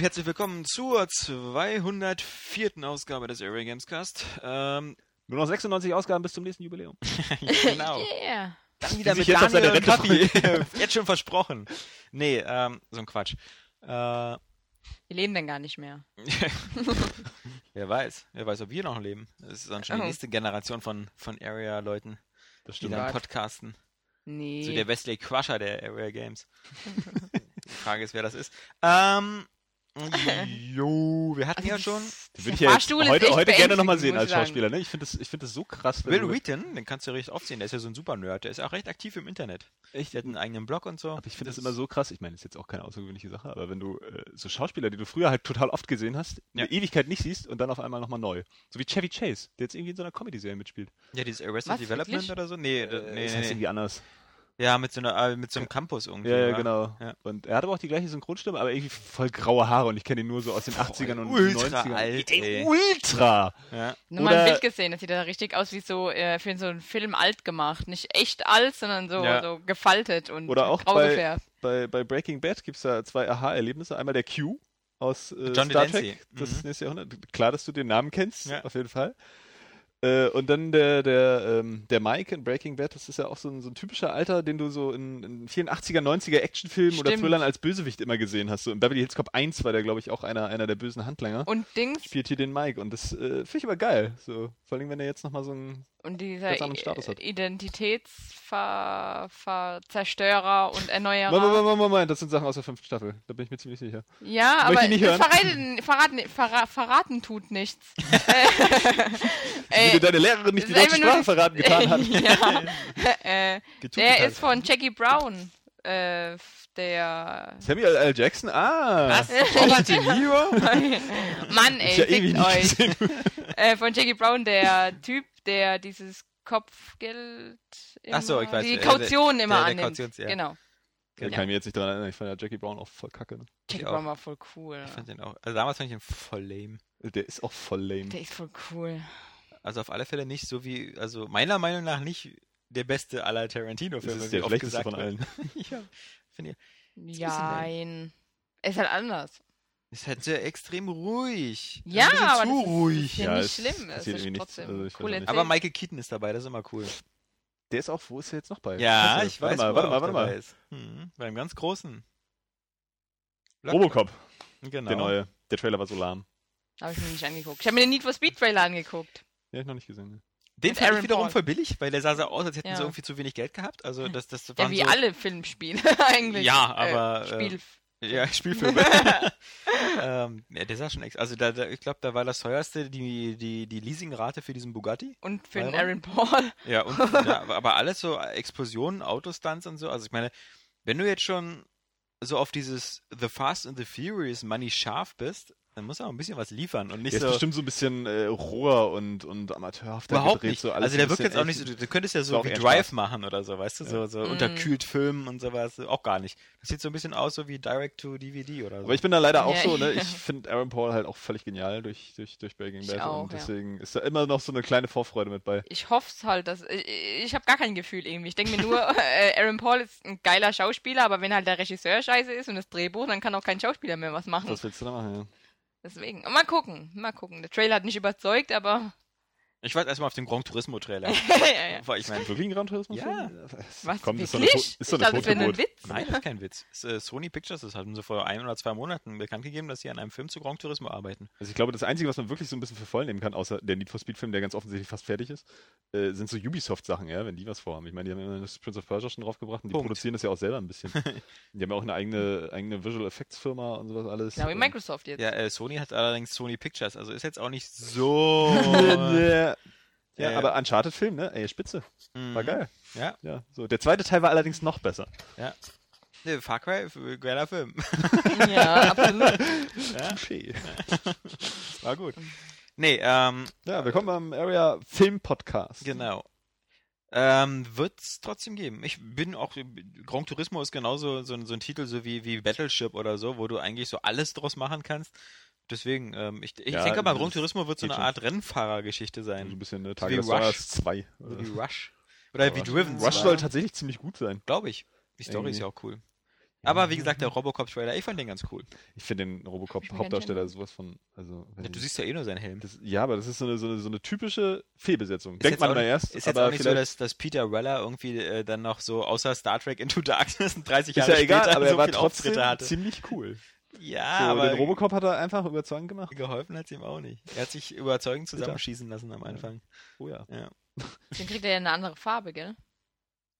Und herzlich willkommen zur 204. Ausgabe des Area Games Cast. Ähm, Nur noch 96 Ausgaben bis zum nächsten Jubiläum. genau. Yeah. Dann wieder mit jetzt Daniel und Kaffee. Jetzt schon versprochen. Nee, ähm, so ein Quatsch. Äh, Wir leben denn gar nicht mehr. wer weiß. Wer weiß, ob wir noch leben. Das ist dann schon die Oh. nächste Generation von, von Area-Leuten, die dann podcasten. Nee. So der Wesley Crusher der Area Games. die Frage ist, wer das ist. Ähm, jo, wir hatten ja schon Den würde ich ja jetzt heute, heute gerne nochmal sehen als. Schauspieler. Ne? Ich finde das, ich find das so krass. Will du- Wheaton, den kannst du richtig aufziehen. Der ist ja so ein super Nerd. Der ist auch recht aktiv im Internet. Echt? Der hat einen eigenen Blog und so. Aber ich finde das immer so krass. Ich meine, das ist jetzt auch keine außergewöhnliche Sache, aber wenn du äh, so Schauspieler, die du früher halt total oft gesehen hast, Ja. eine Ewigkeit nicht siehst und dann auf einmal nochmal neu. So wie Chevy Chase, der jetzt irgendwie in so einer Comedy-Serie mitspielt. Ja, dieses Arrested Was, Development wirklich? oder so? Nee, Äh, nee, das heißt nee. irgendwie anders. Ja, mit so, einer, äh, mit so einem Campus irgendwie. Ja, ja, genau. Ja. Und er hat aber auch die gleiche Synchronstimme, aber irgendwie voll graue Haare und ich kenne ihn nur so aus den 80ern und ultra 90ern. alt, Ey, ultra! Ja. Nur mal ein Bild gesehen, das sieht da richtig aus wie so äh, für so einen Film alt gemacht. Nicht echt alt, sondern so, Ja. so gefaltet und Oder auch grau bei- gefärbt. Bei, bei Breaking Bad gibt es da zwei Aha-Erlebnisse. Einmal der Q aus äh, John Star. Trek, das Mhm. nächste Jahrhundert. Klar, dass du den Namen kennst, Ja. auf jeden Fall. Äh, und dann der, der, ähm, der Mike in Breaking Bad, das ist ja auch so ein, so ein typischer Alter, den du so in, in vielen 80er, 90er Actionfilmen oder. Thrillern als Bösewicht immer gesehen hast. So in Beverly Hills Cop 1 war der, glaube ich, auch einer, einer der bösen Handlanger. Und Dings Spielt hier den Mike und das äh, finde ich aber geil. So, vor allem, wenn er jetzt nochmal so ein. Und dieser. Identitätszerstörer und Erneuerer. Moment, Moment, Moment, Moment, das sind Sachen aus der fünften Staffel. Da bin ich mir ziemlich sicher. Ja, aber verraten, verraten, verra verraten tut nichts. Wie äh, deine Lehrerin nicht die deutsche Sprache verraten getan hat. ja. äh, der ist von Jackie Brown. Äh, der. Samuel L. Jackson? Ah! Was? Robert De Niro? Mann, ey, ja ewig euch. Äh, von Jackie Brown, der Typ, der dieses Kopfgeld. Immer, Ach so, ich weiß, Die äh, Kaution der- immer der- der annimmt. Kautions- ja. Genau. Da kann ich mich jetzt nicht dran erinnern. Ich fand ja Jackie Brown auch voll kacke. Ne? Jackie auch. Brown war voll cool. Ich fand den auch. Also damals fand ich ihn voll lame. Der ist auch voll lame. Der ist voll cool. Also auf alle Fälle nicht so wie, also meiner Meinung nach nicht der beste aller Das Tarantino-Filme. ist wie der schlechteste gesagt von allen. ja, finde ich. Jein. Ist halt anders. Ist halt sehr extrem ruhig. Ja, ein bisschen aber zu das ist- ruhig. ist ja Ja, nicht es schlimm. Es ist trotzdem Also cool. Aber Michael Keaton ist dabei, das ist immer cool. Der ist auch, wo ist er jetzt noch bei? Ja, Scheiße. ich warte weiß, Mal, wo warte er mal, warte mal. Ist. Hm, beim ganz großen. Robocop, Genau. der neue. Der Trailer war so lahm. Habe ich mir nicht angeguckt. Ich habe mir den Need for Speed Trailer angeguckt. Den hab ich noch nicht gesehen. Den fand ich wiederum Paul. voll billig, weil der sah so aus, als hätten Ja. sie irgendwie zu wenig Geld gehabt. Also das, das Ja, waren wie so, alle Filmspiele eigentlich. Ja, Äh, aber, äh, Spiel. Ja, Spielfilme. ähm, ja, der sah schon ex. Also da, da, ich glaube, da war das teuerste die, die, die Leasingrate für diesen Bugatti. Und für den? Aaron Paul. Ja, und ja, aber- aber alles so Explosionen, Autostunts und so. Also ich meine, wenn du jetzt schon so auf dieses The Fast and the Furious Money scharf bist, dann musst du auch ein bisschen was liefern und nicht Der ist so bestimmt so ein bisschen äh, roher und, und amateurhafter überhaupt gedreht. nicht. So alles also der wirkt jetzt auch nicht so, du, könntest ja so wie Drive Spaß. machen oder so, weißt du, so, so Mm. unterkühlt filmen und sowas, auch gar nicht. Das sieht so ein bisschen aus so wie Direct-to-DVD oder so. Aber ich bin da leider auch Ja, so, ne? ja. Ich finde Aaron Paul halt auch völlig genial durch, durch, durch Breaking Ich Bad. auch, und ja. deswegen ist da immer noch so eine kleine Vorfreude mit bei. Ich hoffe halt, dass. Ich, ich habe gar kein Gefühl irgendwie. Ich denke mir nur, äh, Aaron Paul ist ein geiler Schauspieler, aber wenn halt der Regisseur scheiße ist und das Drehbuch, dann kann auch kein Schauspieler mehr was machen. Was willst du da machen? Ja? Deswegen. Mal gucken, mal gucken. Der Trailer hat nicht überzeugt, aber. Ich warte erstmal auf den Gran Turismo Trailer. ja, ja. Weil ich meine, Wirklich ein Gran Turismo? Ja. Was? Komm, ist so eine, ist so ich eine dachte, das wäre nur ein. Witz. Nein, das ist kein Witz. Es, äh, Sony Pictures, das hatten sie vor ein oder zwei Monaten bekannt gegeben, dass sie an einem Film zu Gran Turismo arbeiten. Also ich glaube, das Einzige, was man wirklich so ein bisschen für voll nehmen kann, außer der Need for Speed Film, der ganz offensichtlich fast fertig ist, äh, sind so Ubisoft-Sachen, ja, wenn die was vorhaben. Ich meine, die haben ja das Prince of Persia schon draufgebracht und die Punkt. produzieren das ja auch selber ein bisschen. die haben ja auch eine eigene, eigene Visual Effects Firma und sowas alles. Genau, wie Microsoft jetzt. Ja, äh, Sony hat allerdings Sony Pictures, also ist jetzt auch nicht so. Ja, Ja, ja. aber Uncharted-Film, ne? Ey, spitze. War Mhm. geil. Ja, Ja, so. Der zweite Teil war allerdings noch besser. ja. Ne, Far Cry, geiler Film. Ja, absolut. ja, war gut. Nee, ähm, Ja, willkommen beim Area Film Podcast. genau. Ähm, wird's trotzdem geben. Ich bin auch, Gran Turismo ist genauso so, ein- so ein Titel so wie, wie Battleship oder so, wo du eigentlich so alles draus machen kannst. Deswegen, ähm, ich, ich Ja, denke mal, Gran Turismo wird so eine schon. Art Rennfahrergeschichte So ein sein. bisschen ne, wie Tage des Rush. Donners 2. So wie Rush. Oder wie Rush. Driven. Rush soll tatsächlich ziemlich gut sein. Glaube ich. Die Story ist Irgendwie. ja auch cool. Aber wie gesagt, der Robocop-Trailer, ich fand den ganz cool. Ich finde den Robocop-Hauptdarsteller sowas von. Also, Ja, du siehst ja eh nur seinen Helm. das, ja, aber das ist so eine, so eine, so eine typische Fehlbesetzung. Ist Denkt man mal erst. Ist jetzt aber auch nicht so, dass, dass Peter Weller irgendwie äh, dann noch so außer Star Trek Into Darkness 30 ist Jahre ja egal, später aber er so war viele trotzdem ziemlich cool. Ja, so, aber den Robocop hat er einfach überzeugend gemacht. geholfen hat ihm auch nicht. Er hat sich überzeugend zusammenschießen lassen am Anfang. Oh ja. Ja. Dann kriegt er ja eine andere Farbe, gell?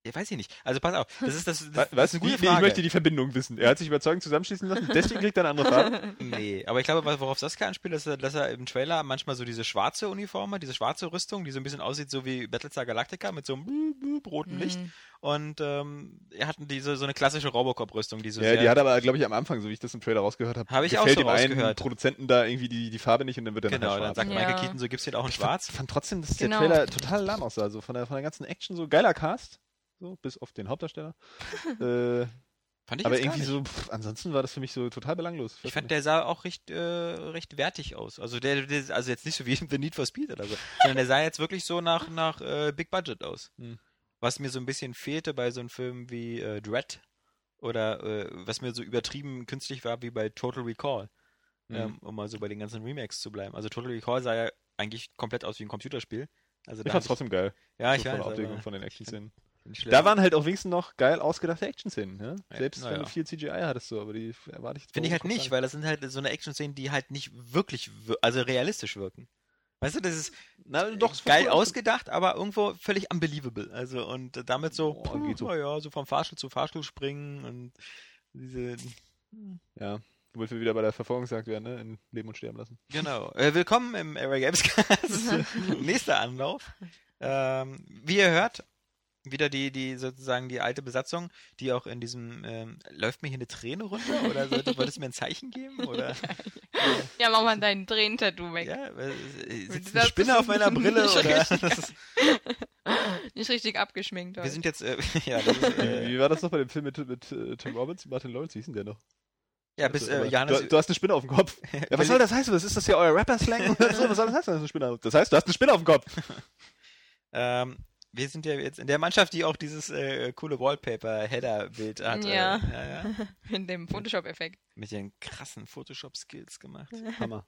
Ja. Weiß ich nicht. Also pass auf, das ist das, das, Weißt ist du, eine gute nee, ich Frage. möchte die Verbindung wissen. Er hat sich überzeugend zusammenschießen lassen, deswegen kriegt er eine andere Farbe. Nee, aber ich glaube, was- worauf Saskia anspielt, ist, dass er im Trailer manchmal so diese schwarze Uniform hat, diese schwarze Rüstung, die so ein bisschen aussieht, so wie Battlestar Galactica mit so einem roten Licht. Mhm. Und ähm, er hat diese so eine klassische Robocop-Rüstung, die so Ja, sehr, die hat aber, glaube ich, am Anfang, so wie ich das im Trailer rausgehört habe, Hab ich auch gefällt so dem einen. Produzenten da irgendwie die, die Farbe nicht und dann wird er genau, nachher dann schwarz. sagt Ja. Michael Keaton, so gibt's den auch in Ich schwarz. fand, fand trotzdem, dass Genau. der Trailer total lahm aussah. Also von der, von der ganzen Action so geiler Cast, so bis auf den Hauptdarsteller. äh, Fand ich aber irgendwie so, pff, ansonsten war das für mich so total belanglos. Ich fand, nicht. der sah auch recht, äh, recht wertig aus. Also der, der, also jetzt nicht so wie The Need for Speed oder so, sondern der sah jetzt wirklich so nach, nach äh, Big Budget aus. Hm. Was mir so ein bisschen fehlte bei so einem Film wie äh, Dread oder äh, was mir so übertrieben künstlich war wie bei Total Recall, Mhm. ähm, um mal so bei den ganzen Remakes zu bleiben. Also Total Recall sah ja eigentlich komplett aus wie ein Computerspiel. Also ich da fand's trotzdem geil. ja, so ich von weiß, der Optik aber und von den Action-Szenen. Da waren halt auch wenigstens noch geil ausgedachte Action-Szenen. Ja? Ja, Selbst wenn ja. du viel CGI hattest, so, aber die erwarte ich jetzt Finde ich halt nicht, gar weil das sind halt so eine Action-Szenen, die halt nicht wirklich, wir- also realistisch wirken. Weißt du, das ist Na, doch, geil ausgedacht, aber irgendwo völlig unbelievable. Also und damit so, Oh, puh, geht so. ja, so vom Fahrstuhl zu Fahrstuhl springen und diese, Ja, womit wir wieder bei der Verfolgungsjagd werden, ne? In Leben und Sterben lassen. genau. Äh, willkommen im Area Games Cast. Nächster Anlauf. Ähm, wie ihr hört, wieder die, die sozusagen die alte Besatzung, die auch in diesem, ähm, läuft mir hier eine Träne runter oder sollte, wolltest du mir ein Zeichen geben oder? Ja, mach mal dein Tränentattoo weg. Ja, äh, sitzt Das eine Spinne auf meiner Brille ist oder? richtig. Das ist, Nicht richtig abgeschminkt. wir heute. sind jetzt, äh, ja, ist, Wie, äh, wie war das noch bei dem Film mit, mit äh, Tim Robbins, Martin Lawrence? Wie hieß denn der noch? ja, bis Also, äh, Johannes, du, du hast eine Spinne auf dem Kopf. Ja, was soll das heißen? Was ist das hier, euer Rapper-Slang oder so? Was soll das heißen? Das heißt, du hast eine Spinne auf dem Kopf. ähm, wir sind ja jetzt in der Mannschaft, die auch dieses äh, coole Wallpaper-Header-Bild hat. Ja. Äh, ja, ja. In dem Photoshop-Effekt. Mit den krassen Photoshop-Skills gemacht. Hammer.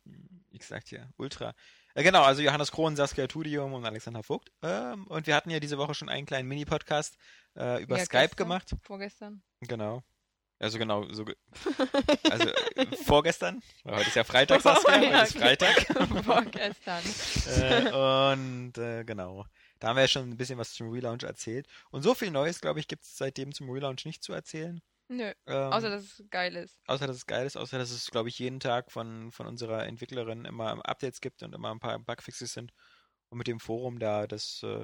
Ich sag dir, ultra. Äh, genau, also Johannes Krohn, Saskia Tudium und Alexander Vogt. Ähm, und wir hatten ja diese Woche schon einen kleinen Mini-Podcast äh, über Ja, Skype gestern, gemacht. Vorgestern. Genau. Also genau, so ge- also äh, vorgestern, weil heute ist ja Freitag, Saskia, heute Ja, ist Freitag. Vorgestern. äh, und äh, genau, da haben wir ja schon ein bisschen was zum Relaunch erzählt. Und so viel Neues, glaube ich, gibt es seitdem zum Relaunch nicht zu erzählen. Nö, Ähm, außer dass es geil ist. außer, dass es geil ist, außer dass es, glaube ich, jeden Tag von, von unserer Entwicklerin immer Updates gibt und immer ein paar Bugfixes sind. Und mit dem Forum da, das äh,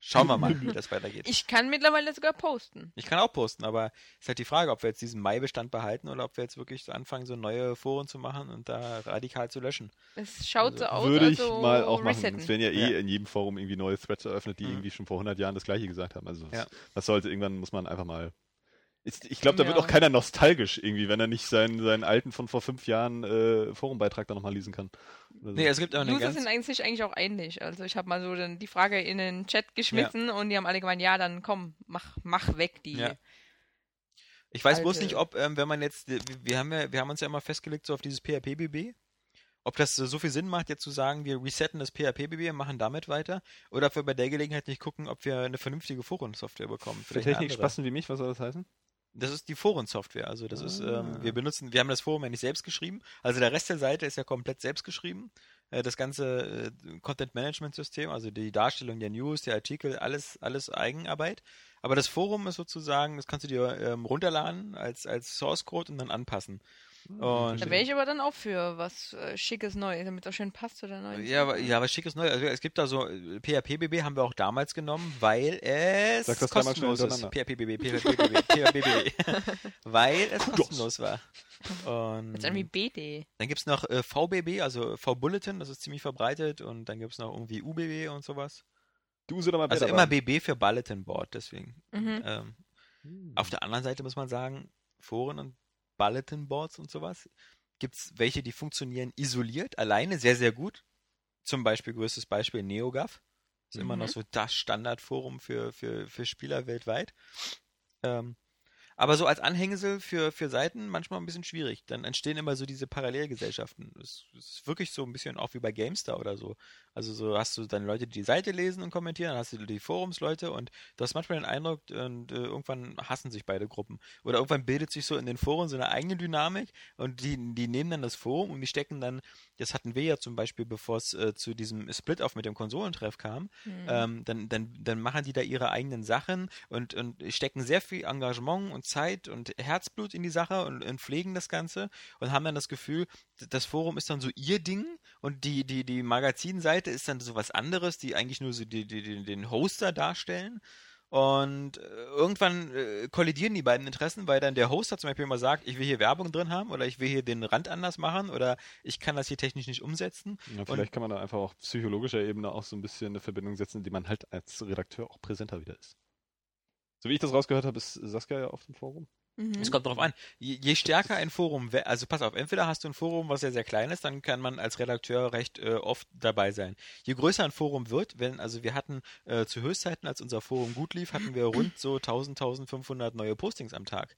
schauen wir mal, wie das weitergeht. Ich kann mittlerweile sogar posten. Ich kann auch posten, aber ist halt die Frage, ob wir jetzt diesen Mai-Bestand behalten oder ob wir jetzt wirklich anfangen, so neue Foren zu machen und da radikal zu löschen. Es schaut so aus, Würde ich also mal auch machen. resetten. Es werden ja eh Ja. in jedem Forum irgendwie neue Threads eröffnet, die Mhm. irgendwie schon vor 100 Jahren das Gleiche gesagt haben. Also Ja. was sollte, irgendwann muss man einfach mal... Ich, ich glaube, da wird Ja. auch keiner nostalgisch irgendwie, wenn er nicht seinen, seinen alten von vor fünf Jahren äh, Forumbeitrag da nochmal lesen kann. Oder so. Nee, es gibt auch eine User ganz... sind eigentlich, eigentlich auch ähnlich. Also ich habe mal so dann die Frage in den Chat geschmissen und die haben alle gemeint, ja, dann komm, mach, mach weg die. Ja. Ich weiß bloß nicht, ob, ähm, wenn man jetzt, wir, haben ja, wir haben uns ja immer festgelegt so auf dieses PHP-BB, ob das so viel Sinn macht, jetzt zu sagen, wir resetten das PHP-BB und machen damit weiter, oder ob wir bei der Gelegenheit nicht gucken, ob wir eine vernünftige Forensoftware bekommen. Für. Technikspasten wie mich, was soll das heißen? Das ist die Forensoftware. Also das ist, Ah. ähm, wir benutzen, wir haben das Forum ja nicht selbst geschrieben. Also der Rest der Seite ist ja komplett selbst geschrieben. Äh, das ganze äh, Content Management System, also die Darstellung der News, der Artikel, alles, alles Eigenarbeit. Aber das Forum ist sozusagen, das kannst du dir ähm, runterladen als, als Source Code und dann anpassen. Und Da wäre ich aber dann auch für was äh, Schickes Neues, damit es auch schön passt zu der neuen. ja, aber, ja, aber schickes Neues. Also es gibt da so, äh, PHP-BB haben wir auch damals genommen, weil es Sag das kostenlos ist. PHP-BB, PHP-BB, PHP-BB. weil es kostenlos war. Und Jetzt irgendwie BD. dann gibt's noch äh, VBB, also V-Bulletin, das ist ziemlich verbreitet. Und dann gibt's noch irgendwie UBB und sowas. Du oder mal Also immer? BB für Bulletin Board, deswegen. Mhm. Ähm, Hm. auf der anderen Seite muss man sagen, Foren und Bulletin Boards und sowas, gibt's welche, die funktionieren isoliert, alleine, sehr, sehr gut. Zum Beispiel, größtes Beispiel NeoGAF. Ist immer Mhm. noch so das Standardforum für, für, für Spieler weltweit. Ähm, Aber so als Anhängsel für, für Seiten manchmal ein bisschen schwierig. Dann entstehen immer so diese Parallelgesellschaften. Das ist wirklich so ein bisschen auch wie bei GameStar oder so. Also so hast du dann Leute, die die Seite lesen und kommentieren, dann hast du die Forumsleute und du hast manchmal den Eindruck, und, äh, irgendwann hassen sich beide Gruppen. Oder irgendwann bildet sich so in den Foren so eine eigene Dynamik und die, die nehmen dann das Forum und die stecken dann, das hatten wir ja zum Beispiel, bevor es äh, zu diesem Split-Off mit dem Konsolentreff kam, ähm, dann, dann, dann machen die da ihre eigenen Sachen und, und stecken sehr viel Engagement und Zeit und Herzblut in die Sache und, und pflegen das Ganze und haben dann das Gefühl, das Forum ist dann so ihr Ding und die, die, die Magazinseite ist dann so was anderes, die eigentlich nur so die, die, den Hoster darstellen. Und äh, irgendwann äh, kollidieren die beiden Interessen, weil dann der Hoster zum Beispiel immer sagt, ich will hier Werbung drin haben oder ich will hier den Rand anders machen oder ich kann das hier technisch nicht umsetzen. Ja, vielleicht kann man da einfach auf psychologischer Ebene auch so ein bisschen eine Verbindung setzen, die man halt als Redakteur auch präsenter wieder ist. So wie ich das rausgehört habe, ist Saskia ja auf dem Forum. Mhm. Es kommt darauf an. Je, je stärker ein Forum, also pass auf, entweder hast du ein Forum, was ja sehr klein ist, dann kann man als Redakteur recht äh, oft dabei sein. Je größer ein Forum wird, wenn, also wir hatten äh, zu Höchstzeiten, als unser Forum gut lief, hatten wir rund so 1000, 1500 neue Postings am Tag.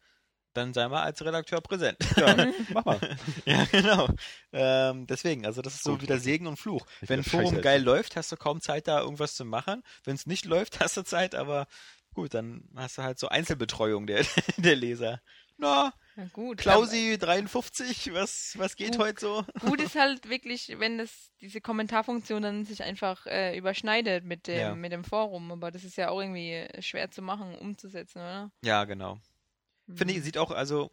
Dann sei mal als Redakteur präsent. Ja, mach mal. ja, genau. Ähm, deswegen, also das ist so Gut. wieder Segen und Fluch. Ich Wenn ein Forum geil läuft, hast du kaum Zeit, da irgendwas zu machen. Wenn es nicht läuft, hast du Zeit, aber gut, dann hast du halt so Einzelbetreuung der, der Leser. Na, Ja, gut. Klausi 53, was, was geht Gut. heute so? Gut ist halt wirklich, wenn das diese Kommentarfunktion dann sich einfach äh, überschneidet mit dem, Ja. mit dem Forum. Aber das ist ja auch irgendwie äh, schwer zu machen, umzusetzen, oder? Ja, genau. Finde ich, Mhm. sieht auch, also,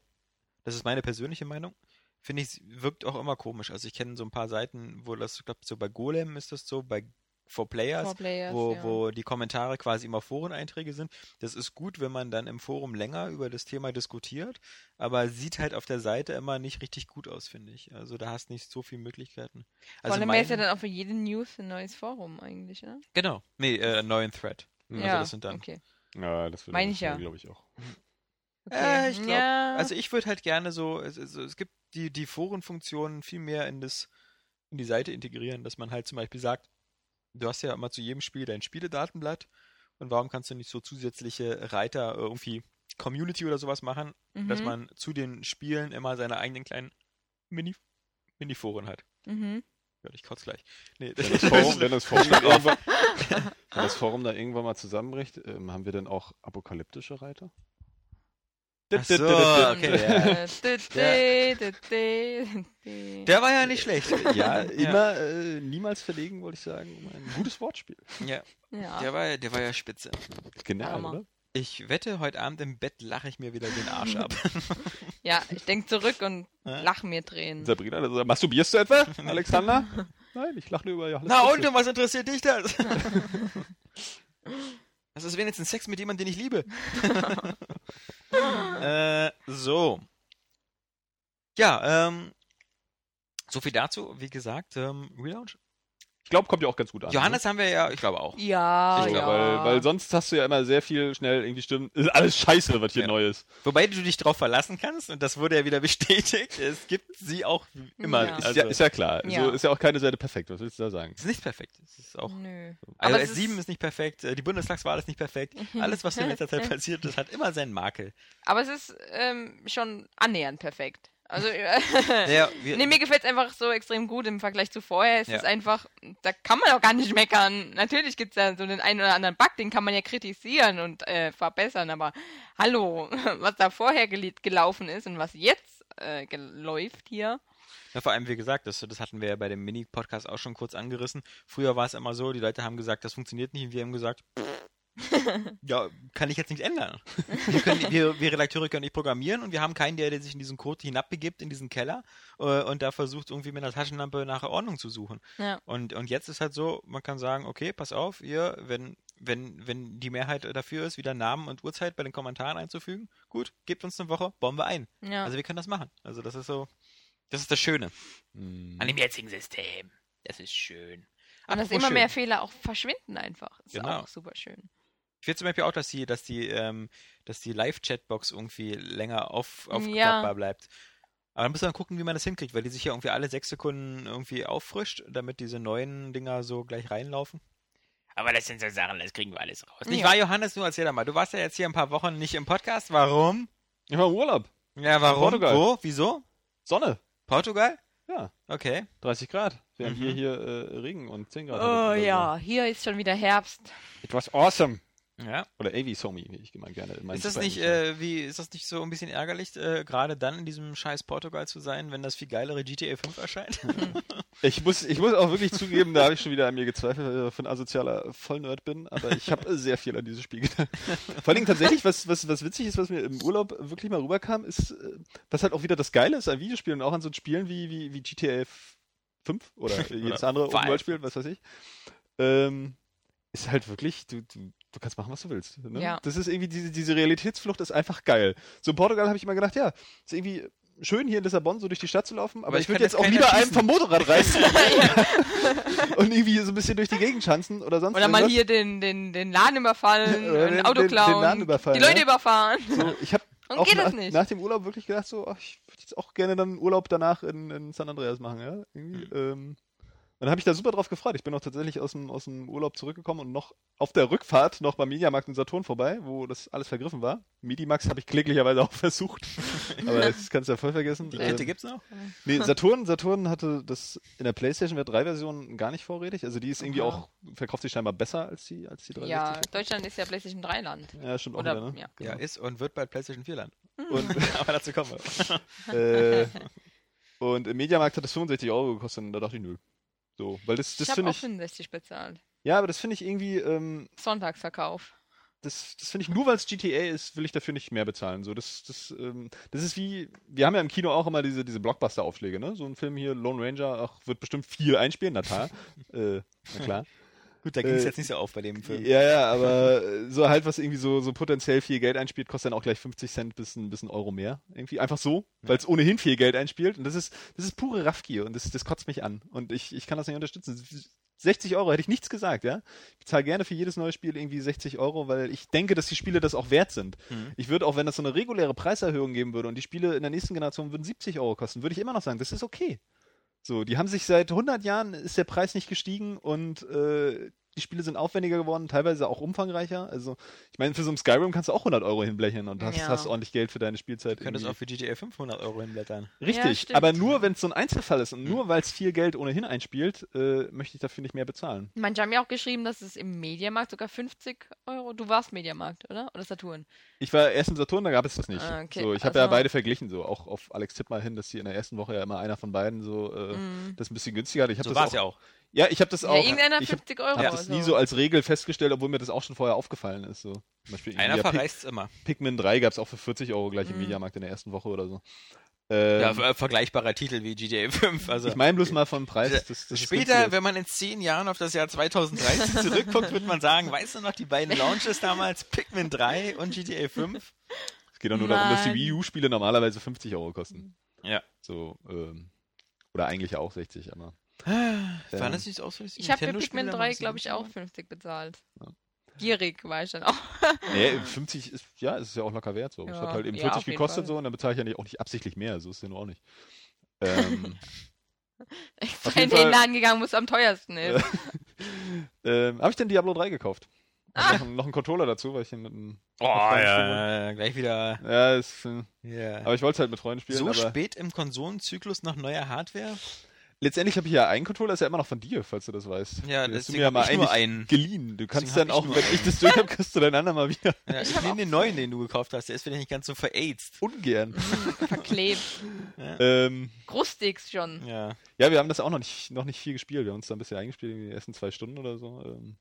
das ist meine persönliche Meinung, finde ich, wirkt auch immer komisch. Also ich kenne so ein paar Seiten, wo das, ich glaube, so bei Golem ist das so, bei For Players, For Players, wo, ja. wo die Kommentare quasi immer Foreneinträge sind. Das ist gut, wenn man dann im Forum länger über das Thema diskutiert, aber sieht halt auf der Seite immer nicht richtig gut aus, finde ich. Also da hast nicht so viele Möglichkeiten. Vor Also allem wäre es ja mein- dann auch für jede News ein neues Forum eigentlich, ne? Genau. Nee, äh, einen neuen Thread. Also ja, das sind dann. okay. Ja, das würde Meine ich ja. glaube ich auch. okay. Äh, ich glaub, ja. Also ich würde halt gerne so, es, es, es gibt die, die Forenfunktionen viel mehr in das, in die Seite integrieren, dass man halt zum Beispiel sagt, du hast ja immer zu jedem Spiel dein Spieledatenblatt und warum kannst du nicht so zusätzliche Reiter irgendwie Community oder sowas machen, dass Mhm. man zu den Spielen immer seine eigenen kleinen Mini, Mini-Foren hat. Mhm. Ja, ich kotze gleich. Nee, Wenn das Forum, wenn das Forum, dann, irgendwann, wenn das Forum dann irgendwann mal zusammenbricht, ähm, haben wir dann auch apokalyptische Reiter? Ach so, okay, ja. Der war ja nicht schlecht. Ja, immer äh, niemals verlegen, wollte ich sagen. um Ein gutes Wortspiel. Ja, Ja. der war, der war ja spitze. Genial, Hammer. oder? Ich wette, heute Abend im Bett lache ich mir wieder den Arsch ab. ja, ich denke zurück und Ja. lach mir Tränen. Sabrina, also, masturbierst du etwa, Alexander? Nein, ich lache nur über Johannes. Na und was interessiert dich das? Das ist wenigstens Sex mit jemandem, den ich liebe. äh, so. Ja, ähm, so viel dazu. Wie gesagt, ähm, Relaunch. Ich glaube, kommt ja auch ganz gut an. Johannes haben wir ja, ich glaube auch. Ja, ne? Ich ja. glaub, Weil, weil sonst hast du ja immer sehr viel schnell irgendwie Stimmen. Ist alles scheiße, was hier Ja. neu ist. Wobei du dich darauf verlassen kannst, und das wurde ja wieder bestätigt, es gibt sie auch immer. Ja. Ist, Also, ja, ist ja klar. Ja. So ist ja auch keine Seite perfekt. Was willst du da sagen? es ist nicht perfekt. Es ist auch. Nö. Also Aber es S7 ist- ist nicht perfekt, äh, die Bundestagswahl ist nicht perfekt. Alles, was in letzter Zeit passiert ist, hat immer seinen Makel. Aber es ist ähm, schon annähernd perfekt. Also, Ja, wir, nee, mir gefällt es einfach so extrem gut im Vergleich zu vorher. Es Ja. ist einfach, da kann man auch gar nicht meckern. Natürlich gibt es da so den einen oder anderen Bug, den kann man ja kritisieren und äh, verbessern, aber hallo, was da vorher gel gelaufen ist und was jetzt äh, läuft hier. Ja, vor allem, wie gesagt, das, das hatten wir ja bei dem Mini-Podcast auch schon kurz angerissen. Früher war es immer so, die Leute haben gesagt, das funktioniert nicht und wir haben gesagt, ja, kann ich jetzt nicht ändern. Wir, können, wir, wir Redakteure können nicht programmieren und wir haben keinen, der, der sich in diesen Code hinabbegibt, in diesen Keller äh, und da versucht, irgendwie mit einer Taschenlampe nach Ordnung zu suchen. Ja. Und, und jetzt ist halt so, man kann sagen, okay, pass auf, ihr, wenn, wenn, wenn die Mehrheit dafür ist, wieder Namen und Uhrzeit bei den Kommentaren einzufügen, gut, gebt uns eine Woche, bauen wir ein. Ja. Also wir können das machen. Also das ist so, das ist das Schöne. Hm. An dem jetzigen System. Das ist schön. und dass immer schön. mehr Fehler auch verschwinden einfach. Ist Genau. auch super schön. Ich will zum Beispiel auch, dass die, dass die, ähm, dass die Live-Chatbox irgendwie länger auf, Ja. aufklappbar bleibt. Aber dann muss man gucken, wie man das hinkriegt, weil die sich ja irgendwie alle sechs Sekunden irgendwie auffrischt, damit diese neuen Dinger so gleich reinlaufen. Aber das sind so Sachen, das kriegen wir alles raus. Ja. wahr, Johannes? Nur erzähl doch mal. Du warst ja jetzt hier ein paar Wochen nicht im Podcast. Warum? Ich war im Urlaub. Ja, warum? Portugal. Wo? Wieso? Sonne. Portugal? Ja, Okay. 30 Grad. Während Mhm. hier, hier äh, Regen und 10 Grad. Oh oder so. ja, hier ist schon wieder Herbst. It was awesome. Ja. Oder AV Somi, wie ich immer gerne Ist das nicht, äh, wie, ist das nicht so ein bisschen ärgerlich, äh, gerade dann in diesem scheiß Portugal zu sein, wenn das viel geilere GTA 5 erscheint? Ich muss, ich muss auch wirklich zugeben, da habe ich schon wieder an mir gezweifelt, weil ich ein asozialer Vollnerd bin, aber ich habe sehr viel an dieses Spiel gedacht. Vor allen Dingen tatsächlich, was, was, was witzig ist, was mir im Urlaub wirklich mal rüberkam, ist, äh, was halt auch wieder das Geile ist an Videospielen und auch an so Spielen wie, wie, wie GTA 5 oder jedes andere Five. Open-World-Spiel, was weiß ich, ähm, ist halt wirklich, du, du, du kannst machen, was du willst. Ne? Ja. Das ist irgendwie, diese, diese Realitätsflucht ist einfach geil. So in Portugal habe ich immer gedacht, ja, ist irgendwie schön hier in Lissabon so durch die Stadt zu laufen, aber, Aber ich würde jetzt auch lieber einem vom Motorrad reißen und irgendwie so ein bisschen durch die Gegend schanzen oder sonst Oder mal hier den, den, den Laden überfallen, Oder ein den- Auto den- den klauen, Laden überfallen, die Leute ja. überfahren. So, ich habe Und auch geht nach, das nicht? nach dem Urlaub wirklich gedacht, so, ach, ich würde jetzt auch gerne dann Urlaub danach in, in San Andreas machen, ja. Irgendwie, Mhm. ähm, dann habe ich da super drauf gefreut. Ich bin auch tatsächlich aus dem, aus dem Urlaub zurückgekommen und noch auf der Rückfahrt noch beim Mediamarkt in Saturn vorbei, wo das alles vergriffen war. Medimax habe ich kläglicherweise auch versucht. Aber das kannst du ja voll vergessen. Die Ähm, Kette gibt's noch? Nee, Saturn, Saturn hatte das in der PlayStation 3 Version gar nicht vorrätig. Also die ist irgendwie Aha. auch, verkauft sich scheinbar besser als die, als die 360. Ja, Deutschland ist ja PlayStation 3 Land. ja stimmt auch Oder, wieder, ne? ja. Ja, ist und wird bald PlayStation 4 landen. Und, Aber dazu kommen wir. äh, und im Mediamarkt hat es 65 Euro gekostet und da dachte ich, nö. So, weil das, das ich finde auch ich, 65 bezahlt. ja, aber das finde ich irgendwie, ähm, Sonntagsverkauf. das, das finde ich, nur weil es GTA ist, will ich dafür nicht mehr bezahlen. So, das, das, ähm, das ist wie, wir haben ja im Kino auch immer diese, diese Blockbuster-Aufschläge, ne? So ein Film hier, Lone Ranger, ach, wird bestimmt viel einspielen, na äh, na klar. Gut, da ging es Äh, jetzt nicht so auf bei dem Film. Ja, ja, aber äh, so halt, was irgendwie so, so potenziell viel Geld einspielt, kostet dann auch gleich 50 Cent bis ein, bis ein Euro mehr. Irgendwie einfach so, weil es ohnehin viel Geld einspielt. Und das ist, das ist pure Raffgier und das, das kotzt mich an. Und ich, ich kann das nicht unterstützen. 60 Euro hätte ich nichts gesagt, ja. Ich bezahle gerne für jedes neue Spiel irgendwie 60 Euro, weil ich denke, dass die Spiele das auch wert sind. Mhm. Ich würde auch, wenn das so eine reguläre Preiserhöhung geben würde und die Spiele in der nächsten Generation würden 70 Euro kosten, würde ich immer noch sagen, das ist okay. So, die haben sich seit 100 Jahren ist der Preis nicht gestiegen und äh, die Spiele sind aufwendiger geworden, teilweise auch umfangreicher. Also, ich meine, für so ein Skyrim kannst du auch 100 Euro hinblechen und hast, Ja. hast ordentlich Geld für deine Spielzeit. Du könntest irgendwie. auch für GTA 500 Euro hinblättern. Richtig, Ja, aber nur wenn es so ein Einzelfall ist und Mhm. nur weil es viel Geld ohnehin einspielt, äh, möchte ich dafür nicht mehr bezahlen. Manche haben ja auch geschrieben, dass es im Mediamarkt sogar 50 Euro. Du warst Mediamarkt, oder? Oder Saturn? Ich war erst im Saturn, da gab es das nicht. Ah, okay. So, ich habe ja Also- beide verglichen, so auch auf Alex Tipp mal hin, dass sie in der ersten Woche ja immer einer von beiden so äh, Mhm. das ein bisschen günstiger hat. Ich So war es ja auch. Ja, ich habe das Ja, auch. irgendeiner ich habe 50 Euro. hab das nie so als Regel festgestellt, obwohl mir das auch schon vorher aufgefallen ist. So. Zum Beispiel Einer ja, Pik- verreist immer. Pikmin 3 gab es auch für 40 Euro gleich im Mhm. Mediamarkt in der ersten Woche oder so. Ähm, Ja, ver- vergleichbarer Titel wie GTA 5. Also ich meine bloß mal vom Preis. Das, das ist Später, wenn man in zehn Jahren auf das Jahr 2030 zurückguckt, wird man sagen, weißt du noch, die beiden Launches damals, Pikmin 3 und GTA 5? es geht doch nur darum, dass die Mann. Wii U-Spiele normalerweise 50 Euro kosten. Ja. So, ähm, oder eigentlich auch 60, aber. Waren Ähm, das nicht Ich habe für Pikmin da 3, noch glaube ich, auch 50 bezahlt. Ja. Gierig war ich dann auch. Nee, 50 ist, ja, es ist ja auch locker wert so. es Ja, hat halt eben ja, 40 auf jeden gekostet Fall. so und dann bezahle ich ja nicht, auch nicht absichtlich mehr, so ist es ja nur auch nicht. Ähm, Ich bin in den Laden gegangen, wo es am teuersten ist. ähm, habe ich denn Diablo 3 gekauft? Ah. Noch, noch einen Controller dazu, weil ich ihn mit einem. Oh, spielen ja, ja, gleich wieder. Ja, ist, äh, Ja. aber ich wollte es halt mit Freunden spielen. so aber spät im Konsolenzyklus nach neuer Hardware? Letztendlich habe ich ja einen Controller, ist ja immer noch von dir, falls du das weißt. Ja, du deswegen mir ja mal ich nur eigentlich einen. geliehen. Du kannst Deswegen dann auch, ich wenn nur ich das durch habe, kriegst du deinen anderen mal wieder. Ja, ich nehme den neuen, den du gekauft hast. Der ist vielleicht nicht ganz so verätzt. Ungern. Verklebt. ähm, Krustigst schon. Ja. ja, wir haben das auch noch nicht, noch nicht viel gespielt. Wir haben uns da ein bisschen eingespielt, in die ersten zwei Stunden oder so. Ähm,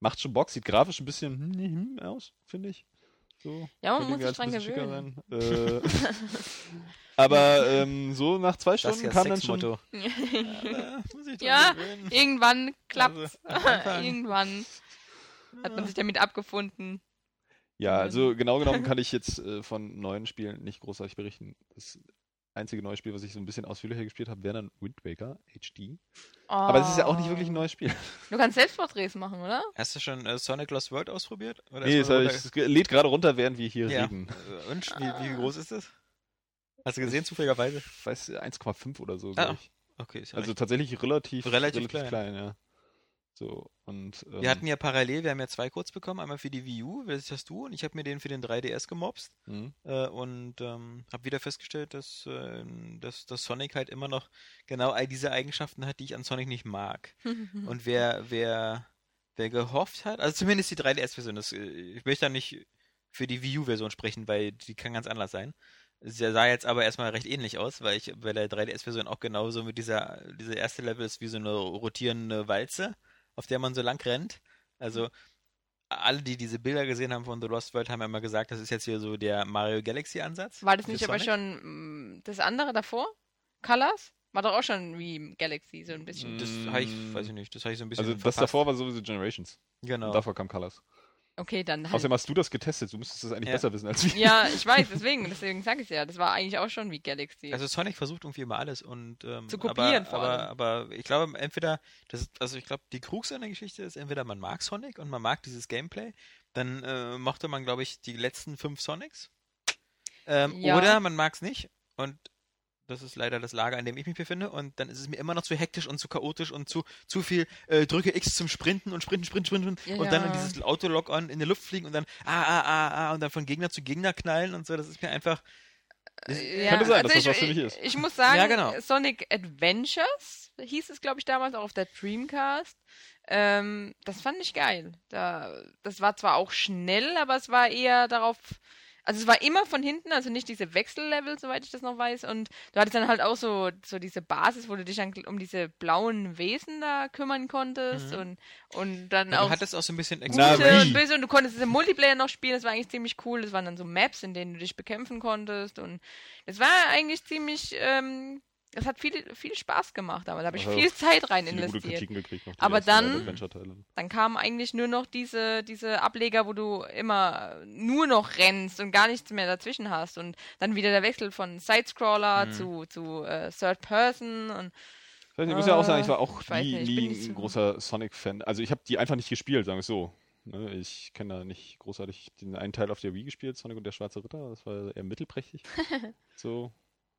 macht schon Bock, sieht grafisch ein bisschen hm, hm aus, finde ich. So. Ja, man muss sich dran gewöhnen. Äh, aber ähm, so nach zwei Das ist Stunden ja kam dann schon. Ja, muss ich dran Ja, gewöhnen. Irgendwann klappt's. Also. Irgendwann hat man sich damit abgefunden. Ja, also genau genommen kann ich jetzt äh, von neuen Spielen nicht großartig berichten. Das einzige neue Spiel, was ich so ein bisschen ausführlicher gespielt habe, wäre dann Wind Waker HD. Aber es ist ja auch nicht wirklich ein neues Spiel. Du kannst Selbstporträts machen, oder? Hast du schon äh, Sonic Lost World ausprobiert? Oder Nee, es, lädt gerade runter, während wir hier Ja. reden. Äh, Und wie, wie groß ist das? Hast du gesehen, zufälligerweise? Ich weiß 1,5 oder so, Ah, glaube ich. Okay, ist ja Also recht. tatsächlich relativ, Relativ klein. klein. ja. So, und, ähm, Wir hatten ja parallel, wir haben ja zwei Codes bekommen, einmal für die Wii U, das hast du, und ich habe mir den für den 3DS gemobst hm. äh, und ähm, habe wieder festgestellt, dass, äh, dass, dass Sonic halt immer noch genau all diese Eigenschaften hat, die ich an Sonic nicht mag. Und wer, wer, wer gehofft hat, also zumindest die 3DS-Version, das, äh, ich möchte da nicht für die Wii U-Version sprechen, weil die kann ganz anders sein. Sie sah jetzt aber erstmal recht ähnlich aus, weil ich bei der 3DS-Version auch genauso mit dieser, dieser erste Level ist wie so eine rotierende Walze, auf der man so lang rennt. Also alle, die diese Bilder gesehen haben von The Lost World, haben ja immer gesagt, das ist jetzt hier so der Mario Galaxy Ansatz. War das nicht aber Sonic. schon mm, das andere davor? Colors? War doch auch schon wie Galaxy, so ein bisschen. Das habe ich, weiß ich nicht, das habe ich so ein bisschen Also das verpasst. davor war sowieso Generations. Genau. Und davor kam Colors. Okay, dann halt. Außerdem hast du das getestet, du müsstest das eigentlich Ja. besser wissen als wir. Ja, ich weiß, deswegen, deswegen sage ich ja. Das war eigentlich auch schon wie Galaxy. Also Sonic versucht irgendwie immer alles und ähm, Zu kopieren aber, vor aber, allem. aber ich glaube entweder das ist, also ich glaube die Krux an der Geschichte ist entweder man mag Sonic und man mag dieses Gameplay, dann äh, mochte man glaube ich die letzten fünf Sonics ähm, Ja. oder man mag es nicht und das ist leider das Lager, an dem ich mich befinde. Und dann ist es mir immer noch zu hektisch und zu chaotisch und zu, zu viel äh, drücke X zum Sprinten und Sprinten, Sprinten, Sprinten. Ja, und dann ja. in dieses Auto-Lock-on in der Luft fliegen und dann ah, ah, ah, ah und dann von Gegner zu Gegner knallen und so. Das ist mir einfach. Das, Ja, Könnte sein, also dass das ich, was für mich ich, ist. Ich muss sagen, Ja, genau. Sonic Adventures hieß es, glaube ich, damals auch auf der Dreamcast. Ähm, das fand ich geil. Da, das war zwar auch schnell, aber es war eher darauf. Also es war immer von hinten, also nicht diese Wechsellevel, soweit ich das noch weiß. Und du hattest dann halt auch so, so diese Basis, wo du dich dann um diese blauen Wesen da kümmern konntest Mhm. und, und dann ja, auch du hattest auch so ein bisschen gute und böse und du konntest es im Multiplayer noch spielen, das war eigentlich ziemlich cool. Das waren dann so Maps, in denen du dich bekämpfen konntest und es war eigentlich ziemlich, ähm, es hat viel, viel Spaß gemacht, aber da habe ich Also viel Zeit rein gute investiert. Kritiken gekriegt. Noch Aber dann-. Dann kamen eigentlich nur noch diese, diese Ableger, wo du immer nur noch rennst und gar nichts mehr dazwischen hast und dann wieder der Wechsel von Sidescroller Mhm. zu, zu äh, Third Person und Ich, muss ja auch sagen, ich Äh, war auch ich nie, nicht, nie ein so- großer Sonic-Fan. Also ich habe die einfach nicht gespielt, sagen wir es so. Ne, Ich kenne da nicht großartig den einen Teil auf der Wii gespielt, Sonic und der Schwarze Ritter. Das war eher mittelprächtig. so.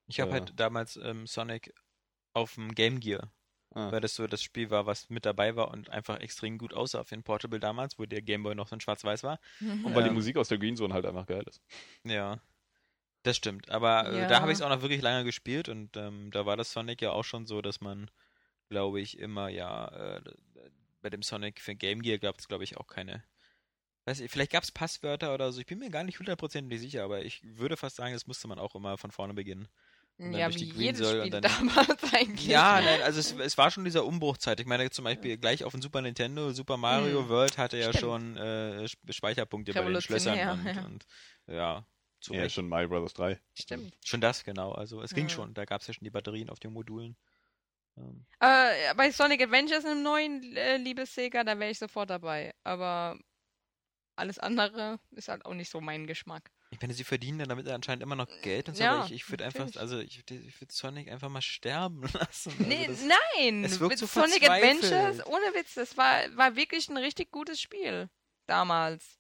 Ich habe Ja. halt damals ähm, Sonic auf dem Game Gear, Ah. weil das so das Spiel war, was mit dabei war und einfach extrem gut aussah auf den Portable damals, wo der Game Boy noch so in schwarz-weiß war. Und weil die Ähm, Musik aus der Green Zone halt einfach geil ist. Ja, das stimmt. Aber äh, Ja. da habe ich es auch noch wirklich lange gespielt und ähm, da war das Sonic ja auch schon so, dass man, glaube ich, immer ja äh, bei dem Sonic für Game Gear gab es, glaube ich, auch keine. Weiß ich, vielleicht gab es Passwörter oder so. Ich bin mir gar nicht hundertprozentig sicher, aber ich würde fast sagen, das musste man auch immer von vorne beginnen. Ja, wie jedes Soll Spiel dann- damals eigentlich. Ja, nein, also es, es war schon dieser Umbruchzeit. Ich meine zum Beispiel gleich auf dem Super Nintendo, Super Mario Hm. World hatte ja Stimmt. schon äh, Sp- Speicherpunkte bei den Schlössern und, ja. und ja, zu Ja, Recht. schon Mario Bros. 3. Stimmt. Schon das, genau. Also es ging Ja. schon. Da gab es ja schon die Batterien auf den Modulen. Ähm, Äh, bei Sonic Adventures im neuen äh, liebes Sega, da wäre ich sofort dabei. Aber alles andere ist halt auch nicht so mein Geschmack. Ich meine, sie verdienen dann damit anscheinend immer noch Geld und so, Ja, aber ich, ich würde einfach, also ich, ich würde Sonic einfach mal sterben lassen. Nee, Also das, nein! es wirkt so Sonic. Adventures, ohne Witz, das war, war wirklich ein richtig gutes Spiel. Damals.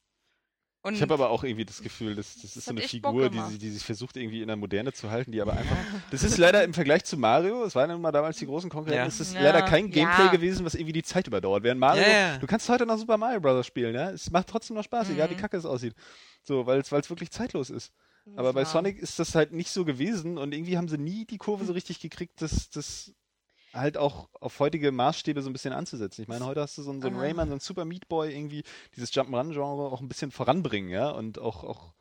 Und Ich habe aber auch irgendwie das Gefühl, das, das ist so eine Figur, die, die sich versucht irgendwie in der Moderne zu halten, die aber einfach. Das ist leider im Vergleich zu Mario, es waren ja nun mal damals die großen Konkurrenten, Ja. es ist Ja, leider kein Gameplay ja. gewesen, was irgendwie die Zeit überdauert. Während Mario, Ja, ja. du kannst heute noch Super Mario Bros. spielen, ja? Es macht trotzdem noch Spaß, egal wie Mhm. kacke es aussieht. So, weil es wirklich zeitlos ist. Aber bei Sonic ist das halt nicht so gewesen und irgendwie haben sie nie die Kurve so richtig gekriegt, das, das halt auch auf heutige Maßstäbe so ein bisschen anzusetzen. Ich meine, heute hast du so einen, so einen. Rayman, so einen Super Meat Boy, irgendwie dieses Jump'n'Run-Genre auch ein bisschen voranbringen, ja, und auch, auch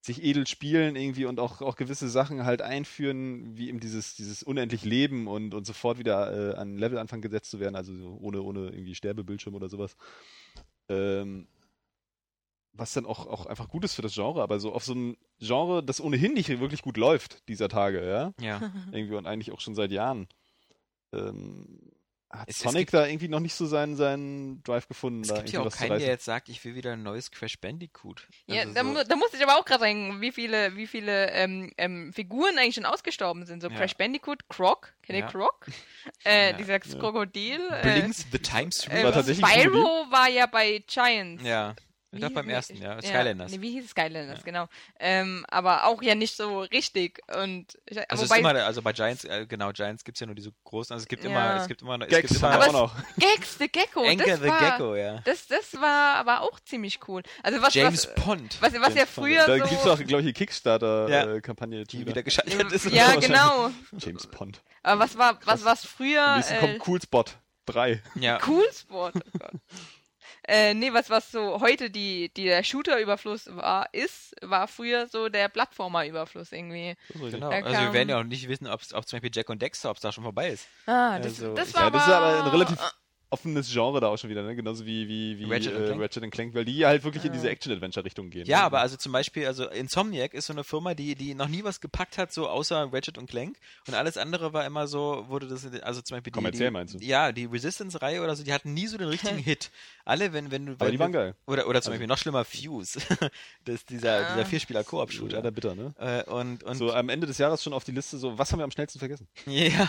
sich edel spielen irgendwie und auch, auch gewisse Sachen halt einführen, wie eben dieses, dieses unendlich Leben und, und sofort wieder äh, an Levelanfang gesetzt zu werden, also so ohne, ohne irgendwie Sterbebildschirm oder sowas. Ähm, was dann auch, auch einfach gut ist für das Genre, aber so auf so ein Genre, das ohnehin nicht wirklich gut läuft dieser Tage, ja, ja. irgendwie und eigentlich auch schon seit Jahren. Ähm, hat Es- es Sonic gibt- da irgendwie noch nicht so seinen, seinen Drive gefunden, Es da gibt ja auch keinen, der jetzt sagt, ich will wieder ein neues Crash Bandicoot. Ja, Also da, so- mu da musste ich aber auch gerade denken, wie viele, wie viele ähm, ähm, Figuren eigentlich schon ausgestorben sind. So Ja. Crash Bandicoot, Croc, kennt ihr Ja. Croc? Äh, Ja. Dieser Krokodil. Äh, Blinks, The Time äh, Streamer. War tatsächlich Spyro war ja bei Giants. ja. Ich dachte beim nee, ersten, ja, Skylanders. Nee, wie hieß es? Skylanders, Ja. genau. Ähm, aber auch ja nicht so richtig. Und ich, Also, es wobei, ist immer, also bei Giants, äh, genau, Giants gibt es ja nur diese großen, also es gibt immer, Ja. es gibt immer, es Gags gibt immer wir Aber auch noch. Gags the Gecko, Enke das the war, Gecko, ja. Das, das war aber auch ziemlich cool. Also was, James was, Pond, was, was ja James Bond. früher Da so... gibt's auch, glaube ich, die Ja. Kickstarter-Kampagne. die wieder gescheitert ist. ja, genau. James Pond. Aber was war, was was früher Nächsten äh, kommt Cool Spot 3. Ja. Cool Sport. Oh Gott. Äh, nee, was was so heute die, die der Shooter-Überfluss war, ist, war früher so der Plattformer-Überfluss irgendwie. Genau. Da Also wir werden ja auch nicht wissen, ob zum Beispiel Jack und Dexter, ob es da schon vorbei ist. Ah, das, Also, das war Ja, das ist aber ein aber- relativ offenes Genre da auch schon wieder, ne? Genauso wie, wie, wie Ratchet äh, Clank. Ratchet Clank, weil die halt wirklich in Ja. diese Action-Adventure-Richtung gehen. Ja, ne? aber also zum Beispiel, also Insomniac ist so eine Firma, die, die noch nie was gepackt hat, so außer Ratchet und Clank. Und alles andere war immer so, wurde das, also zum Beispiel die. Kommerziell die, meinst du? Ja, die Resistance-Reihe oder so, die hatten nie so den richtigen Hit. Alle, wenn, wenn du. Aber wenn die waren geil. Oder, oder zum Also- Beispiel noch schlimmer Fuse. das ist dieser, Ah. dieser Vierspieler-Koop-Shooter. Leider bitter, ne? Äh, und, und so am Ende des Jahres schon auf die Liste, so, was haben wir am schnellsten vergessen? Ja.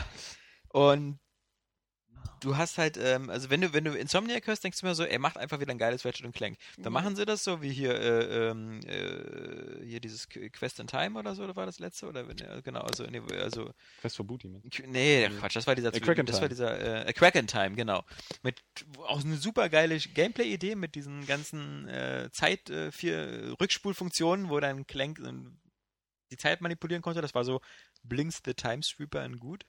Und du hast halt, ähm, also wenn du, wenn du Insomniac hörst, denkst du mir so, er macht einfach wieder ein geiles Ratchet und Clank. Dann Mhm. machen sie das so wie hier, äh, ähm, äh, hier dieses Qu- Quest in Time oder so, oder war das letzte? Oder wenn, ja, genau, also, nee, also Quest for Booty, man. Nee, Quatsch, das war dieser Äh, Crack in das war Time. dieser äh, Crack in Time, genau. Mit auch eine super geile Gameplay-Idee mit diesen ganzen äh, Zeit äh, vier Rückspulfunktionen, wo dann Clank äh, die Zeit manipulieren konnte. Das war so Blinks the Time Sweeper in gut.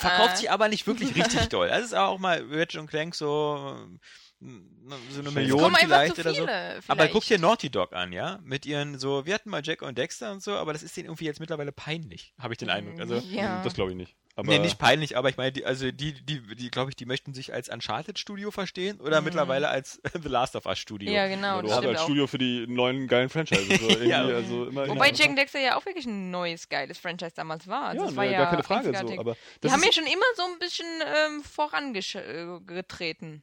Verkauft Äh. sich aber nicht wirklich richtig doll. Das ist auch mal Ratchet und Clank so äh, so eine Million vielleicht oder so. viele. Aber vielleicht. guck dir Naughty Dog an, ja? Mit ihren so, wir hatten mal Jack und Dexter und so, aber das ist denen irgendwie jetzt mittlerweile peinlich, habe ich den Eindruck. Also, ja. Das glaube ich nicht. Aber nee, nicht peinlich, aber ich meine, die, also die, die, die glaube ich, die möchten sich als Uncharted-Studio verstehen oder Mhm. mittlerweile als The Last of Us-Studio. ja, genau, das hast stimmt als. Studio für die neuen geilen Franchises. So irgendwie, Ja. also immer Wobei immer- Jack Dexter ja auch wirklich ein neues, geiles Franchise damals war. Also ja, das war ne, ja gar keine Frage. So, aber Die haben ja schon immer so ein bisschen ähm, vorangetreten.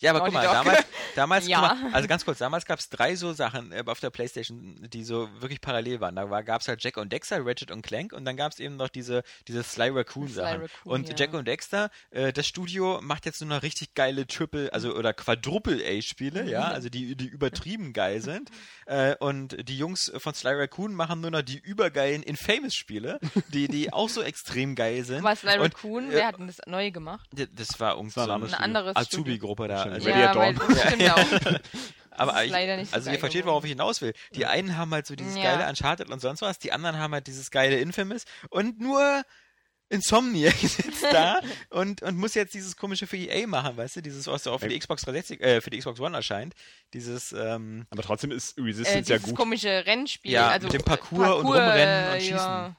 Ja, aber guck mal, Dog. damals, damals Ja. guck mal, also ganz kurz, damals gab es drei so Sachen äh, auf der Playstation, die so wirklich parallel waren. Da gab es halt Jack und Dexter, Ratchet und Clank und dann gab es eben noch diese, diese Sly Raccoon Sly Sachen. Raccoon, und ja. Jack und Dexter, äh, das Studio macht jetzt nur noch richtig geile Triple, also oder Quadruple A Spiele, ja, also die, die übertrieben geil sind. Äh, und die Jungs von Sly Raccoon machen nur noch die übergeilen Infamous Spiele, die, die auch so extrem geil sind. War Sly Und, Raccoon, äh, wer hat denn das neu gemacht? Das war irgendwie Das so war ein anderes Ein Azubi-Gruppe da. Also, Ready ja, at weil stimmt auch. aber ich, also ihr versteht, worauf ich hinaus will. Die einen haben halt so dieses Ja. geile Uncharted und sonst was, die anderen haben halt dieses geile Infamous und nur Insomniac sitzt da und, und muss jetzt dieses komische für EA machen, weißt du, dieses, was auch für die Xbox 360, äh, für die Xbox One erscheint, dieses, ähm, aber trotzdem ist Äh, Resistance ja dieses gut. komische Rennspiel. Ja, also, mit dem äh, Parcours und Rumrennen und äh, Ja, Äh,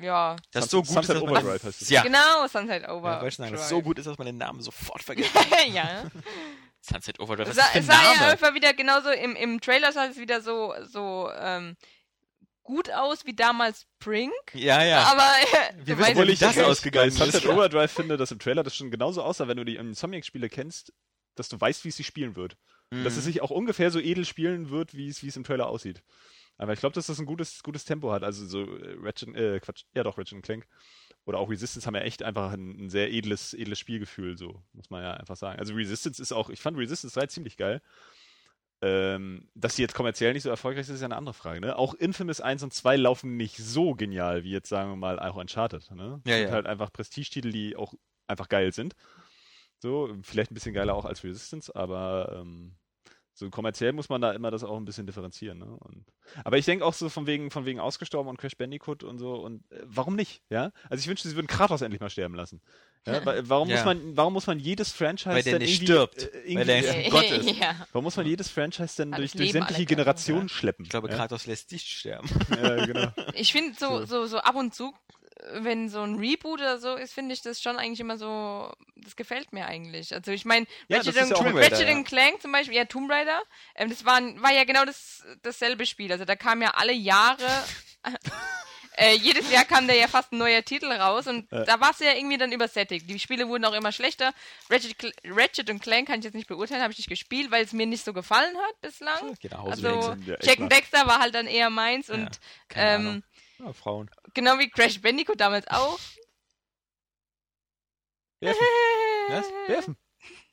ja. das ist so gut ist, Sunset dass Overdrive heißt es. ja, genau, Sunset ja, Over. wollte ich sagen, das ist so gut ist, dass man den Namen sofort vergisst. ja. Sunset Overdrive, Es was sah, ist es sah ja einfach wieder genauso, im, im Trailer sah es wieder so, so ähm, gut aus wie damals Brink. Ja, ja. Aber Wir du wissen, obwohl ich das ausgegangen ist. Sunset Ja. Overdrive finde, dass im Trailer das schon genauso aussah, wenn du die Insomniac-Spiele kennst, dass du weißt, wie es sich spielen wird. Mhm. Dass es sich auch ungefähr so edel spielen wird, wie es, wie es im Trailer aussieht. Aber ich glaube, dass das ein gutes, gutes Tempo hat. Also so äh, Ratchet, äh, Quatsch, ja doch, Ratchet Clank. Oder auch Resistance haben ja echt einfach ein, ein sehr edles, edles Spielgefühl, so, muss man ja einfach sagen. Also Resistance ist auch, ich fand Resistance 3 ziemlich geil. Ähm, dass sie jetzt kommerziell nicht so erfolgreich sind, ist ja eine andere Frage. Ne? Auch Infamous 1 und 2 laufen nicht so genial, wie jetzt sagen wir mal auch Uncharted. Ne? Ja, Das sind ja. halt einfach Prestigetitel, die auch einfach geil sind. So, vielleicht ein bisschen geiler auch als Resistance, aber ähm, so kommerziell muss man da immer das auch ein bisschen differenzieren. Ne? Und, aber ich denke auch so von wegen, von wegen ausgestorben und Crash Bandicoot und so und äh, warum nicht? Ja, also ich wünschte, sie würden Kratos endlich mal sterben lassen. Ja, weil, warum Ja. muss man, warum muss man jedes Franchise Weil der dann nicht irgendwie, stirbt. äh, Weil irgendwie, der ist ein Gott ist. ja. Warum muss man jedes Franchise denn durch, durch sämtliche Generationen ja. schleppen? Ich glaube, ja? Kratos lässt dich sterben. Ja, genau. Ich finde so, So. so, so ab und zu, äh, wenn so ein Reboot oder so ist, finde ich das schon eigentlich immer so, das gefällt mir eigentlich. Also ich meine, Ja, Ratchet, ja Tomb Ratchet Raider, ja. Clank zum Beispiel, ja, Tomb Raider, ähm, das war, war ja genau das, dasselbe Spiel. Also da kam ja alle Jahre, äh, jedes Jahr kam da ja fast ein neuer Titel raus und da war es ja irgendwie dann übersättigt. Die Spiele wurden auch immer schlechter. Ratchet, Ratchet und Clank kann ich jetzt nicht beurteilen, habe ich nicht gespielt, weil es mir nicht so gefallen hat bislang. Hause, Also Jack and Dexter war halt dann eher meins und ähm, Ja, Frauen. genau wie Crash Bandicoot damals auch. Werfen. Was? Werfen.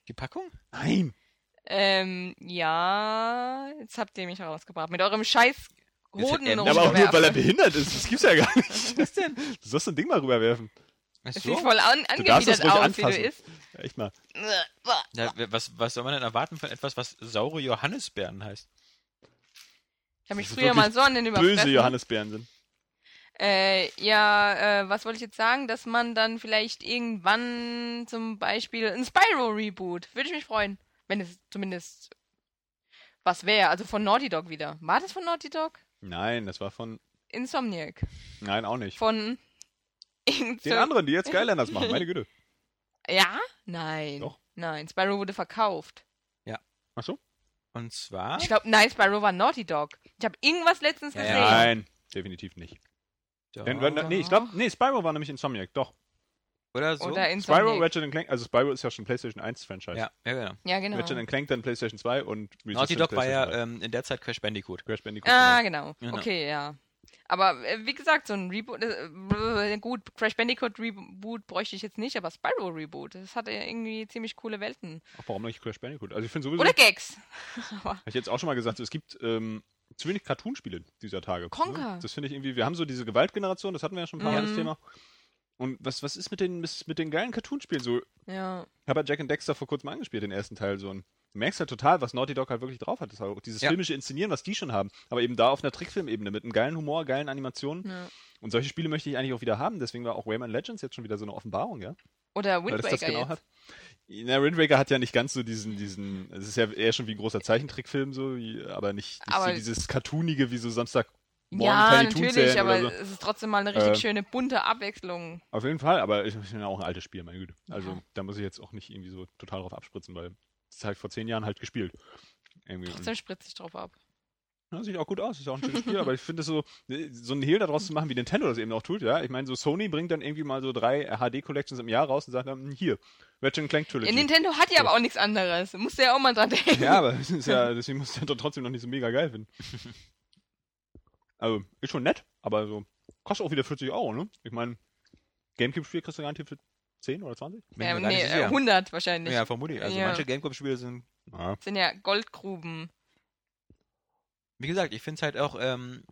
Die Packung? Nein. Ähm, ja, jetzt habt ihr mich rausgebracht. Mit eurem scheiß Hoden Ende. Aber auch nur, weil er behindert ist. Das gibt's ja gar nicht. Was denn? Du sollst so ein Ding mal rüberwerfen. Ach Das so. sieht voll an Du darfst es angewidert aus, wie du anfassen. isst. Echt mal. Ja, was, was soll man denn erwarten von etwas, was saure Johannisbeeren heißt? Ich habe mich früher mal so an den Böse überfressen. Johannisbeeren sind. Äh, ja, äh, was wollte ich jetzt sagen? Dass man dann vielleicht irgendwann zum Beispiel ein Spyro-Reboot. Würde ich mich freuen. Wenn es zumindest was wäre. Also von Naughty Dog wieder. War das von Naughty Dog? Nein, das war von. Insomniac. Nein, auch nicht. Von Den anderen, die jetzt Skylanders machen. Meine Güte. Ja? Nein. Doch. Nein, Spyro wurde verkauft. Ach so? Und zwar. Ich glaube, nein, Spyro war Naughty Dog. Ich habe irgendwas letztens Ja, gesehen. ja. Nein, definitiv nicht. Wenn, nee, ich glaube, nee, Spyro war nämlich Insomniac. Doch. Oder so? Oder Spyro, Insomniac. Ratchet Clank, also Spyro ist ja schon PlayStation 1 Franchise. ja, ja, genau. Ja, genau. Ratchet Clank dann PlayStation 2 und Naughty Resistance Dog war ja ähm, in der Zeit Crash Bandicoot. 3. Crash Bandicoot. Ah, genau. genau. Genau. Okay, ja. Aber äh, wie gesagt, so ein Reboot, äh, gut, Crash Bandicoot Reboot bräuchte ich jetzt nicht, aber Spyro Reboot, das hatte ja irgendwie ziemlich coole Welten. Ach, warum nicht Crash Bandicoot? Also ich finde sowieso, Oder Gags. habe ich jetzt auch schon mal gesagt, so, es gibt ähm, zu wenig Cartoon-Spiele dieser Tage. Conker. Ne? Das finde ich irgendwie, wir haben so diese Gewaltgeneration, das hatten wir ja schon ein paar Mal Mhm. das Thema. Und was, was ist mit den, mit, den geilen Cartoon-Spielen so? Ja. Ich habe ja Jack and Dexter vor kurzem angespielt, den ersten Teil so. Und du merkst halt total, was Naughty Dog halt wirklich drauf hat. Das ist halt auch dieses Ja. filmische Inszenieren, was die schon haben. Aber eben da auf einer Trickfilmebene mit einem geilen Humor, geilen Animationen. ja. Und solche Spiele möchte ich eigentlich auch wieder haben. Deswegen war auch Rayman Legends jetzt schon wieder so eine Offenbarung, ja? Oder Wind Waker genau jetzt. hat. Na, Wind Waker hat ja nicht ganz so diesen, diesen, es ist ja eher schon wie ein großer Zeichentrickfilm so, wie, aber nicht, nicht Aber- so dieses Cartoonige wie so Samstag. Morgen Ja, natürlich, aber so. es ist trotzdem mal eine richtig Äh, schöne bunte Abwechslung. Auf jeden Fall, aber ich, ich bin ja auch ein altes Spiel, meine Güte. Also Ja. da muss ich jetzt auch nicht irgendwie so total drauf abspritzen, weil das habe ich vor zehn Jahren halt gespielt. Irgendwie. Trotzdem spritzt sich drauf ab. Ja, sieht auch gut aus, ist auch ein schönes Spiel, aber ich finde es so, so ein Hehl daraus zu machen, wie Nintendo das eben auch tut, ja. Ich meine, so Sony bringt dann irgendwie mal so drei HD-Collections im Jahr raus und sagt dann, hier, Ratchet Clank Trilogy. Ja, Nintendo hat ja So. aber auch nichts anderes. Musst du ja auch mal dran denken. Ja, aber es ist ja, deswegen muss ich ja doch trotzdem noch nicht so mega geil finden. Also, ist schon nett, aber so, kostet auch wieder 40 Euro, ne? Ich meine, Gamecube-Spiel kriegst du garantiert für 10 oder 20? Bin Ja, gar nicht nee, sicher. äh, 100 wahrscheinlich. Ja, vermutlich. Also Ja. manche Gamecube-Spiele sind. Ja. Das sind ja Goldgruben. Wie gesagt, ich finde es halt auch. Ähm,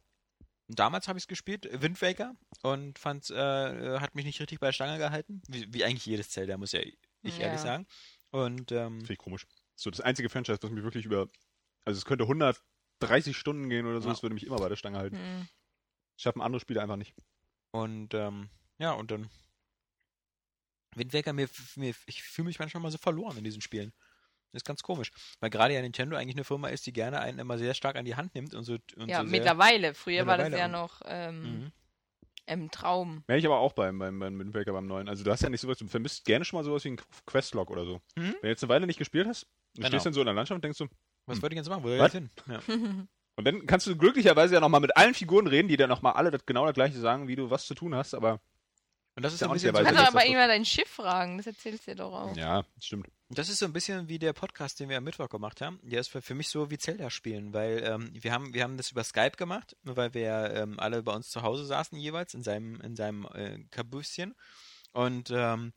damals habe ich es gespielt, Wind Waker, und fand äh, hat mich nicht richtig bei der Stange gehalten. Wie, wie eigentlich jedes Zelda, muss ja ich Ja. ehrlich sagen. Und ähm, Finde ich komisch. So das einzige Franchise, was mich wirklich über, also es könnte 130 Stunden gehen oder so, Ja. das würde mich immer bei der Stange halten. Hm. Schaffen andere Spiele einfach nicht. Und ähm, ja, und dann Wind Waker, mir, mir, ich fühle mich manchmal mal so verloren in diesen Spielen. Das ist ganz komisch. Weil gerade ja Nintendo eigentlich eine Firma ist, die gerne einen immer sehr stark an die Hand nimmt und so. Und Ja, so sehr, mittlerweile. Früher war das Mittlerweile ja noch ähm, Mhm. im Traum. Merke ich aber auch beim, beim, beim Wind Waker beim neuen. Also du hast ja nicht sowas, du vermisst gerne schon mal sowas wie ein Questlog oder so. Mhm. Wenn du jetzt eine Weile nicht gespielt hast, du Genau. stehst dann so in der Landschaft und denkst so, Was Hm. wollte ich jetzt machen? Wo soll ich jetzt hin? Ja. und dann kannst du glücklicherweise ja nochmal mit allen Figuren reden, die dann nochmal alle das, genau das gleiche sagen, wie du was zu tun hast, aber Und das ist Ja, so ein auch bisschen Du kannst das aber immer dein Schiff fragen. Das erzählst du dir doch auch. ja, stimmt. das ist so ein bisschen wie der Podcast, den wir am Mittwoch gemacht haben. Der ist für, mich so wie Zelda spielen, weil ähm, wir haben wir haben das über Skype gemacht, weil wir ähm, alle bei uns zu Hause saßen jeweils in seinem in seinem äh, Kabüsschen und ähm,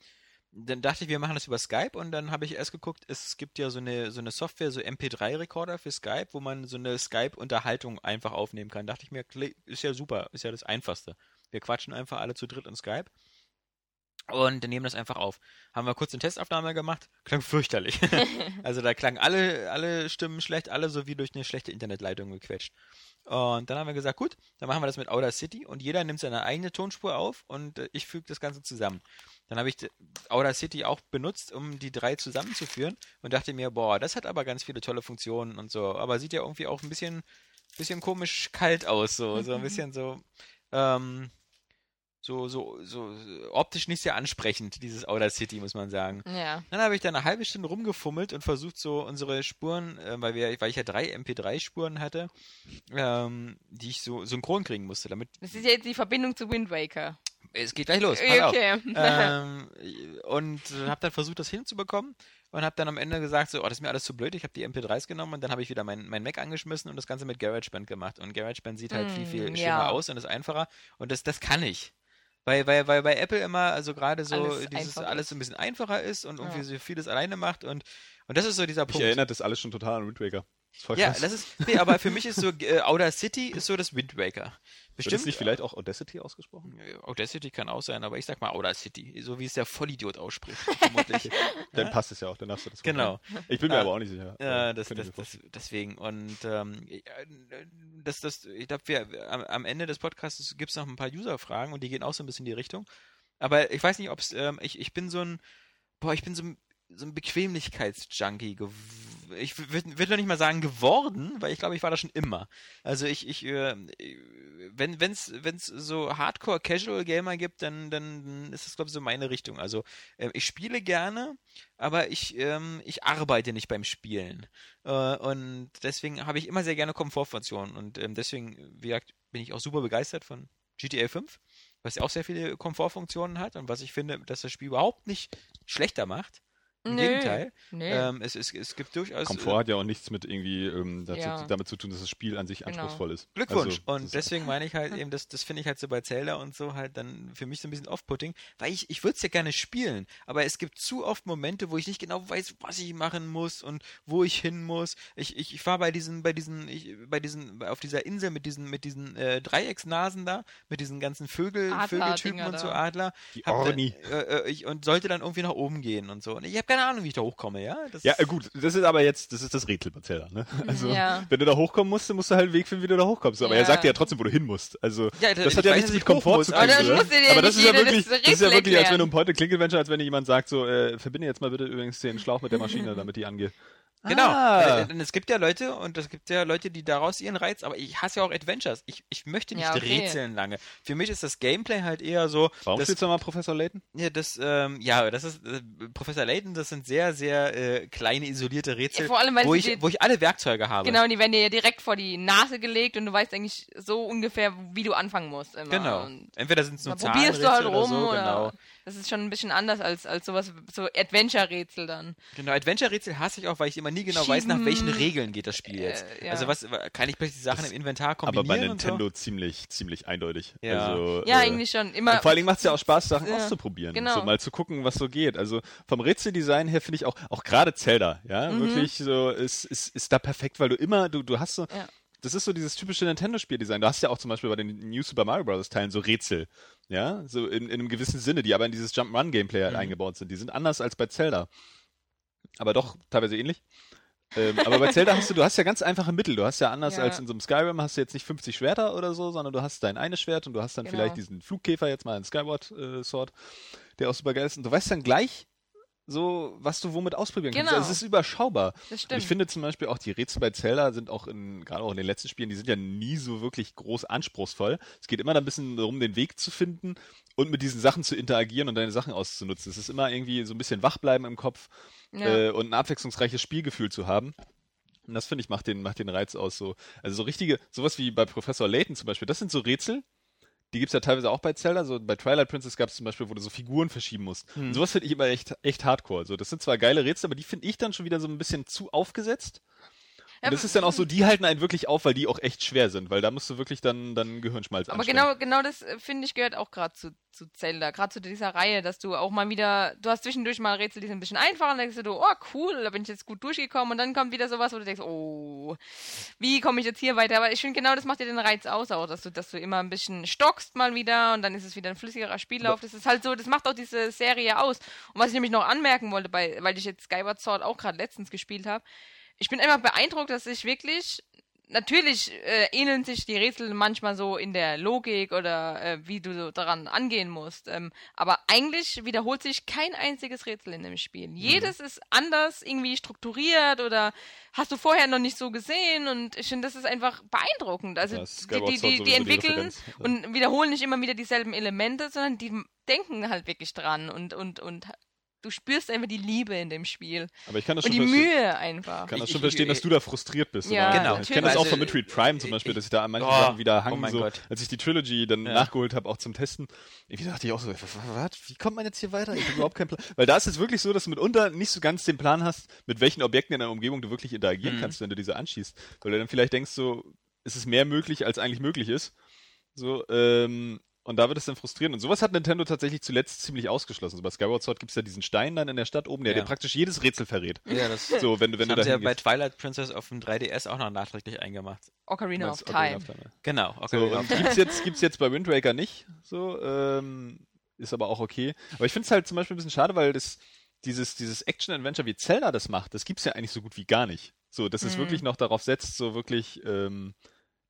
dann dachte ich, wir machen das über Skype und dann habe ich erst geguckt, es gibt ja so eine so eine Software, so MP3-Recorder für Skype, wo man so eine Skype-Unterhaltung einfach aufnehmen kann. Dachte ich mir, ist ja super, ist ja das Einfachste. Wir quatschen einfach alle zu dritt in Skype und nehmen das einfach auf. Haben wir kurz eine Testaufnahme gemacht, klang fürchterlich. also da klangen alle, alle Stimmen schlecht, alle so wie durch eine schlechte Internetleitung gequetscht. Und dann haben wir gesagt, gut, dann machen wir das mit Outer City und jeder nimmt seine eigene Tonspur auf und äh, ich füge das Ganze zusammen. Dann habe ich d- Outer City auch benutzt, um die drei zusammenzuführen und dachte mir, boah, das hat aber ganz viele tolle Funktionen und so, aber sieht ja irgendwie auch ein bisschen, bisschen komisch kalt aus, so, so ein bisschen so, ähm, so, so, so optisch nicht sehr ansprechend, dieses Outer City, muss man sagen. Ja. Dann habe ich da eine halbe Stunde rumgefummelt und versucht, so unsere Spuren, äh, weil, wir, weil ich ja drei MP3-Spuren hatte, ähm, die ich so synchron kriegen musste. Damit Das ist ja jetzt die Verbindung zu Wind Waker. es geht gleich los. Okay. Ähm, und habe dann versucht, das hinzubekommen und habe dann am Ende gesagt, so, oh, das ist mir alles zu blöd. Ich habe die MP3s genommen und dann habe ich wieder mein, mein Mac angeschmissen und das Ganze mit GarageBand gemacht. Und GarageBand sieht halt viel, viel Mm, schöner ja. aus und ist einfacher. Und das, das kann ich. Weil, weil, weil bei Apple immer, also gerade so Alles dieses einfach alles so ein bisschen einfacher ist und irgendwie Ja. so vieles alleine macht und, Und das ist so dieser Mich Punkt. erinnert das alles schon total an Wind Waker. Ist voll ja, krass. das ist, nee, aber für mich ist so, äh, Outer City ist so das Wind Waker. Bestimmt. das nicht vielleicht auch Audacity ausgesprochen? äh, Audacity kann auch sein, aber ich sag mal Outer City, so wie es der Vollidiot ausspricht. vermutlich. Dann passt es ja auch, dann hast du das. Genau. Ich bin mir Ah, aber auch nicht sicher. Ja, das, das, das, deswegen. Und ähm, äh, das, das, ich glaube, wir am, am Ende des Podcasts gibt es noch ein paar User-Fragen und die gehen auch so ein bisschen in die Richtung. Aber ich weiß nicht, ob es, ähm, ich, ich bin so ein, boah, ich bin so ein, so ein Bequemlichkeitsjunkie. Ich würde würd noch nicht mal sagen geworden, weil ich glaube, ich war das schon immer. Also ich, ich, äh, wenn wenn's wenn's so Hardcore Casual Gamer gibt, dann dann ist das glaube ich so meine Richtung. Also äh, ich spiele gerne, aber ich ähm, ich arbeite nicht beim Spielen äh, und deswegen habe ich immer sehr gerne Komfortfunktionen und ähm, deswegen wie gesagt bin ich auch super begeistert von GTA 5, was ja auch sehr viele Komfortfunktionen hat und was ich finde, dass das Spiel überhaupt nicht schlechter macht. Im Nö, Gegenteil. Nee. Ähm, es, es, es gibt durchaus Komfort hat ja auch nichts mit irgendwie ähm, dazu, Ja. damit zu tun, dass das Spiel an sich Genau. anspruchsvoll ist. Glückwunsch. Also, und deswegen meine ich halt eben, das, das finde ich halt so bei Zelda und so halt dann für mich so ein bisschen off-putting, weil ich, ich würde es ja gerne spielen, aber es gibt zu oft Momente, wo ich nicht genau weiß, was ich machen muss und wo ich hin muss. Ich, ich, ich war bei diesen, bei diesen, ich, bei diesen, auf dieser Insel mit diesen, mit diesen äh, Dreiecksnasen da, mit diesen ganzen Vögel, Vögeltypen und so. Adler. Die Hab dann, Orni. äh, äh, ich, und sollte dann irgendwie nach oben gehen und so. Und ich habe keine Ahnung, wie ich da hochkomme, ja? Das Ja, äh, gut, das ist aber jetzt, das ist das Rätsel bei Zelda, ne? Also, Ja. wenn du da hochkommen musst, dann musst du halt einen Weg finden, wie du da hochkommst. Aber er Ja. sagt dir ja trotzdem, wo du hin musst. Also, Ja, das hat ja weiß, nichts mit Komfort muss, zu aber tun. ja aber das ist ja wirklich, das das ist ja wirklich, als wenn du ein Point-and-Click-Adventure, als wenn dir jemand sagt, so, äh, verbinde jetzt mal bitte übrigens den Schlauch mit der Maschine, damit die angeht. Genau. Ah. Äh, Denn es gibt ja Leute und es gibt ja Leute, die daraus ihren Reiz, aber ich hasse ja auch Adventures. Ich, ich möchte nicht Ja, okay. rätseln lange. Für mich ist das Gameplay halt eher so, Warum das, spielst du mal Professor Layton? ja, das, ähm, ja, das ist, äh, Professor Layton, das sind sehr, sehr äh, kleine, isolierte Rätsel, Ja, vor allem, weil wo, ich, die- wo ich alle Werkzeuge habe. Genau, und die werden dir ja direkt vor die Nase gelegt und du weißt eigentlich so ungefähr, wie du anfangen musst. Immer. Genau. Und Entweder sind es nur dann probierst du halt Zahlenrätsel rum oder so, oder genau. Das ist schon ein bisschen anders als, als sowas, so Adventure-Rätsel dann. Genau, Adventure-Rätsel hasse ich auch, weil ich immer nie genau weiß, nach welchen Regeln geht das Spiel jetzt. Äh, ja. Also was, kann ich plötzlich Sachen Das- im Inventar Aber kombinieren bei und so? Nintendo ziemlich, ziemlich eindeutig. Ja. Also, Ja, äh, eigentlich schon. Immer. Und vor allen Dingen macht es ja auch Spaß, Sachen Ja, auszuprobieren. genau. So mal zu gucken, was so geht. Also vom Rätseldesign her finde ich auch, auch gerade Zelda, ja, Mhm. wirklich so, ist, ist, ist da perfekt, weil du immer, du, du hast so, Ja. Das ist so dieses typische Nintendo-Spieldesign. Du hast ja auch zum Beispiel bei den New Super Mario Bros. Teilen so Rätsel, ja, so in, in einem gewissen Sinne, die aber in dieses Jump-Run-Gameplay halt Mhm. eingebaut sind. Die sind anders als bei Zelda. Aber doch teilweise ähnlich. ähm, aber bei Zelda hast du, du hast ja ganz einfache Mittel. Du hast ja anders Ja. als in so einem Skyrim hast du jetzt nicht 50 Schwerter oder so, sondern du hast dein eine Schwert und du hast dann Genau. vielleicht diesen Flugkäfer jetzt mal ein Skyward äh, Sword, der auch super geil ist. Und du weißt dann gleich so, was du womit ausprobieren kannst. Genau. Also es ist überschaubar. das Und stimmt. ich finde zum Beispiel auch die Rätsel bei Zelda sind auch in, gerade auch in den letzten Spielen, die sind ja nie so wirklich groß anspruchsvoll. Es geht immer da ein bisschen darum, den Weg zu finden und mit diesen Sachen zu interagieren und deine Sachen auszunutzen. Es ist immer irgendwie so ein bisschen wach bleiben im Kopf ja. äh, und ein abwechslungsreiches Spielgefühl zu haben. Und das finde ich macht den, macht den Reiz aus so. Also so richtige, sowas wie bei Professor Layton zum Beispiel, das sind so Rätsel, die gibt's ja teilweise auch bei Zelda. So bei Twilight Princess gab es zum Beispiel, wo du so Figuren verschieben musst. Hm. Und sowas finde ich immer echt, echt hardcore. So, das sind zwar geile Rätsel, aber die finde ich dann schon wieder so ein bisschen zu aufgesetzt. Und Ja, das ist dann auch so, die halten einen wirklich auf, weil die auch echt schwer sind, weil da musst du wirklich dann, dann Gehirnschmalz Aber genau, genau das äh, finde ich gehört auch gerade zu, zu Zelda, gerade zu dieser Reihe, dass du auch mal wieder, du hast zwischendurch mal Rätsel, die sind ein bisschen einfacher, und dann denkst du, oh cool, da bin ich jetzt gut durchgekommen und dann kommt wieder sowas, wo du denkst, oh, wie komme ich jetzt hier weiter? Aber ich finde genau, das macht dir den Reiz aus, auch, dass du, dass du immer ein bisschen stockst mal wieder und dann ist es wieder ein flüssigerer Spiellauf. Das ist halt so, das macht auch diese Serie aus. Und was ich nämlich noch anmerken wollte, bei, weil ich jetzt Skyward Sword auch gerade letztens gespielt habe, ich bin einfach beeindruckt, dass ich wirklich Natürlich äh, ähneln sich die Rätsel manchmal so in der Logik oder äh, wie du so daran angehen musst. Ähm, aber eigentlich wiederholt sich kein einziges Rätsel in dem Spiel. Mhm. Jedes ist anders irgendwie strukturiert oder hast du vorher noch nicht so gesehen und ich finde, das ist einfach beeindruckend. Also Ja, die, die, die, die entwickeln und wiederholen nicht immer wieder dieselben Elemente, sondern die denken halt wirklich dran und, und, und du spürst einfach die Liebe in dem Spiel. Aber ich kann das Und schon die verstehen. Mühe einfach. Ich kann das schon ich- verstehen, dass ich- du da frustriert bist. Ja, oder? Genau. Ich kenne das auch Also, von Metroid Prime zum Beispiel, dass ich da an manchen Oh, Sachen wieder oh hangen, mein so, Gott. als ich die Trilogy dann Ja. nachgeholt habe, auch zum Testen. Irgendwie dachte ich auch so, was, was, wie kommt man jetzt hier weiter? Ich habe überhaupt keinen Plan. Weil da ist es wirklich so, dass du mitunter nicht so ganz den Plan hast, mit welchen Objekten in der Umgebung du wirklich interagieren Mhm. kannst, wenn du diese anschießt. Weil du dann vielleicht denkst so, ist es mehr möglich, als eigentlich möglich ist. So, ähm, Und da wird es dann frustrierend. Und sowas hat Nintendo tatsächlich zuletzt ziemlich ausgeschlossen. So bei Skyward Sword gibt es ja diesen Stein dann in der Stadt oben, der Ja. dir praktisch jedes Rätsel verrät. Ja, das, So, wenn du, wenn das du haben sie ja da bei Twilight Princess auf dem 3DS auch noch nachträglich eingemacht. Ocarina of Meinst Time. Ocarina of Time. Genau, So, Ocarina und of Time. gibt's jetzt, gibt's jetzt bei Wind Waker nicht. So, ähm, ist aber auch okay. Aber ich finde es halt zum Beispiel ein bisschen schade, weil das, dieses, dieses Action-Adventure, wie Zelda das macht, das gibt's ja eigentlich so gut wie gar nicht. So, dass es Mhm. wirklich noch darauf setzt, so wirklich ähm,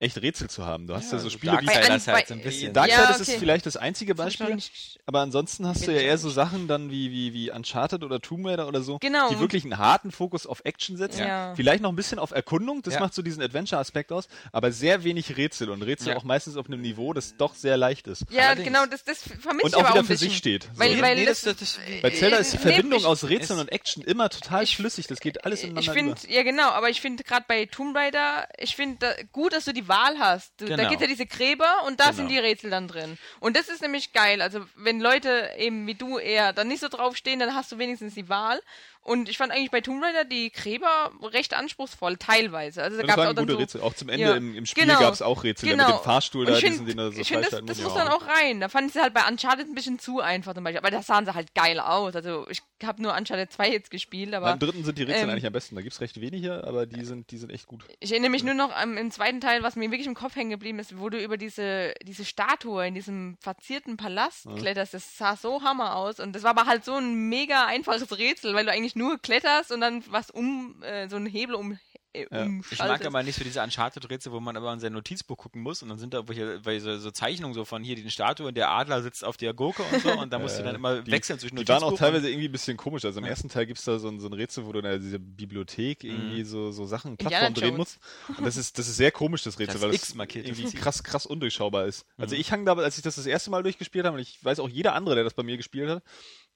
echt Rätsel zu haben. Du hast ja, so Spiele wie Darksiders halt so ein bisschen. Darksiders Ja, ist okay. vielleicht das einzige ich Beispiel, aber ansonsten hast du ja ich eher so. Sachen dann wie, wie, wie Uncharted oder Tomb Raider oder so, Genau. die wirklich einen harten Fokus auf Action setzen. Ja. Vielleicht noch ein bisschen auf Erkundung, das Ja. macht so diesen Adventure-Aspekt aus, aber sehr wenig Rätsel und Rätsel Ja. auch meistens auf einem Niveau, das doch sehr leicht ist. Ja, Allerdings. genau, das, das vermisse Und ich auch aber auch wieder für sich steht. So. Weil, Nee, weil nee, das, das- das- Bei Zelda ist die nee, Verbindung ich- aus Rätseln und Action immer total ich- flüssig. Das geht alles ich ineinander finde, über. ja genau, aber ich finde gerade bei Tomb Raider, ich finde da, gut, dass du die Wahl hast. Du, Da Genau. gibt ja diese Gräber und da Genau. sind die Rätsel dann drin. Und das ist nämlich geil. Also wenn Leute eben wie du eher dann nicht so drauf stehen, dann hast du wenigstens die Wahl. Und ich fand eigentlich bei Tomb Raider die Gräber recht anspruchsful, teilweise. Also da gab es waren auch dann so, Rätsel. Auch zum Ende Ja, im, im Spiel genau, gab es auch Rätsel. Genau. mit dem Fahrstuhl Und da, ich diesen, finde, den er so ich find, das, das muss. Ja. dann auch rein. Da fand ich es halt bei Uncharted ein bisschen zu einfach zum Beispiel. Aber das sahen sie halt geil aus. Also ich habe nur Uncharted 2 jetzt gespielt, aber Beim dritten sind die Rätsel ähm, eigentlich am besten. Da gibt es recht wenige, aber die sind, die sind echt gut. Ich erinnere mich nur noch am, im zweiten Teil, was mir wirklich im Kopf hängen geblieben ist, wo du über diese, diese Statue in diesem verzierten Palast kletterst. Das sah so hammer aus. Und das war aber halt so ein mega einfaches Rätsel, weil du eigentlich nur kletterst und dann was um, äh, so einen Hebel um, äh, Ja. Ich mag aber nicht so diese Uncharted-Rätsel, wo man aber in sein Notizbuch gucken muss und dann sind da irgendwelche weil so, so Zeichnungen so von hier die Statue und der Adler sitzt auf der Gurke und so und da musst du dann immer die, wechseln zwischen Die waren auch Notizbuch teilweise irgendwie ein bisschen komisch. Also im ersten Teil gibt es da so ein, so ein Rätsel, wo du in der- dieser Bibliothek irgendwie so, so Sachen, Plattformen drehen musst. Und das ist, das ist sehr komisch, das Rätsel, Das weil markiert irgendwie krass, krass undurchschaubar ist. Also ich hang da, als ich das das erste Mal durchgespielt habe, und ich weiß auch jeder andere, der das bei mir gespielt hat,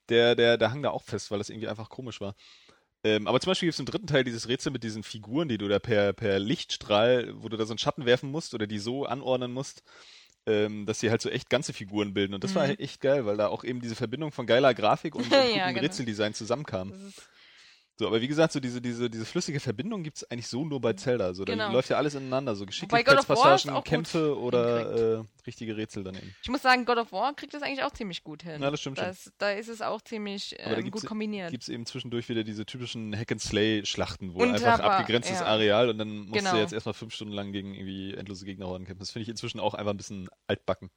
der, der, der hang da auch fest, weil das irgendwie einfach komisch war. Ähm, aber zum Beispiel gibt es im dritten Teil dieses Rätsel mit diesen Figuren, die du da per, per Lichtstrahl, wo du da so einen Schatten werfen musst oder die so anordnen musst, ähm, dass sie halt so echt ganze Figuren bilden. Und das war Mhm. echt geil, weil da auch eben diese Verbindung von geiler Grafik und, und Ja, gutem genau. Rätseldesign zusammenkam. So, aber wie gesagt, so diese, diese, diese flüssige Verbindung gibt es eigentlich so nur bei Zelda. So, da Genau. läuft ja alles ineinander. So War Geschicklichkeitspassagen, Kämpfe oder äh, richtige Rätsel daneben. Ich muss sagen, God of War kriegt das eigentlich auch ziemlich gut hin. Ja, das stimmt schon. das, Da ist es auch ziemlich Aber da ähm, gut kombiniert. Gibt es eben zwischendurch wieder diese typischen Hack-and-Slay-Schlachten, wo Und einfach abgegrenztes ja. Areal und dann musst Genau. du jetzt erstmal fünf Stunden lang gegen irgendwie endlose Gegnerhorden kämpfen. Das finde ich inzwischen auch einfach ein bisschen altbacken.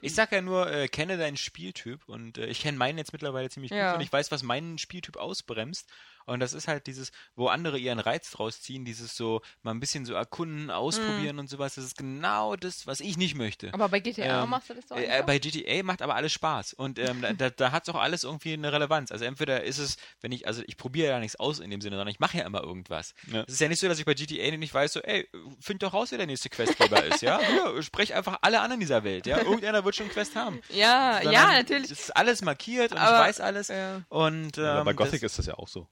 Ich sag ja nur, äh, kenne deinen Spieltyp und äh, ich kenne meinen jetzt mittlerweile ziemlich Ja. gut und ich weiß, was meinen Spieltyp ausbremst. Und das ist halt dieses, wo andere ihren Reiz draus ziehen, dieses so mal ein bisschen so erkunden, ausprobieren und sowas. Das ist genau das, was ich nicht möchte. Aber bei GTA Ähm, machst du das doch Äh, bei GTA macht aber alles Spaß und ähm, da, da, da hat auch alles irgendwie eine Relevanz. Also entweder ist es, wenn ich, also ich probiere ja nichts aus in dem Sinne, sondern ich mache ja immer irgendwas. Ja. Es ist ja nicht so, dass ich bei GTA nicht weiß, so, ey, find doch raus, wer der nächste Questgeber ist, ja? ja sprech einfach alle an in dieser Welt, ja? Irgendeiner wird schon einen Quest haben. Ja, Sondern ja, natürlich. Es ist alles markiert und Aber- ich weiß alles. Ja. Und ähm, Aber bei Gothic das, ist das ja auch so.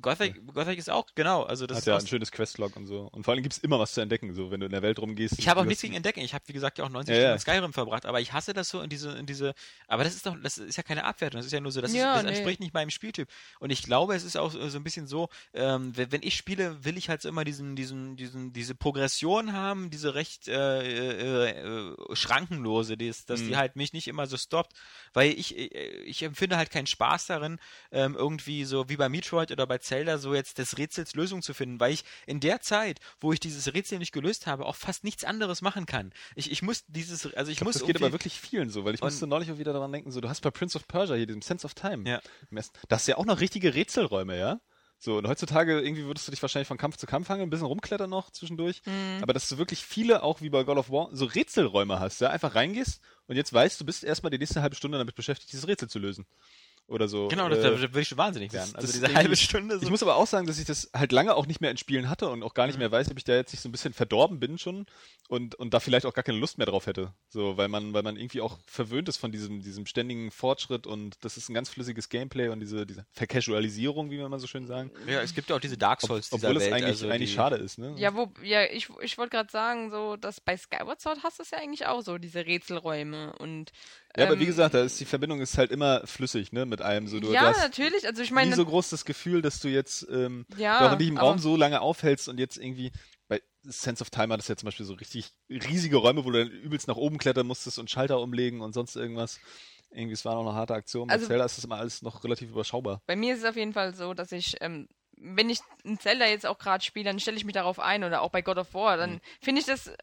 Gothic, Gothic ist auch, genau. Also das Hat ist ja auch- ein schönes Questlog und so. Und vor allem gibt es immer was zu entdecken, so wenn du in der Welt rumgehst. Ich habe auch nichts gegen Entdecken. Ich habe, wie gesagt, ja auch 90 Ja, Stunden ja. in Skyrim verbracht, aber ich hasse das so in diese, in diese, aber das ist doch, das ist ja keine Abwertung, das ist ja nur so, das, Ja, ist, das nee. entspricht nicht meinem Spieltyp. Und ich glaube, es ist auch so ein bisschen so, ähm, wenn, ich spiele, will ich halt so immer diesen, diesen, diesen, diese Progression haben, diese recht äh, äh, äh, schrankenlose, die ist, dass die Mhm. halt mich nicht immer so stoppt, weil ich, ich, ich empfinde halt keinen Spaß darin, ähm, irgendwie so wie bei Metroid oder bei Zelda so jetzt des Rätsels Lösung zu finden, weil ich in der Zeit, wo ich dieses Rätsel nicht gelöst habe, auch fast nichts anderes machen kann. Ich, ich muss dieses, also ich, Ich glaub, muss das geht aber wirklich vielen so, weil ich musste neulich auch wieder daran denken, so du hast bei Prince of Persia hier, diesem Sense of Time, Ja. das ist ja auch noch richtige Rätselräume, ja? So, und heutzutage irgendwie würdest du dich wahrscheinlich von Kampf zu Kampf hangeln, ein bisschen rumklettern noch zwischendurch. Mhm. Aber dass du wirklich viele, auch wie bei God of War, so Rätselräume hast, ja? Einfach reingehst und jetzt weißt, du bist erstmal die nächste halbe Stunde damit beschäftigt, dieses Rätsel zu lösen. Oder so. Genau, das, äh, da würde ich schon wahnsinnig das- werden. Also das diese irgendwie- halbe Stunde so. Ich muss aber auch sagen, dass ich das halt lange auch nicht mehr in Spielen hatte und auch gar Mhm. nicht mehr weiß, ob ich da jetzt nicht so ein bisschen verdorben bin schon und, und da vielleicht auch gar keine Lust mehr drauf hätte. So, weil man, weil man irgendwie auch verwöhnt ist von diesem, diesem ständigen Fortschritt und das ist ein ganz flüssiges Gameplay und diese, diese Vercasualisierung, wie wir mal so schön sagen. ja, es gibt ja auch diese Dark Souls dieser Obwohl es Welt. eigentlich, also eigentlich die, schade ist, ne? Ja, wo, ja, ich, ich wollte gerade sagen, so, dass bei Skyward Sword hast du es ja eigentlich auch so, diese Rätselräume und. Ja, aber wie ähm, gesagt, da ist die Verbindung ist halt immer flüssig, ne, mit allem. So, du, ja, du natürlich. Also ich nie meine, so groß das Gefühl, dass du jetzt ähm, ja, du auch dich im Raum so lange aufhältst und jetzt irgendwie bei Sense of Time hat es ja zum Beispiel so richtig riesige Räume, wo du dann übelst nach oben klettern musstest und Schalter umlegen und sonst irgendwas. Irgendwie, es war noch eine harte Aktion. Bei Also- Zelda ist das immer alles noch relativ überschaubar. Bei mir ist es auf jeden Fall so, dass ich, ähm, wenn ich ein Zelda jetzt auch gerade spiele, dann stelle ich mich darauf ein oder auch bei God of War, Mhm. dann finde ich das, äh,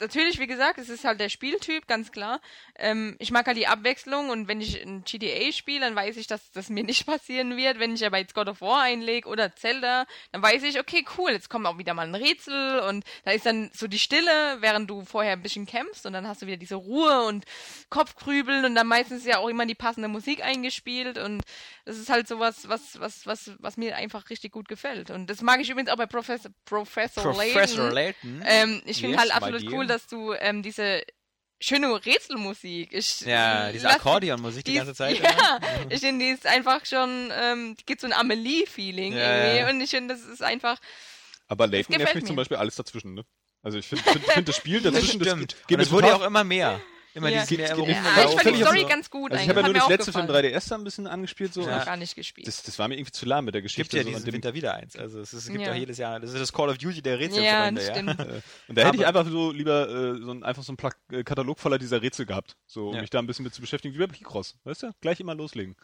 natürlich, wie gesagt, es ist halt der Spieltyp, ganz klar. Ähm, ich mag halt die Abwechslung und wenn ich ein GTA spiele, dann weiß ich, dass das mir nicht passieren wird. Wenn ich aber jetzt God of War einlege oder Zelda, dann weiß ich, okay, cool, jetzt kommt auch wieder mal ein Rätsel und da ist dann so die Stille, während du vorher ein bisschen kämpfst und dann hast du wieder diese Ruhe und Kopfgrübeln und dann meistens ja auch immer die passende Musik eingespielt und das ist halt sowas, was, was, was, was mir einfach richtig gut gefällt. Und das mag ich übrigens auch bei Professor, Professor, Professor Layton. Layton. Ähm, ich finde Yes, halt absolut dear. Cool, dass du ähm, diese schöne Rätselmusik. Ich, ja, diese Akkordeonmusik die, die ganze Zeit. Ja, ich finde, die ist einfach schon, ähm, die gibt so ein Amelie-Feeling Ja, irgendwie. ja. Und ich finde, das ist einfach, Aber Layton gefällt nervt mich mir. zum Beispiel alles dazwischen, ne? Also ich finde find, find das Spiel Das dazwischen, das stimmt. geht Und es mir wurde ja auch immer mehr. Immer ja, dieses mehr geht- immer geht- rum- ja, Ja, ich fand die Story absurd. ganz gut Also ich habe ja nur das letzte den 3DS da ein bisschen angespielt so. Ja. gar nicht gespielt. Das, das war mir irgendwie zu lahm mit der Es Geschichte. gibt ja so, diesen Winter wieder eins. Also es, ist, es gibt Ja. auch jedes Jahr. Das ist das Call of Duty der ja, Rätselfreunde. das Ja, stimmt. Äh, Und da hätte ich einfach so lieber äh, so ein, einfach so einen äh, Katalog voller dieser Rätsel gehabt. So, um Ja. mich da ein bisschen mit zu beschäftigen, wie bei Picross. Weißt du? Gleich immer loslegen.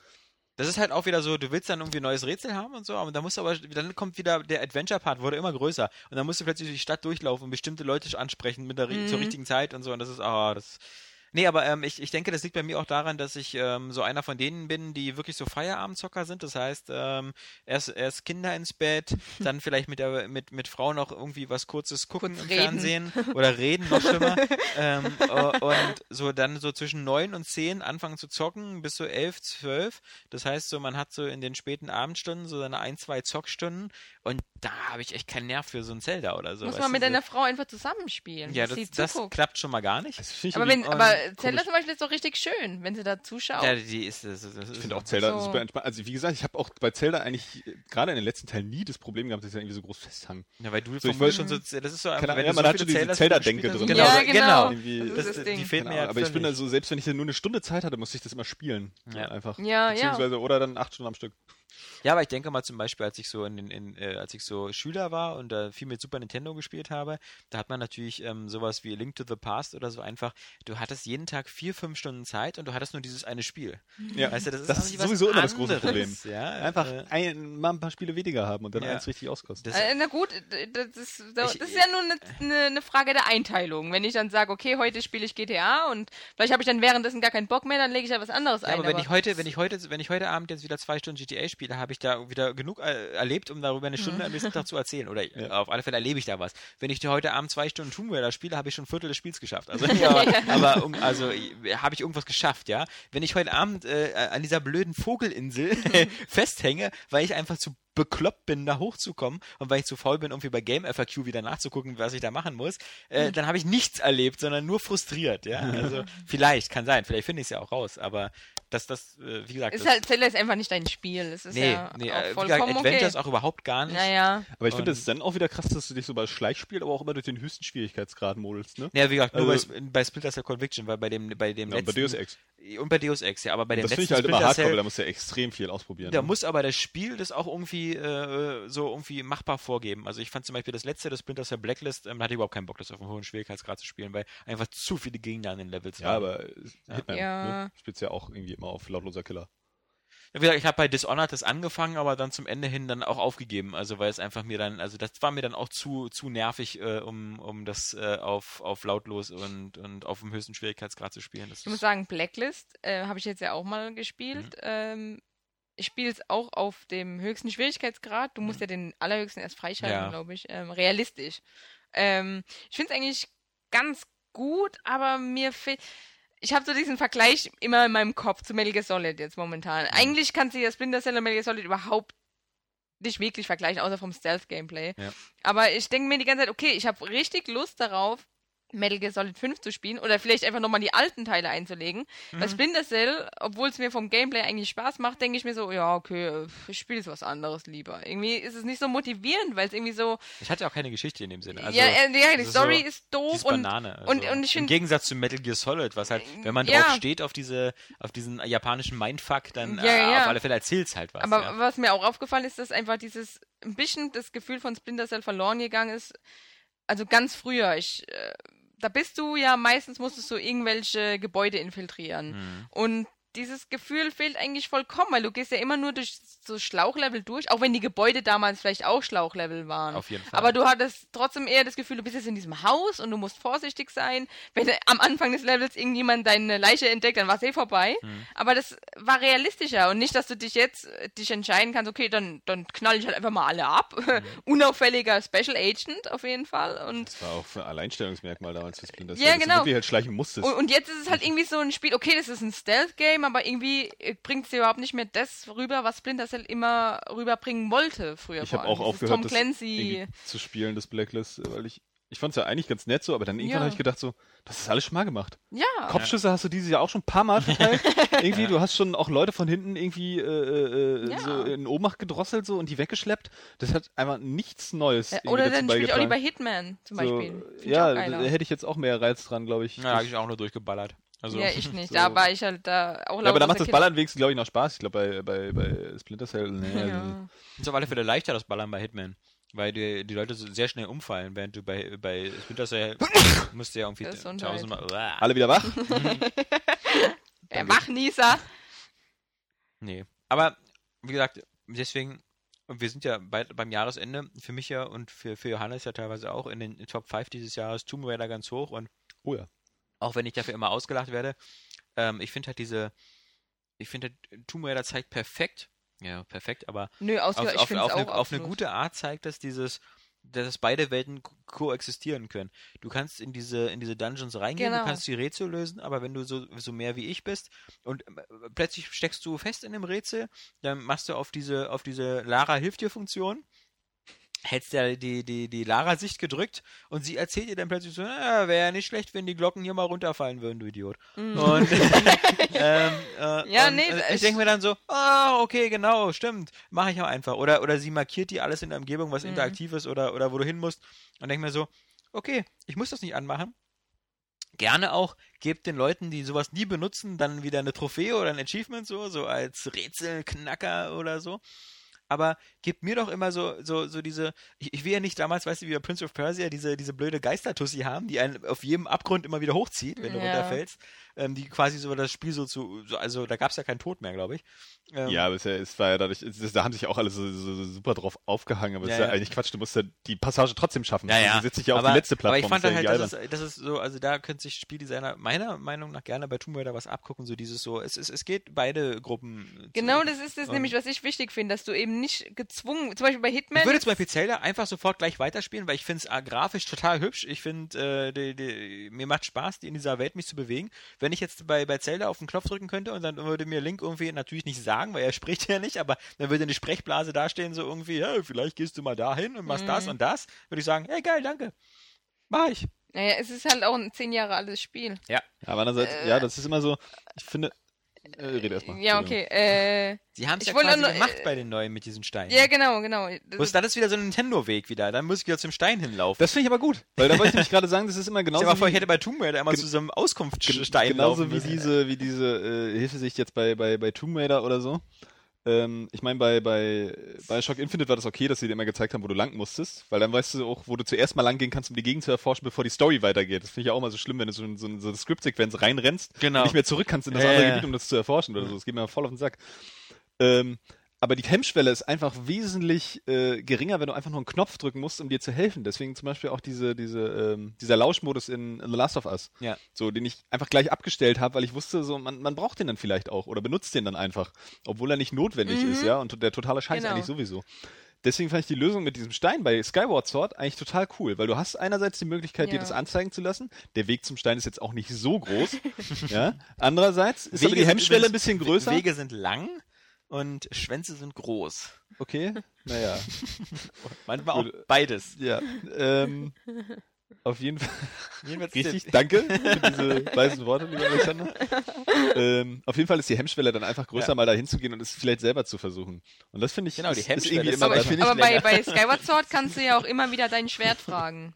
Das ist halt auch wieder so, du willst dann irgendwie ein neues Rätsel haben und so, aber da musst du aber, dann kommt wieder der Adventure-Part, wurde immer größer. Und dann musst du plötzlich durch die Stadt durchlaufen und bestimmte Leute ansprechen mit der, Mhm. zur richtigen Zeit und so. Und das ist, ah, das. Nee, aber ähm, ich, ich denke, das liegt bei mir auch daran, dass ich ähm, so einer von denen bin, die wirklich so Feierabendzocker sind. Das heißt, ähm, erst, erst Kinder ins Bett, dann vielleicht mit, der, mit, mit Frau noch irgendwie was Kurzes gucken Kurz im reden. Fernsehen oder reden, noch schlimmer. ähm, äh, und so dann so zwischen neun und zehn anfangen zu zocken bis so elf, zwölf. Das heißt so, man hat so in den späten Abendstunden so seine ein, zwei Zockstunden und da habe ich echt keinen Nerv für so ein Zelda oder so. Muss man mit so. deiner Frau einfach zusammenspielen. Ja, dass das, sie das klappt schon mal gar nicht. Das finde ich Aber, wenn, und- komisch. Zelda zum Beispiel ist doch richtig schön, wenn sie da zuschaut. Ja, die ist, das, Ich finde auch Zelda So. super entspannt. Also wie gesagt, ich habe auch bei Zelda eigentlich äh, gerade in den letzten Teilen nie das Problem gehabt, dass ich da irgendwie so groß festhang. Ja, weil du So, ich wollte- schon so, das ist so einfach, wenn ja, man so hat schon diese Zelda-Denke drin. Genau, Ja, genau. genau. Das ist Das, das die fehlt Keine mir aber ich bin völlig. also, selbst wenn ich nur eine Stunde Zeit hatte, musste ich das immer spielen. So Ja. einfach. Ja, ja. Beziehungsweise, oder dann acht Stunden am Stück. Ja, aber ich denke mal zum Beispiel, als ich so in, den- in äh, als ich so Schüler war und äh, viel mit Super Nintendo gespielt habe, da hat man natürlich ähm, sowas wie Link to the Past oder so einfach, du hattest jeden Tag vier, fünf Stunden Zeit und du hattest nur dieses eine Spiel. Ja, Weißt du, das ist, das ist was sowieso immer das große Problem. Ja, Einfach äh, ein, mal ein paar Spiele weniger haben und dann Ja. eins richtig auskosten. Das- Äh, na gut, das ist, das Ich- ist ja nur eine, eine, Frage der Einteilung. Wenn ich dann sage, okay, heute spiele ich GTA und vielleicht habe ich dann währenddessen gar keinen Bock mehr, dann lege ich ja was anderes Ja, ein. aber wenn ich heute, wenn ich heute, wenn ich heute Abend jetzt wieder zwei Stunden GTA spiele, habe ich da wieder genug äh, erlebt, um darüber eine Stunde am nächsten Tag zu erzählen. Oder äh, auf alle Fälle erlebe ich da was. Wenn ich heute Abend zwei Stunden Tomb Raider spiele, habe ich schon ein Viertel des Spiels geschafft. Also, ja, aber, aber also äh, habe ich irgendwas geschafft, ja. Wenn ich heute Abend äh, an dieser blöden Vogelinsel festhänge, weil ich einfach zu bekloppt bin, da hochzukommen und weil ich zu faul bin, irgendwie bei Game FAQ wieder nachzugucken, was ich da machen muss, äh, Hm. dann habe ich nichts erlebt, sondern nur frustriert, ja. Also vielleicht, kann sein, vielleicht finde ich es ja auch raus, aber das, das, äh, wie gesagt, ist das, halt, Zelda ist einfach nicht dein Spiel. Es ist nee, ja nee, auch äh, wie vollkommen gesagt, Adventures okay. auch überhaupt gar nicht. Naja, Aber ich finde es dann auch wieder krass, dass du dich so bei Schleichspiel, aber auch immer durch den höchsten Schwierigkeitsgrad modelst, ne? Ja, wie gesagt, nur Also- bei, bei Splinter Cell Conviction, weil bei dem, bei dem Ja, und bei letzten, Deus Ex. und bei Deus Ex, ja, aber bei dem Das finde letzten ich halt immer Splinter hardcore, weil Cell, da musst du ja extrem viel ausprobieren. da ne? muss aber das Spiel das auch irgendwie äh, so irgendwie machbar vorgeben. Also ich fand zum Beispiel das letzte, das Splinter Cell Blacklist, ähm, da hatte ich überhaupt keinen Bock, das auf einem hohen Schwierigkeitsgrad zu spielen, weil einfach zu viele Gegner an den Levels ja, waren. aber äh, Hitman, Ja. ne? Spielst ja auch irgendwie immer auf lautloser Killer. Ja, wie gesagt, ich habe bei Dishonored das angefangen, aber dann zum Ende hin dann auch aufgegeben. Also weil es einfach mir dann, also das war mir dann auch zu zu nervig, äh, um um das äh, auf auf lautlos und und auf dem höchsten Schwierigkeitsgrad zu spielen. Das ich muss sagen, Blacklist äh, habe ich jetzt ja auch mal gespielt. Mhm. Ähm, ich spiele es auch auf dem höchsten Schwierigkeitsgrad. Du musst ja den allerhöchsten erst freischalten, Mhm. Ja. glaube ich. Ähm, realistisch. Ähm, ich finde es eigentlich ganz gut, aber mir fehlt. Ich habe so diesen Vergleich immer in meinem Kopf zu Metal Gear Solid jetzt momentan. Mhm. Eigentlich kannst du ja Splinter Cell und Metal Gear Solid überhaupt nicht wirklich vergleichen, außer vom Stealth-Gameplay. Ja. Aber ich denke mir die ganze Zeit, okay, ich habe richtig Lust darauf, Metal Gear Solid 5 zu spielen oder vielleicht einfach nochmal die alten Teile einzulegen. Bei Splinter Cell, obwohl es mir vom Gameplay eigentlich Spaß macht, denke ich mir so, ja, okay, äh, ich spiele jetzt was anderes lieber. Irgendwie ist es nicht so motivierend, weil es irgendwie so, ich hatte auch keine Geschichte in dem Sinne. Also, ja, äh, ja, die Story so- ist doof ist und, Banane. Also, und, und ich Im Gegensatz zu Metal Gear Solid, was halt, wenn man Ja. drauf steht auf diese, auf diesen japanischen Mindfuck, dann Ja, äh, ja. auf alle Fälle erzählt's halt was. aber was mir auch aufgefallen ist, dass einfach dieses, ein bisschen das Gefühl von Splinter Cell verloren gegangen ist, also ganz früher, ich, äh, da bist du ja meistens musstest du irgendwelche Gebäude infiltrieren. Hm. Und dieses Gefühl fehlt eigentlich vollkommen, weil du gehst ja immer nur durch so Schlauchlevel durch, auch wenn die Gebäude damals vielleicht auch Schlauchlevel waren. Auf jeden Fall. Aber du hattest trotzdem eher das Gefühl, du bist jetzt in diesem Haus und du musst vorsichtig sein. Wenn am Anfang des Levels irgendjemand deine Leiche entdeckt, dann war es eh vorbei. Hm. Aber das war realistischer und nicht, dass du dich jetzt äh, dich entscheiden kannst, okay, dann, dann knall ich halt einfach mal alle ab. Hm. Unauffälliger Special Agent auf jeden Fall. Und Das war auch für ein Alleinstellungsmerkmal damals für Splinter Ja, dass genau. Du wirklich halt schleichen musstest. Und, und jetzt ist es halt irgendwie so ein Spiel, okay, das ist ein Stealth-Game, aber irgendwie bringt es dir überhaupt nicht mehr das rüber, was Splinter Cell immer rüberbringen wollte früher. ich habe auch aufgehört, Tom das Clancy. irgendwie zu spielen, das Blacklist, weil ich ich fand es ja eigentlich ganz nett so, aber dann irgendwann Ja. habe ich gedacht so, das ist alles schon mal gemacht. Ja. Kopfschüsse hast du dieses Jahr auch schon ein paar Mal verteilt. irgendwie, du hast schon auch Leute von hinten irgendwie äh, äh, Ja. so in Ohnmacht gedrosselt so und die weggeschleppt. Das hat einfach nichts Neues. Ja, irgendwie Oder dazu dann spiele ich auch lieber Hitman zum so, Beispiel. Find ich ja, da hätte ich jetzt auch mehr Reiz dran, glaube ich. Ja, hab ich auch nur durchgeballert. Also, ja, ich nicht. so. Da war ich halt da auch Ja, aber da macht das der Ballern wenigstens, glaube ich, noch Spaß. Ich glaube, bei, bei, bei Splinter Cell, nee, Kindheit. also, Ja. ist auf alle Fälle leichter, das Ballern bei Hitman. Weil die, die Leute sehr schnell umfallen, während du bei, bei Splinter Cell musst du ja irgendwie tausendmal. Alle wieder wach. Der Wachnießer. Nee. Aber wie gesagt, deswegen, und wir sind ja bei, beim Jahresende, für mich ja und für, für Johannes ja teilweise auch in den Top 5 dieses Jahres Tomb Raider ganz hoch und Oh ja. Auch wenn ich dafür immer ausgelacht werde, ähm, ich finde halt diese, ich finde halt, Tomb Raider zeigt perfekt, ja, perfekt, aber Nö, auf, auf, auf, eine, auf eine gute Art zeigt das dieses, dass beide Welten ko- koexistieren können. Du kannst in diese, in diese Dungeons reingehen, Genau. du kannst die Rätsel lösen, aber wenn du so, so mehr wie ich bist und äh, plötzlich steckst du fest in dem Rätsel, dann machst du auf diese, auf diese Lara hilft dir Funktion, hältst ja die, die, die Lara-Sicht gedrückt und sie erzählt dir dann plötzlich so, ah, wäre ja nicht schlecht, wenn die Glocken hier mal runterfallen würden, du Idiot. Mhm. Und, ähm, äh, Ja, und, nee, äh, ich- denke mir dann so, ah, okay, genau, stimmt, mache ich auch einfach. Oder, oder sie markiert dir alles in der Umgebung, was Mhm. interaktiv ist oder, oder wo du hin musst. Und denke mir so, okay, ich muss das nicht anmachen. Gerne auch, gebt den Leuten, die sowas nie benutzen, dann wieder eine Trophäe oder ein Achievement so, so als Rätselknacker oder so. Aber gebt mir doch immer so, so, so diese, ich, ich will ja nicht damals, weißt du, wie bei Prince of Persia, diese, diese blöde Geistertussi haben, die einen auf jedem Abgrund immer wieder hochzieht, wenn du Ja. runterfällst, ähm, die quasi so das Spiel so zu, so, also da gab es ja keinen Tod mehr, glaube ich. Ähm, Ja, aber es, ja- es war ja dadurch, es, da haben sich auch alle so, so, so super drauf aufgehangen, aber es Ja, ist ja ja. eigentlich Quatsch, du musst ja die Passage trotzdem schaffen. Ja, ja. Du setzt dich ja auf die letzte Plattform. Aber ich fand ist dann halt, irgendwie das ist, das ist so, also da könnte sich Spieldesigner meiner Meinung nach gerne bei Tomb Raider was abgucken, so dieses so, es, es, es geht beide Gruppen. zu- Genau, das ist das Und- nämlich, was ich wichtig finde, dass du eben nicht gezwungen, zum Beispiel bei Hitman. Ich würde zum Beispiel Zelda einfach sofort gleich weiterspielen, weil ich finde es grafisch total hübsch. Ich finde, äh, mir macht Spaß, die in dieser Welt mich zu bewegen. Wenn ich jetzt bei, bei Zelda auf den Knopf drücken könnte und dann würde mir Link irgendwie natürlich nicht sagen, weil er spricht ja nicht, aber dann würde eine Sprechblase dastehen, so irgendwie, ja, vielleicht gehst du mal dahin und machst Mhm. das und das, würde ich sagen, hey, geil, danke. Mach ich. naja, es ist halt auch ein zehn Jahre altes Spiel. Ja, aber andererseits, Äh. ja, das ist immer so, ich finde, rede erstmal. Ja, okay. Äh, Sie haben es Ich ja wollte quasi nur- gemacht äh, bei den neuen mit diesen Steinen. ja, genau, genau. Das Bloß dann ist wieder so ein Nintendo-Weg wieder. Dann muss ich wieder zum Stein hinlaufen. Das finde ich aber gut, weil da wollte ich nämlich gerade sagen, das ist immer genauso dir mal vor, ich wie, hätte bei Tomb Raider immer Gen- zu so einem Auskunftsstein genauso laufen wie diese, wie diese äh, Hilfesicht jetzt bei, bei, bei Tomb Raider oder so. Ähm, ich meine, bei, bei Bioshock Infinite war das okay, dass sie dir immer gezeigt haben, wo du lang musstest, weil dann weißt du auch, wo du zuerst mal lang gehen kannst, um die Gegend zu erforschen, bevor die Story weitergeht. Das finde ich auch mal so schlimm, wenn du so, in- so, in so eine Skriptsequenz reinrennst Genau. und nicht mehr zurück kannst in das Ja, andere. Gebiet, um das zu erforschen oder so. Das geht mir voll auf den Sack. Ähm, aber die Hemmschwelle ist einfach wesentlich äh, geringer, wenn du einfach nur einen Knopf drücken musst, um dir zu helfen. Deswegen zum Beispiel auch diese, diese, ähm, dieser Lauschmodus in, in The Last of Us. Ja. So, den ich einfach gleich abgestellt habe, weil ich wusste, so, man, man braucht den dann vielleicht auch oder benutzt den dann einfach, obwohl er nicht notwendig Mhm. ist, ja, und der totale Scheiß Genau. eigentlich sowieso. Deswegen fand ich die Lösung mit diesem Stein bei Skyward Sword eigentlich total cool, weil du hast einerseits die Möglichkeit, dir Ja. das anzeigen zu lassen. Der Weg zum Stein ist jetzt auch nicht so groß. ja. Andererseits ist aber Wege die sind Hemmschwelle übrigens- ein bisschen größer. Wege sind lang und Schwänze sind groß. Okay. Naja. Manchmal auch beides. Ja. Ähm, auf jeden Fall. Jedenfalls Richtig, danke für diese weisen Worte, lieber Alexander. ähm, auf jeden Fall ist die Hemmschwelle dann einfach größer, Ja. mal da hinzugehen und es vielleicht selber zu versuchen. Und das finde ich, Genau, die ist, ist Hemmschwelle irgendwie ist immer aber- aber bei, bei Skyward Sword kannst du ja auch immer wieder dein Schwert fragen.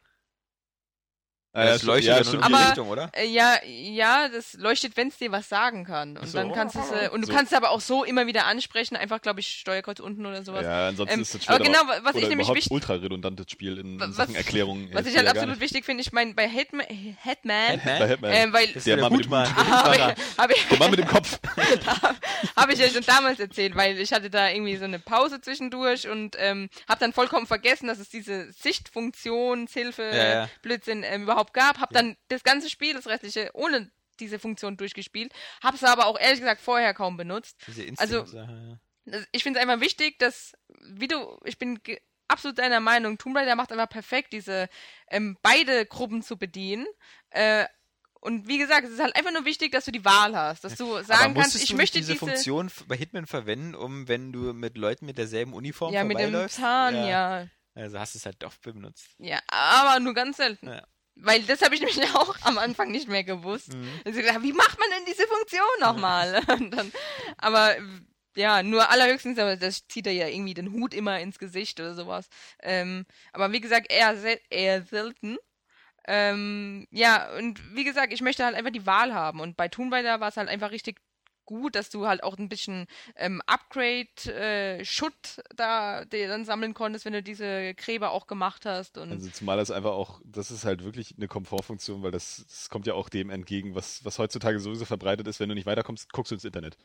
Ah, das leuchtet ja, ja, in die Aber- Richtung, oder? Äh, ja, ja, das leuchtet, wenn es dir was sagen kann. Und so. dann kannst du es, äh, und du So. kannst es aber auch so immer wieder ansprechen, einfach, glaube ich, Steuerkreuz unten oder sowas. Ja, ansonsten Ähm, ist das aber schwer. genau, was ich nämlich wichtig- ultra redundantes Spiel in, in Was- Sachen Erklärungen. Was ich halt ja absolut wichtig finde, ich meine, bei Hitman, Hitman, Hitman? Bei Hitman. äh, weil Der der, Mann mit dem. Hut. habe Hutmacher. ich, hab ich, Der Mann mit dem Kopf. Habe ich ja schon damals erzählt, weil ich hatte da irgendwie so eine Pause zwischendurch und ähm, habe dann vollkommen vergessen, dass es diese Sichtfunktionshilfe Ja, ja. Blödsinn ähm, überhaupt gab. Habe dann das ganze Spiel, das restliche, ohne diese Funktion durchgespielt. Habe es aber auch ehrlich gesagt vorher kaum benutzt. Diese Also- ja. Ich finde es einfach wichtig, dass, wie du, ich bin absolut deiner Meinung, Tomb Raider macht einfach perfekt, diese ähm, beide Gruppen zu bedienen. Äh, und wie gesagt, es ist halt einfach nur wichtig, dass du die Wahl hast, dass du sagen kannst, ich du möchte diese, diese Funktion bei Hitman verwenden, um wenn du mit Leuten mit derselben Uniform ja mit dem vorbeiläufst? Zahn, ja. Also hast du es halt doch benutzt. Ja, aber nur ganz selten. Ja. Weil das habe ich nämlich auch am Anfang nicht mehr gewusst. Mhm. Also wie macht man denn diese Funktion nochmal? Dann, aber ja, nur allerhöchstens, aber das zieht er ja irgendwie den Hut immer ins Gesicht oder sowas. Ähm, aber wie gesagt, eher, sel eher selten. Ähm, ja, und wie gesagt, ich möchte halt einfach die Wahl haben. Und bei Raider war es halt einfach richtig gut, dass du halt auch ein bisschen ähm, Upgrade-Schutt da dir dann sammeln konntest, wenn du diese Gräber auch gemacht hast. Und Also zumal das einfach auch, das ist halt wirklich eine Komfortfunktion, weil das, das kommt ja auch dem entgegen, was, was heutzutage sowieso verbreitet ist, wenn du nicht weiterkommst, guckst du ins Internet.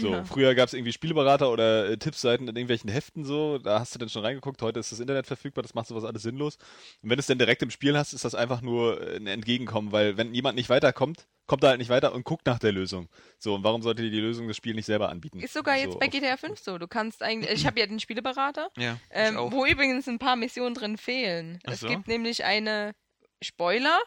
So, Ja. früher gab es irgendwie Spieleberater oder äh, Tippseiten in irgendwelchen Heften so, da hast du dann schon reingeguckt, heute ist das Internet verfügbar, das macht sowas alles sinnlos. Und wenn du es dann direkt im Spiel hast, ist das einfach nur äh, ein Entgegenkommen, weil wenn jemand nicht weiterkommt, kommt er halt nicht weiter und guckt nach der Lösung. So, und warum sollte dir die Lösung das Spiel nicht selber anbieten? Ist sogar jetzt so, bei GTA 5 so. Du kannst eigentlich, ich habe ja den Spieleberater, Ja, ähm, wo übrigens ein paar Missionen drin fehlen. Ach es so. gibt nämlich eine Spoiler.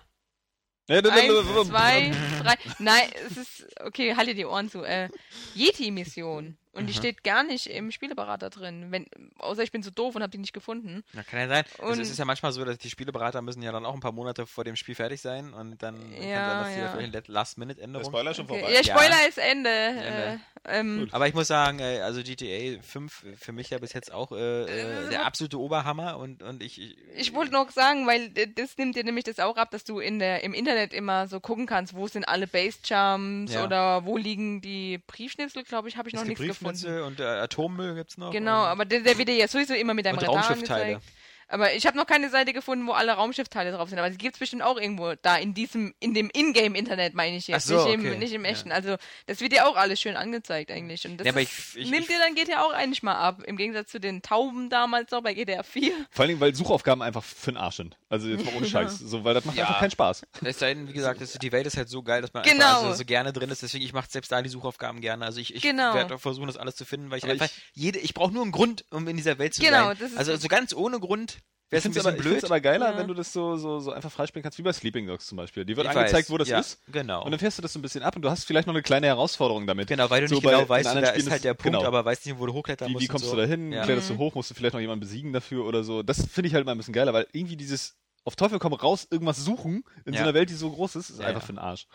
Ja, da- da- Eins, da- zwei, drei. Nein, es ist, okay, halte die Ohren zu. Äh, Yeti-Mission. Und die Aha. steht gar nicht im Spieleberater drin. Wenn, außer ich bin so doof und habe die nicht gefunden. Ja, kann ja sein. Also Und- es ist ja manchmal so, dass die Spieleberater müssen ja dann auch ein paar Monate vor dem Spiel fertig sein und dann kann Ja, sein, dass die ja. da vielleicht Der Last-Minute-Änderung. Spoiler schon Okay. vorbei. Ja, Spoiler Ja. ist Ende. Ende. Äh, ähm. Aber ich muss sagen, äh, also GTA 5 für mich ja bis jetzt auch äh, äh, Äh, der absolute Oberhammer und, und ich, ich, Ich wollte noch sagen, weil äh, das nimmt dir nämlich das auch ab, dass du in der, im Internet immer so gucken kannst, wo sind alle Base-Jumps Ja. oder wo liegen die Briefschnitzel, glaube ich, habe ich noch nichts gefunden. Briefschnitzel und äh, Atommüll gibt's noch. Genau, aber der, der wird ja sowieso immer mit deinem und Radar angezeigt. Aber ich habe noch keine Seite gefunden, wo alle Raumschiffteile drauf sind. Aber die gibt's bestimmt auch irgendwo da in diesem, in dem Ingame-Internet, meine ich jetzt. Ach so, nicht, im, okay. nicht im Ja. echten. Also das wird dir auch alles schön angezeigt eigentlich. Und das Ja, aber ist, ich- ich- nimmt dir dann GTA auch eigentlich mal ab. Im Gegensatz zu den Tauben damals noch bei GTA 4. Vor allen Dingen, weil Suchaufgaben einfach für den Arsch sind. Also jetzt mal ohne Scheiß. So, weil das macht Ja. einfach keinen Spaß. Es sei denn, wie gesagt, das, die Welt ist halt so geil, dass man Genau. einfach also so gerne drin ist. Deswegen, ich mache selbst da die Suchaufgaben gerne. Also ich, ich Genau. werde auch versuchen, das alles zu finden, weil ich Aber einfach jede, ich brauche nur einen Grund, um in dieser Welt zu Genau, sein. das ist also so- so ganz ohne Grund wäre es ein bisschen aber, blöd. aber geiler, Ja. wenn du das so, so, so einfach freispielen kannst, wie bei Sleeping Dogs zum Beispiel. Die wird Ich angezeigt, weiß, wo das ja, ist. Genau. Und dann fährst du das so ein bisschen ab und du hast vielleicht noch eine kleine Herausforderung damit. Genau, weil du So nicht genau weißt, da ist halt der Punkt, genau. aber weißt nicht, wo du hochklettern Wie, musst. wie kommst so. du da hin? Ja. Kletterst du hoch? Musst du vielleicht noch jemanden besiegen dafür oder so? Das finde ich halt mal ein bisschen geiler, weil irgendwie dieses auf Teufel komm raus irgendwas suchen in Ja. so einer Welt, die so groß ist, ist einfach für den Arsch.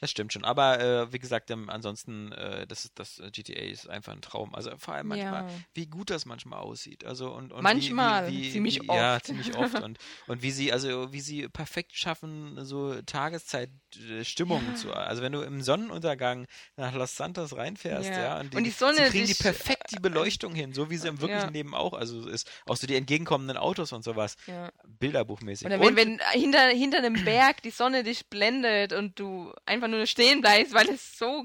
Das stimmt schon. Aber äh, wie gesagt, ähm, ansonsten, äh, das, ist- das äh, GTA ist einfach ein Traum. Also vor allem manchmal, Ja. wie gut das manchmal aussieht. Also und, und Manchmal, wie, wie, wie, ziemlich wie, Ja, oft. ziemlich oft. Und, und wie sie, also wie sie perfekt schaffen, so Tageszeitstimmungen Ja. zu. Also wenn du im Sonnenuntergang nach Los Santos reinfährst, Ja. ja, Und die Sonne sie kriegen die perfekt die Beleuchtung hin, so wie sie im wirklichen Ja. Leben auch. Also ist auch so die entgegenkommenden Autos und sowas. Ja. Bilderbuchmäßig. Oder wenn, Und- wenn hinter, hinter einem Berg die Sonne dich blendet und du einfach nur stehen bleibst, weil es so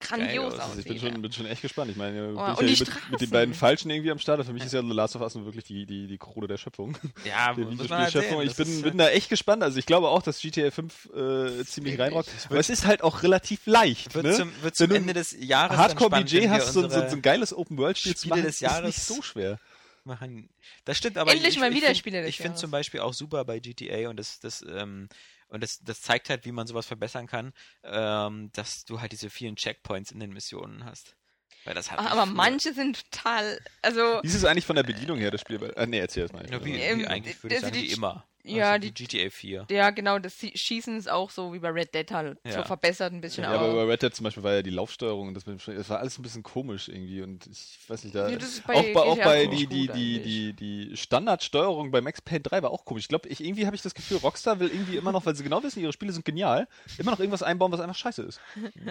grandios Geil aus. aussieht. Also ich bin schon, bin schon echt gespannt. Ich meine, Oh, ich ja die mit, mit den beiden Falschen irgendwie am Start. Für mich ist ja The Last of Us wirklich die, die, die Krone der Schöpfung. ja, Der muss man halt sehen. ich bin, ist, bin da echt gespannt. Also ich glaube auch, dass GTA 5 äh, ziemlich reinrockt. Aber es ist halt auch relativ leicht. wird ne? zum, wird zum Ende des Jahres Hardcore-Budget hast, so, so, so ein geiles Open-World-Spiel zu machen, des ist Jahres nicht so schwer. machen. Das stimmt, aber Endlich ich, mal ich wieder find, des Ich finde Jahres. zum Beispiel auch super bei GTA und das, das, ähm, und das, das zeigt halt, wie man sowas verbessern kann, ähm, dass du halt diese vielen Checkpoints in den Missionen hast. Weil das hat Ach, aber manche sind total, also Wie ist es eigentlich von der Bedienung her, das Spiel? Äh, nee, erzähl das mal. Ja, wie, Ähm, wie eigentlich würde ich also sagen, die- wie immer. Ja, also die, die GTA 4. ja, genau, das Schießen ist auch so wie bei Red Dead halt. So Ja. verbessert ein bisschen Ja, aber auch. bei Red Dead zum Beispiel war ja die Laufsteuerung und das, mit dem Sch- das war alles ein bisschen komisch irgendwie und ich weiß nicht, da Ja, bei auch bei, auch bei die, die, die, die, die Standardsteuerung bei Max Payne 3 war auch komisch. Ich glaube, ich, irgendwie habe ich das Gefühl, Rockstar will irgendwie immer noch, weil sie genau wissen, ihre Spiele sind genial, immer noch irgendwas einbauen, was einfach scheiße ist.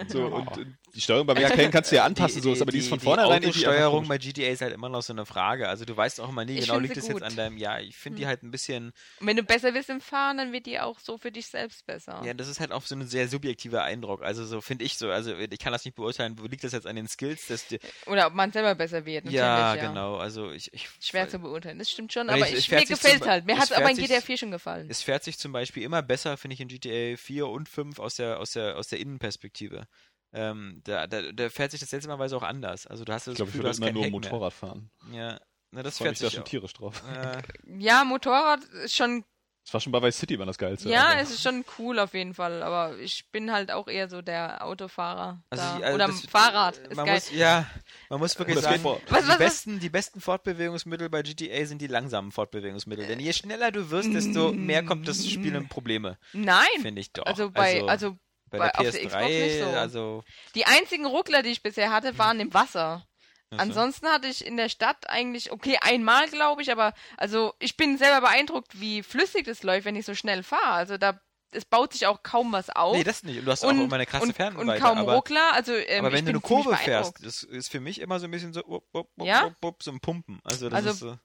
So, und äh, die Steuerung bei Max Payne kannst du ja anpassen, so ist, aber die, ist von vornherein Autosteuerung komisch. bei GTA ist halt immer noch so eine Frage. Also du weißt auch immer nie Ich genau, liegt es jetzt an deinem, ja, ich finde die halt ein bisschen, Und wenn du besser bist im Fahren, dann wird die auch so für dich selbst besser. ja, das ist halt auch so ein sehr subjektiver Eindruck. Also so finde ich so, also ich kann das nicht beurteilen, wo liegt das jetzt an den Skills, dass die, Oder ob man selber besser wird. natürlich, ja, ja. genau, also ich, ich Schwer zu beurteilen, das stimmt schon, aber ich, fährt mir sich gefällt zum- halt. Mir hat es aber in sich- GTA 4 schon gefallen. es fährt sich zum Beispiel immer besser, finde ich, in GTA 4 und 5 aus der, aus der, aus der Innenperspektive. Ähm, da, da, da fährt sich das seltsamerweise auch anders. Also du hast das Ich glaube, ich würde immer nur Heck Motorrad fahren. mehr. Ja, na, das Das fährt fährt ich da sich schon tierisch drauf. Äh, Ja, Motorrad ist schon, Das war schon bei Vice City war das geilste. ja, aber- es ist schon cool auf jeden Fall, aber ich bin halt auch eher so der Autofahrer. Also da. die- also Oder das- Fahrrad, ist man geil. muss, ja, man muss wirklich sagen, Skateboard. Was, die, was, was? besten, die besten Fortbewegungsmittel bei GTA sind die langsamen Fortbewegungsmittel. Denn je schneller du wirst, desto mehr kommt das Spiel in Probleme, Nein, finde ich doch. also bei, also, bei bei- der auf der PS3, Xbox nicht so. also die einzigen Ruckler, die ich bisher hatte, waren im Wasser. So. Ansonsten hatte ich in der Stadt eigentlich, okay, einmal glaube ich, aber also ich bin selber beeindruckt, wie flüssig das läuft, wenn ich so schnell fahre. Also da, es baut sich auch kaum was auf. Nee, das nicht. Und du hast auch und, immer eine krasse und, Fernweite. und kaum aber, Ruckler. Also, ähm, aber wenn du eine Kurve fährst, das ist für mich immer so ein bisschen so, up, up, up, Ja? so ein Pumpen. Also das Also- ist so.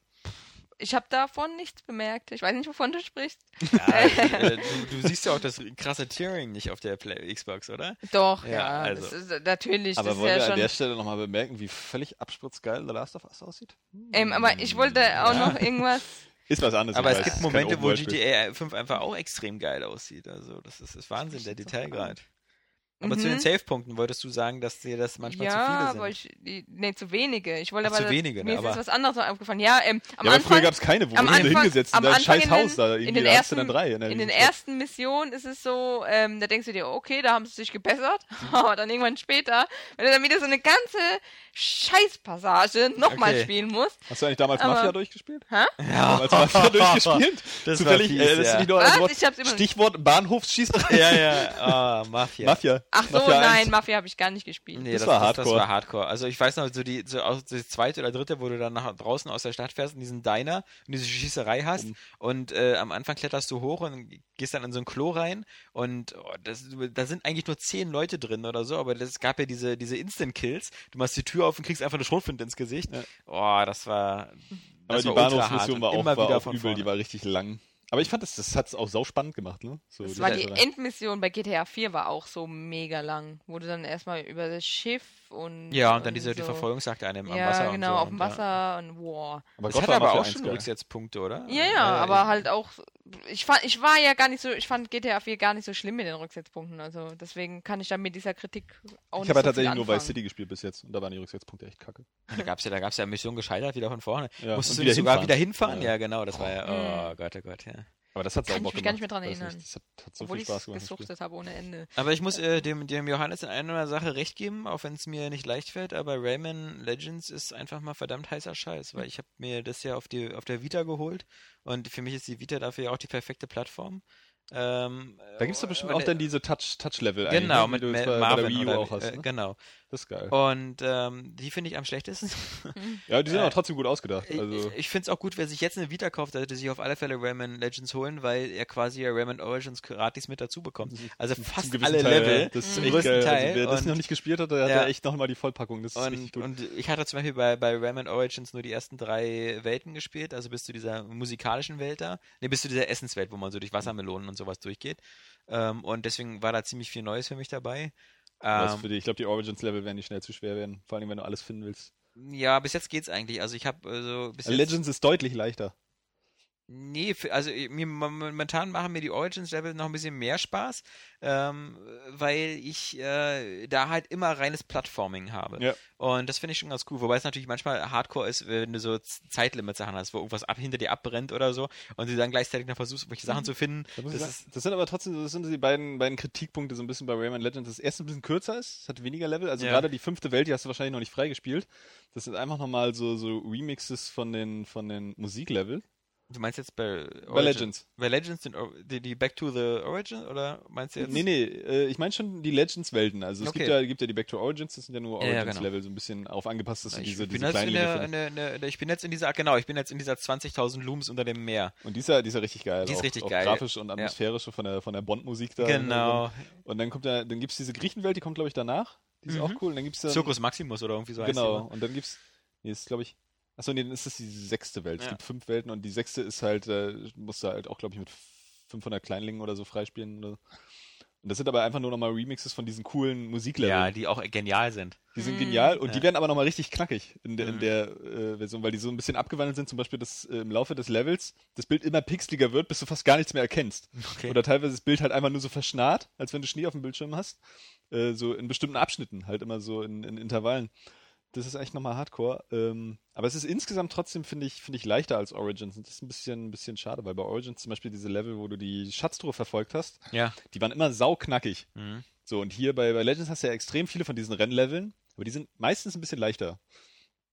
Ich habe davon nichts bemerkt. Ich weiß nicht, wovon du sprichst. Ja, äh, du, du siehst ja auch das krasse Tearing nicht auf der Play Xbox, oder? Doch, Ja, ja, also. das ist natürlich. Aber das ist wollen ja wir schon, an der Stelle nochmal bemerken, wie völlig abspritzgeil The Last of Us aussieht? ähm, aber ich wollte auch Ja. noch irgendwas. Ist was anderes. Aber es weiß, gibt Momente, wo. GTA 5 einfach auch extrem geil aussieht. Also das ist, ist Wahnsinn, der Detailgrad. Aber zu Mhm. den Save-Punkten wolltest du sagen, dass dir das manchmal zu ja, viele aber sind. ich, die, nee, zu wenige. Ich wollte Ach, aber, zu wenige, mir ne, ist aber- jetzt was anderes noch aufgefallen. Ja, ähm, am Ja, aber Anfang, früher gab es keine, wo am wurden Anfang- hingesetzt am in dein Anfang scheiß in Haus den- da. in Irgendwie, den da du dann ersten- drei. Ne, in den ersten Missionen ist es so, ähm, da denkst du dir, okay, da haben sie sich gebessert, aber dann irgendwann später, wenn du dann wieder so eine ganze Scheißpassage nochmal Okay. spielen musst. Hast du eigentlich damals Aber- Mafia durchgespielt? Hä? Damals Mafia durchgespielt? Das Zufällig, war fies, äh, das ja. ist nicht nur Was? ein Wort. Ich hab's immer noch- Stichwort Bahnhofsschießerei. Ja, ja, ah, Mafia. Mafia. Ach so, Mafia nein, 1. Mafia habe ich gar nicht gespielt. Nee, Das das, war das, das Hardcore. war Hardcore. Also ich weiß noch, so die, so das zweite oder dritte, wo du dann nach draußen aus der Stadt fährst in diesen Diner und diese Schießerei hast Mhm. und äh, am Anfang kletterst du hoch und gehst dann in so ein Klo rein und oh, das, da sind eigentlich nur zehn Leute drin oder so, aber es gab ja diese, diese Instant-Kills. Du machst die Tür auf und kriegst einfach eine Schrotflinte ins Gesicht. Ja. Oh, das war. Aber das die war hart Bahnhofsmission und war auch, immer war wieder auch von übel, die vorne. war richtig lang. Aber ich fand, das, das hat es auch sauspannend gemacht, ne? So, Das die war die. Endmission bei GTA 4 war auch so mega lang, wo du dann erstmal über das Schiff und Ja, und dann diese die so. Verfolgungsjagd an dem am ja, Wasser. genau, und so auf dem und, ja. Wasser und wow. Aber Das Gott hat war aber auch 1 schon. Rücksetzpunkte, oder? Ja, ja, aber halt auch, ich fand, ich war ja gar nicht so, ich fand GTA 4 gar nicht so schlimm mit den Rücksetzpunkten, also deswegen kann ich dann mit dieser Kritik auch Ich nicht habe ja so tatsächlich viel nur. Vice City gespielt bis jetzt und da waren die Rücksetzpunkte echt kacke. Da gab's ja, da gab's ja Mission gescheitert wieder von vorne. Ja, Musstest und du wieder sogar hinfahren. wieder hinfahren? Ja. Ja, genau, das war ja, oh Mhm. Gott, oh Gott, ja. Aber das hat Kann auch ich mich gar gemacht. nicht mehr dran erinnern. Das hat, hat so Obwohl viel Spaß gemacht. gesuchtet habe ohne Ende. Aber ich muss äh, dem, dem Johannes in einer Sache recht geben, auch wenn es mir nicht leicht fällt, aber Rayman Legends ist einfach mal verdammt heißer Scheiß, weil ich habe mir das ja auf, die, auf der Vita geholt und für mich ist die Vita dafür ja auch die perfekte Plattform. Ähm, Da gibt es doch bestimmt auch dann diese Touch- Touch-Level eigentlich, Genau, mit bei, bei Marvin der Wii U auch hast. äh, Ne? Genau. Das ist geil. Und ähm, die finde ich am schlechtesten. Ja, die sind äh, aber trotzdem gut ausgedacht. Ich- Also, Ich, ich finde es auch gut, wer sich jetzt eine Vita kauft, der sollte sich auf alle Fälle Rayman Legends holen, weil er quasi ja Rayman Origins gratis mit dazu bekommt. Also fast alle Teil, Level. ja. Das ist zum echt größten geil. Teil. Also, wer das und, noch nicht gespielt hat, der hat Ja. ja echt nochmal die Vollpackung. Das ist richtig und, gut. und ich hatte zum Beispiel bei, bei Rayman Origins nur die ersten drei Welten gespielt, also bis zu dieser musikalischen Welt da. Ne, bis zu dieser Essenswelt, wo man so durch Wassermelonen und sowas durchgeht. Ähm, und deswegen war da ziemlich viel Neues für mich dabei. Was Ähm, für die, ich glaube, die Origins-Level werden nicht schnell zu schwer werden. Vor allem, wenn du alles finden willst. ja, bis jetzt geht's eigentlich. Also ich habe also bis jetzt, Legends ist deutlich leichter. Nee, also äh, mir, momentan machen mir die Origins-Level noch ein bisschen mehr Spaß, ähm, weil ich äh, da halt immer reines Plattforming habe. Ja. Und das finde ich schon ganz cool, wobei es natürlich manchmal hardcore ist, wenn du so Z- Zeitlimit-Sachen hast, wo irgendwas ab, hinter dir abbrennt oder so und du dann gleichzeitig noch versuchst, irgendwelche Sachen zu finden. Das sagen, das sind aber trotzdem das sind die beiden, beiden Kritikpunkte so ein bisschen bei Rayman Legends. Das erste ein bisschen kürzer ist, es hat weniger Level. Also Ja. gerade die fünfte Welt, die hast du wahrscheinlich noch nicht freigespielt. Das sind einfach nochmal so, so Remixes von den, von den Musiklevel. Du meinst jetzt bei, Bei Legends. Bei Legends sind Or- die, die Back to the Origin oder meinst du jetzt? Nee, nee, äh, ich meine schon die Legends-Welten. Also es Okay. gibt, ja, gibt ja die Back to Origins, das sind ja nur Ja, ja, Origins-Level, so ein bisschen auf angepasst, dass du Ich, diese, bin diese in kleinen der, Level in der, in der, in der, ich bin jetzt in dieser, genau, ich bin jetzt in dieser 20.000 Looms unter dem Meer. Und die ist ja, die ist ja richtig geil. Die ist auch, richtig auch geil. Grafisch und atmosphärisch von der, von der Bond-Musik da. Genau. Und dann kommt da, dann gibt's diese Griechenwelt, die kommt, glaube ich, danach. Die ist Mhm. auch cool. Und dann gibt's dann, Circus Maximus oder irgendwie so heißt Genau. ne? Und dann gibt's, nee, ist, glaube ich, achso, nee, dann ist das die sechste Welt. Es Ja. gibt fünf Welten und die sechste ist halt, äh, musst du halt auch, glaube ich, mit 500 Kleinlingen oder so freispielen. Oder. Und das sind aber einfach nur nochmal Remixes von diesen coolen Musikleveln. Ja, die auch genial sind. Die sind Mhm. genial und Ja. die werden aber nochmal richtig knackig in der, in Mhm. der äh, Version, weil die so ein bisschen abgewandelt sind. Zum Beispiel, dass äh, im Laufe des Levels das Bild immer pixeliger wird, bis du fast gar nichts mehr erkennst. Okay. Oder teilweise das Bild halt einfach nur so verschnarrt, als wenn du Schnee auf dem Bildschirm hast. Äh, so in bestimmten Abschnitten, halt immer so in, in Intervallen. Das ist echt nochmal Hardcore. Ähm, aber es ist insgesamt trotzdem, finde ich, finde ich, leichter als Origins. Und das ist ein bisschen, ein bisschen schade, weil bei Origins zum Beispiel diese Level, wo du die Schatztruhe verfolgt hast, ja. die waren immer sauknackig. Mhm. So, und hier bei, bei Legends hast du ja extrem viele von diesen Rennleveln, aber die sind meistens ein bisschen leichter.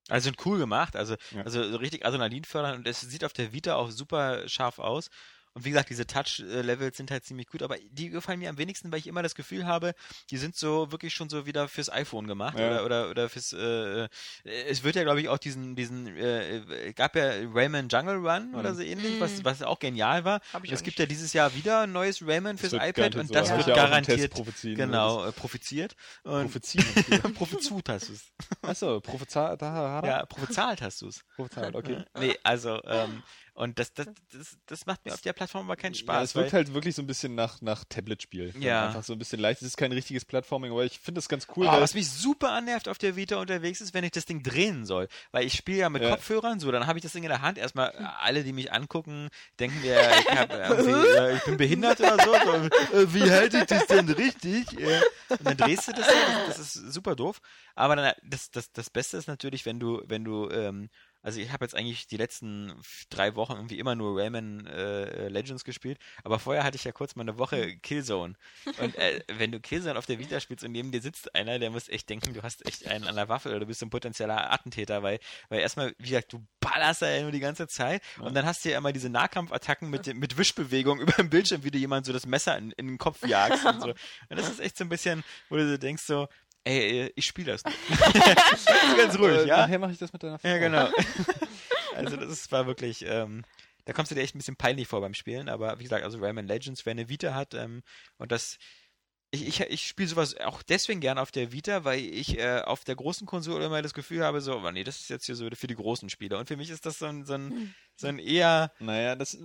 Also sind cool gemacht, also, Ja. also so richtig Adrenalin fördern und es sieht auf der Vita auch super scharf aus. Und wie gesagt, diese Touch-Levels sind halt ziemlich gut, aber die gefallen mir am wenigsten, weil ich immer das Gefühl habe, die sind so wirklich schon so wieder fürs iPhone gemacht Ja. oder, oder, oder fürs, äh, äh, es wird ja glaube ich auch diesen, diesen, äh, äh, gab ja Rayman Jungle Run oder Mhm. so ähnlich, Mhm. was, was auch genial war. Hab ich Und es gibt nicht. ja dieses Jahr wieder ein neues Rayman fürs wird iPad und so. das Ja. wird ja garantiert, prophezieren, genau, äh, profitiert. Und Prophezien. prophezut hast du es. Achso, Ja, prophezahlt hast du es. prophezeit, okay. Nee, also, ähm, und das, das, das, das macht mir auf der Plattform aber keinen Ja, Spaß. es wirkt halt wirklich so ein bisschen nach, nach Tablet-Spiel. Ja. Einfach so ein bisschen leicht. Es ist kein richtiges Plattforming, aber ich finde das ganz cool. oh, was mich super annervt auf der Vita unterwegs ist, wenn ich das Ding drehen soll. Weil ich spiele ja mit Ja. Kopfhörern, so, dann habe ich das Ding in der Hand. Erstmal äh, alle, die mich angucken, denken mir, ich, hab, irgendwie, äh, ich bin behindert oder so. so äh, wie halte ich das denn richtig? Äh, Und dann drehst du das, so, das, das ist super doof. Aber dann, das, das, das Beste ist natürlich, wenn du, wenn du, ähm, also ich habe jetzt eigentlich die letzten drei Wochen irgendwie immer nur Rayman äh, Legends gespielt, aber vorher hatte ich ja kurz mal eine Woche Killzone. Und äh, wenn du Killzone auf der Vita spielst und neben dir sitzt einer, der muss echt denken, du hast echt einen an der Waffe oder du bist ein potenzieller Attentäter, weil, weil erstmal, wie gesagt, du ballerst da ja nur die ganze Zeit und dann hast du ja immer diese Nahkampfattacken mit, mit Wischbewegung über dem Bildschirm, wie du jemand so das Messer in, in den Kopf jagst und so. Und das ist echt so ein bisschen, wo du so denkst so, ey, ich spiele das. Ganz ruhig, äh, ja? Nachher mache ich das mit deiner Frau. Ja, genau. also das ist, war wirklich, ähm, da kommst du dir echt ein bisschen peinlich vor beim Spielen, aber wie gesagt, also Rayman Legends, wer eine Vita hat, ähm, und das, ich, ich, ich spiele sowas auch deswegen gerne auf der Vita, weil ich äh, auf der großen Konsole immer das Gefühl habe, so, oh, nee, das ist jetzt hier so für die großen Spieler. Und für mich ist das so ein, so ein, so ein eher, Naja, das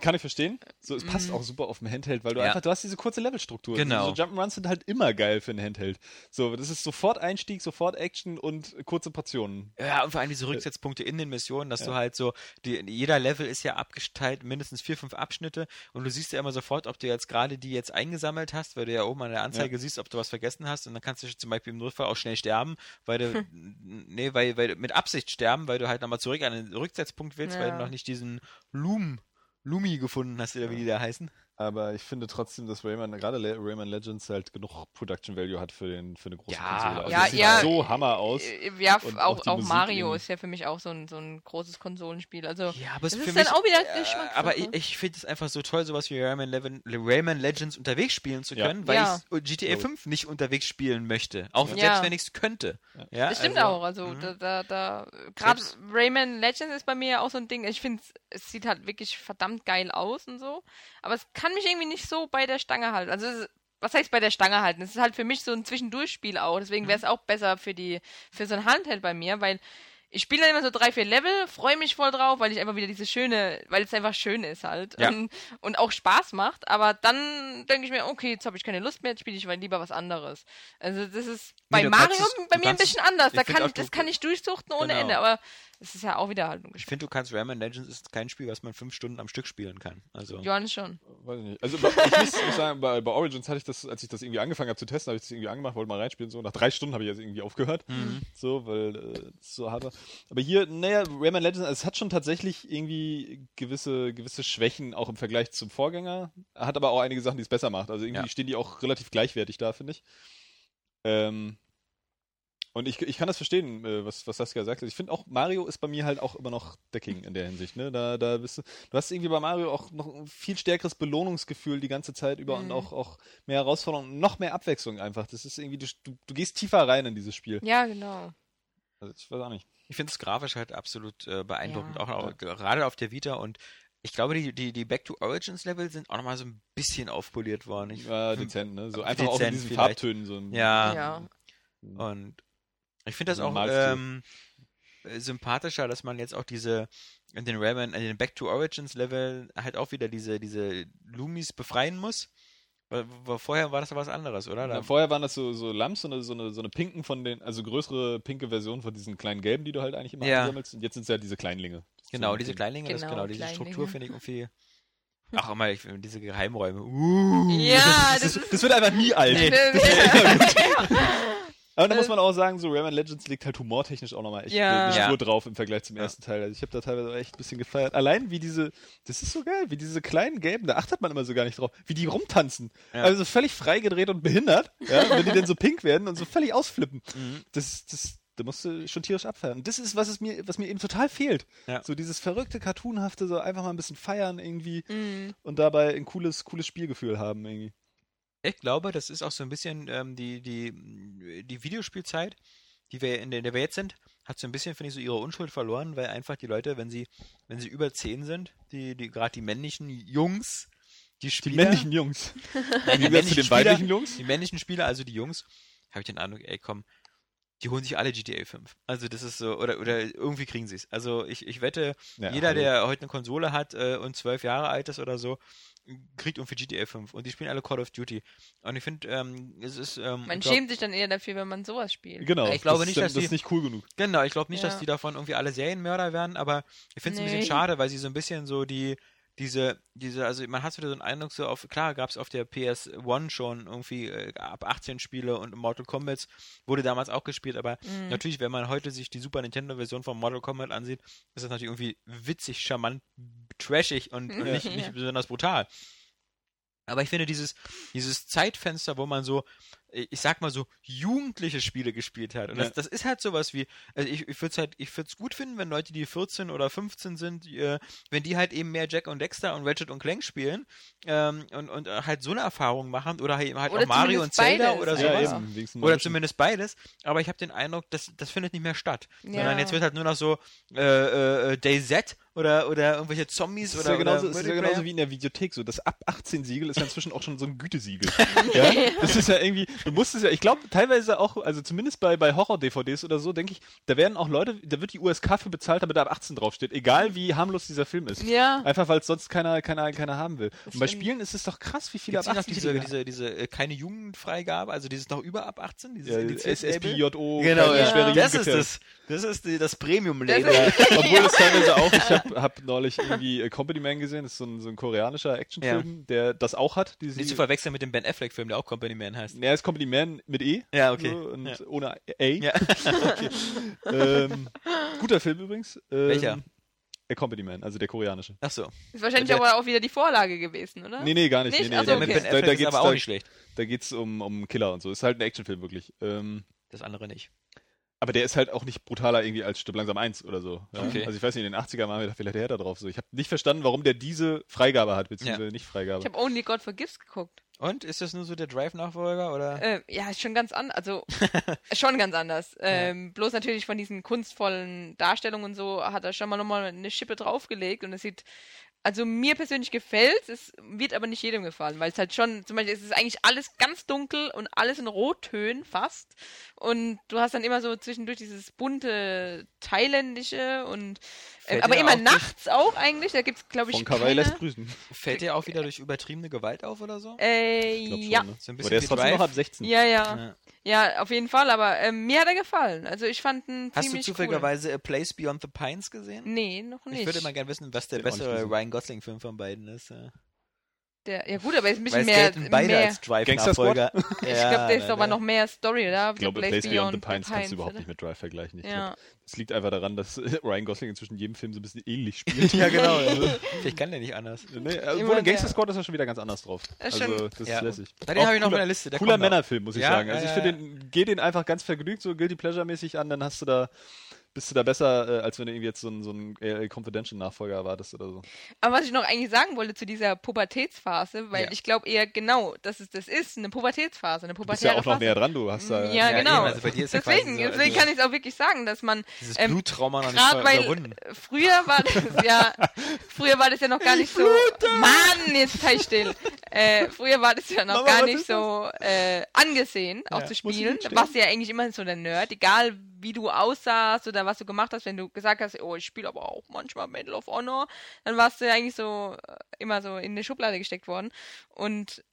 kann ich verstehen. So, es passt Mhm. auch super auf dem Handheld, weil du Ja. einfach, du hast diese kurze Levelstruktur. Genau. So Jump'n'Runs sind halt immer geil für ein Handheld. So, das ist sofort Einstieg, sofort Action und kurze Portionen. Ja, und vor allem diese Rücksetzpunkte in den Missionen, dass du halt so, die, jeder Level ist ja abgeteilt, mindestens vier, fünf Abschnitte und du siehst ja immer sofort, ob du jetzt gerade die jetzt eingesammelt hast, weil du ja oben an der Anzeige siehst, ob du was vergessen hast und dann kannst du zum Beispiel im Notfall auch schnell sterben, weil du, nee, weil, weil mit Absicht sterben, weil du halt nochmal zurück an den Rücksetzpunkt willst, weil Ja. du noch nicht diesen Loom, Lumi gefunden hast, oder wie die da heißen. Aber ich finde trotzdem, dass Rayman, gerade Rayman Legends halt genug Production Value hat für, den, für eine große Ja, Konsole. Also ja, es sieht ja. so Hammer aus. Äh, Ja, Und auch, auch auch Mario ist ja für mich auch so ein, so ein großes Konsolenspiel. Also, Ja, aber es das ist für dann mich, auch wieder äh, Geschmackssache. aber ich, ich finde es einfach so toll, sowas wie Rayman, Leven- Rayman Legends unterwegs spielen zu Ja. können, weil Ja. ich GTA So. 5 nicht unterwegs spielen möchte. Auch Ja. selbst wenn ich es könnte. Ja. Das stimmt also, auch. Also mhm. da, da, da gerade Rayman Legends ist bei mir ja auch so ein Ding. Ich finde, es sieht halt wirklich verdammt geil aus und so. Aber es kann mich irgendwie nicht so bei der Stange halten. Also es, was heißt bei der Stange halten? Es ist halt für mich so ein Zwischendurchspiel auch. Deswegen Mhm. wäre es auch besser für die für so ein Handheld bei mir, weil ich spiele dann immer so drei, vier Level, freue mich voll drauf, weil ich einfach wieder diese schöne, weil es einfach schön ist halt Ja. und, und auch Spaß macht. Aber dann denke ich mir, okay, jetzt habe ich keine Lust mehr, jetzt spiele ich mal lieber was anderes. Also das ist bei du Mario kannst bei mir ein bisschen anders. Da kann, das kann ich durchsuchten ohne Genau. Ende, aber es ist ja auch wieder halt ein Ich finde, du kannst Rayman Legends ist kein Spiel, was man fünf Stunden am Stück spielen kann. Also Johannes schon. Weiß ich nicht. Also bei, ich muss, muss sagen, bei, bei Origins hatte ich das, als ich das irgendwie angefangen habe zu testen, habe ich das irgendwie angemacht, wollte mal reinspielen. So nach drei Stunden habe ich jetzt irgendwie aufgehört. Mhm. So, weil äh, es so hart war. Aber hier, naja, Rayman Legends, also es hat schon tatsächlich irgendwie gewisse, gewisse Schwächen, auch im Vergleich zum Vorgänger. Hat aber auch einige Sachen, die es besser macht. Also irgendwie Ja. stehen die auch relativ gleichwertig da, finde ich. Ähm, Und ich, ich kann das verstehen, äh, was, was Saskia sagt. Ich finde auch, Mario ist bei mir halt auch immer noch der King in der Hinsicht. Ne? Da, da bist du, du hast irgendwie bei Mario auch noch ein viel stärkeres Belohnungsgefühl die ganze Zeit über und Mhm. auch, auch mehr Herausforderungen und noch mehr Abwechslung einfach. Das ist irgendwie, du, du, du gehst tiefer rein in dieses Spiel. Ja, genau. Also ich weiß auch nicht. Ich finde es grafisch halt absolut äh, beeindruckend, Ja. auch, auch gerade auf der Vita und ich glaube, die, die, die Back to Origins Level sind auch nochmal so ein bisschen aufpoliert worden. Ich, Ja, dezent, ne? So einfach auch in dezent diesen vielleicht. Farbtönen. So ein- Ja. Ja. Und ich finde das So ein auch ähm, äh, sympathischer, dass man jetzt auch diese in den Rayman, in den Back to Origins Level halt auch wieder diese, diese Loomies befreien muss. Weil, weil vorher war das doch was anderes, oder? Da, vorher waren das so, so Lamps, so eine, so, eine, so eine pinken von den, also größere pinke Version von diesen kleinen gelben, die du halt eigentlich immer Ja. einsammelst. Und jetzt sind es ja diese Kleinlinge. Das genau, sind- diese Kleinlinge, das, Genau, genau, diese Kleinlinge. Struktur finde ich irgendwie. Ach, immer, ich, diese Geheimräume. Uh, Ja, Das, das ist, das wird einfach nie alt. Nee. Aber da muss man auch sagen, so Rayman Legends liegt halt humortechnisch auch nochmal echt Ja. eine Ja. Spur drauf im Vergleich zum Ja. ersten Teil. Also ich habe da teilweise auch echt ein bisschen gefeiert. Allein wie diese, das ist so geil, wie diese kleinen Gelben, da achtet man immer so gar nicht drauf, wie die rumtanzen. Ja. Also völlig freigedreht und behindert, ja, wenn die dann so pink werden und so völlig ausflippen. Mhm. Das, das, da musst du schon tierisch abfeiern. Und das ist, was es mir, was mir eben total fehlt. Ja. So dieses verrückte, cartoonhafte, so einfach mal ein bisschen feiern irgendwie Mhm. und dabei ein cooles, cooles Spielgefühl haben irgendwie. Ich glaube, das ist auch so ein bisschen ähm, die, die, die Videospielzeit, die wir in der, in der wir jetzt sind, hat so ein bisschen, finde ich, so ihre Unschuld verloren, weil einfach die Leute, wenn sie, wenn sie über 10 sind, die, die gerade die männlichen Jungs, die Die Spieler, männlichen Jungs. Nein, die männlichen den Spieler, weiblichen Jungs? die männlichen Spieler, also die Jungs, habe ich den Eindruck, ey, komm, die holen sich alle GTA 5. Also das ist so, oder, oder irgendwie kriegen sie es. Also ich, ich wette, Ja, jeder, hallo. der heute eine Konsole hat äh, und zwölf Jahre alt ist oder so, kriegt irgendwie GTA 5 und die spielen alle Call of Duty. Und ich finde, ähm, es ist. Ähm, Man glaub, schämt sich dann eher dafür, wenn man sowas spielt. Genau. Ich glaube das, nicht, ist dann- dass das die- ist nicht cool genug. Genau, ich glaube nicht, dass Ja. die davon irgendwie alle Serienmörder werden, aber ich finde es ein Nee. bisschen schade, weil sie so ein bisschen so die, diese, diese, also man hat wieder so einen Eindruck, so auf, klar gab es auf der PS1 schon irgendwie äh, ab 18 Spiele und Mortal Kombat wurde damals auch gespielt, aber Mhm. natürlich, wenn man heute sich die Super Nintendo-Version von Mortal Kombat ansieht, ist das natürlich irgendwie witzig, charmant, trashig und, und nicht, nicht besonders brutal. Aber ich finde dieses, dieses Zeitfenster, wo man so, ich sag mal so, jugendliche Spiele gespielt hat. Und Ja. das, das ist halt sowas wie, also ich, ich würde es halt, ich würde es gut finden, wenn Leute, die 14 oder 15 sind, äh, wenn die halt eben mehr Jack und Dexter und Ratchet und Clank spielen ähm, und, und äh, halt so eine Erfahrung machen oder halt, halt Oder auch Mario und zumindest Zelda beides, oder sowas. ja. eben. Oder zumindest beides, aber ich habe den Eindruck, das, das findet nicht mehr statt. Sondern Ja. jetzt wird halt nur noch so äh, äh, DayZ oder, oder irgendwelche Zombies Das ist oder, ja genauso, oder ist ja genauso wie in der Videothek so. Das ab 18 Siegel ist ja inzwischen auch schon so ein Gütesiegel. ja? Das ist ja irgendwie, du musst es ja, ich glaube teilweise auch, also zumindest bei, bei Horror-DVDs oder so, denke ich, da werden auch Leute, da wird die USK für bezahlt, damit da ab 18 draufsteht. Egal wie harmlos dieser Film ist. Ja. Einfach weil es sonst keiner, keiner, keiner haben will. Und bei stimmt. Spielen ist es doch krass, wie viele Gibt's ab nicht noch 18 diese, Siegel diese, diese äh, keine Jugendfreigabe, also dieses noch über ab 18, dieses ja? SSBJO, Genau, ja. schwere Das ist das, das ist die, das Premium Das Label. ist- Obwohl es teilweise auch, ich habe hab neulich irgendwie äh, Company Man gesehen, das ist so ein, so ein koreanischer Actionfilm, der das auch hat. Diese Nicht zu verwechseln mit dem Ben Affleck Film, der auch Company Man heißt. Ja, ist Company Man mit E. Ja, okay. So, und Ja. ohne A. Ja. okay. ähm, guter Film übrigens. Ähm, Welcher? Der Company Man, also der koreanische. Ach so. Ist wahrscheinlich Der- aber auch wieder die Vorlage gewesen, oder? Nee, nee, gar nicht. Nicht? Nee, nee, so, mit okay. Ben da, Affleck da ist geht's, aber auch da, nicht schlecht. da geht's um, um Killer und so. Ist halt ein Actionfilm wirklich. Ähm, Das andere nicht. Aber der ist halt auch nicht brutaler irgendwie als Stirb langsam 1 oder so. Ja? Okay. Also ich weiß nicht, in den 80er waren wir vielleicht der da drauf. So. Ich habe nicht verstanden, warum der diese Freigabe hat, beziehungsweise nicht Freigabe. Ich habe Only God Forgives geguckt. Und ist das nur so der Drive-Nachfolger oder? Äh, ja, ist schon ganz anders. Also, schon ganz anders. Ähm, Bloß natürlich von diesen kunstvollen Darstellungen und so hat er schon mal nochmal eine Schippe draufgelegt und es sieht. Also mir persönlich gefällt es, wird aber nicht jedem gefallen, weil es halt schon, zum Beispiel, es ist eigentlich alles ganz dunkel und alles in Rottönen fast. Und du hast dann immer so zwischendurch dieses bunte thailändische und Fällt aber dir immer auch durch- nachts auch eigentlich. Da gibt's glaube ich Von Kawaii keine. lässt grüßen. Fällt dir auch wieder durch übertriebene Gewalt auf oder so? Äh, schon, ja. ne? So ein Aber bisschen der ist trotzdem noch ab 16. Ja, ja. Ja. Ja, auf jeden Fall, aber ähm, mir hat er gefallen. Also ich fand ihn Hast du zufälligerweise A Place Beyond the Pines gesehen? cool. Nee, noch nicht. Ich würde mal gerne wissen, was der bessere. Ryan Gosling-Film von beiden ist. äh. Der, ja gut, aber ist ein bisschen es mehr, gelten beide mehr als Drive-Nachfolger. ich glaube, der ist aber noch mehr Story, oder? Ich glaube, Place Beyond the the Pines kannst du überhaupt oder? nicht mit Drive vergleichen. Ich Ja. glaub, Es liegt einfach daran, dass Ryan Gosling inzwischen jedem Film so ein bisschen ähnlich spielt. ja, genau. Also, vielleicht kann der nicht anders. nee, Immer obwohl in Gangster der- Squad ist er schon wieder ganz anders drauf. Also, das ist lässig. Den habe ich noch auf cooler- meiner Liste. Der Cooler. Männerfilm, muss ich Ja, sagen. ja, Also ich finde den, geh den einfach ganz vergnügt, so Guilty Pleasure-mäßig an, dann hast du da, bist du da besser, äh, als wenn du irgendwie jetzt so einen, so einen LA Confidential-Nachfolger erwartest oder so. Aber was ich noch eigentlich sagen wollte zu dieser Pubertätsphase, weil Ja. ich glaube eher genau, dass es das ist, eine Pubertätsphase, eine Du bist pubertäre ja auch noch Phase. näher dran, du hast da. Ja, Ja, genau. eben, also bei dir ist ja deswegen quasi so, deswegen also- kann ich es auch wirklich sagen, dass man Dieses Ähm, Bluttrauma noch nicht weil überwunden. früher war das ja früher war das ja noch gar nicht so Mann, jetzt sei still. Äh, früher war das ja noch Mama, gar nicht so äh, angesehen, auch Ja. zu spielen. Da warst du ja eigentlich immer so der Nerd, egal wie du aussahst oder was du gemacht hast, wenn du gesagt hast, oh, ich spiele aber auch manchmal Medal of Honor, dann warst du eigentlich so äh, immer so in eine Schublade gesteckt worden. Und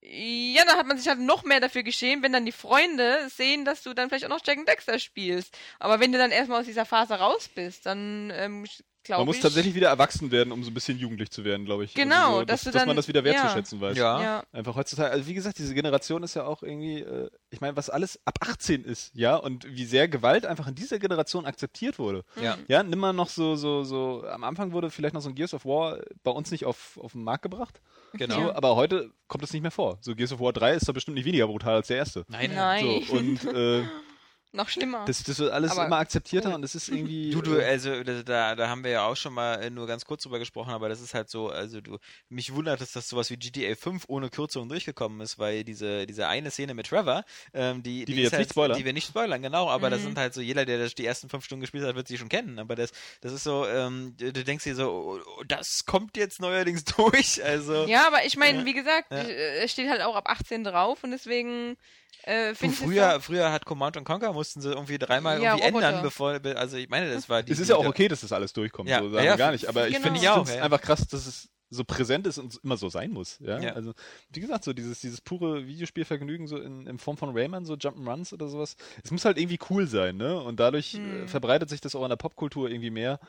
ja, da hat man sich halt noch mehr dafür geschämt, wenn dann die Freunde sehen, dass du dann vielleicht auch noch Jack and Dexter spielst. Aber wenn du dann erstmal aus dieser Phase raus bist, dann ähm, glaube Man muss ich. tatsächlich wieder erwachsen werden, um so ein bisschen jugendlich zu werden, glaube ich. Genau, also so, dass dass, du dass man dann- das wieder ja. wertzuschätzen weiß. Ja. Ja, Einfach heutzutage, also wie gesagt, diese Generation ist ja auch irgendwie, äh, ich meine, was alles ab 18 ist, ja, und wie sehr Gewalt einfach in dieser Generation akzeptiert wurde. Ja. Ja, nimm mal noch so, so, so, am Anfang wurde vielleicht noch so ein Gears of War bei uns nicht auf, auf den Markt gebracht. Genau. So, aber heute kommt es nicht mehr vor. So Gears of War 3 ist doch bestimmt nicht weniger brutal als der erste. Nein, Nein. So, und äh, noch schlimmer. das, das wird alles Aber immer akzeptierter und das ist irgendwie. Du, du, äh, also da- da, haben wir ja auch schon mal äh, nur ganz kurz drüber gesprochen, aber das ist halt so, also du, mich wundert es, dass sowas wie GTA 5 ohne Kürzung durchgekommen ist, weil diese, diese eine Szene mit Trevor, ähm, die, Die die, wir jetzt halt, nicht spoilern. die wir nicht spoilern, genau, aber das Mhm. sind halt so, jeder, der das die ersten fünf Stunden gespielt hat, wird sie schon kennen, aber das, das ist so, ähm, du, du denkst dir so, oh, oh, das kommt jetzt neuerdings durch, also. ja, aber ich meine, Ja. wie gesagt, Ja. äh, es steht halt auch ab 18 drauf und deswegen äh, Du, finde ich es früher, früher hat Command and Conquer mussten sie irgendwie dreimal Ja, irgendwie ändern, bevor, be- also ich meine, das war die. es ist ja auch okay, dass das alles durchkommt, Ja, so sagen ja, wir gar nicht. Aber ich genau. finde Ich auch, es ja. einfach krass, dass es so präsent ist und immer so sein muss. Ja? Ja. Also, wie gesagt, so dieses, dieses pure Videospielvergnügen so in, in Form von Rayman, so Jump'n'Runs oder sowas. Es muss halt irgendwie cool sein, ne? Und dadurch äh, Hm. verbreitet sich das auch in der Popkultur irgendwie mehr.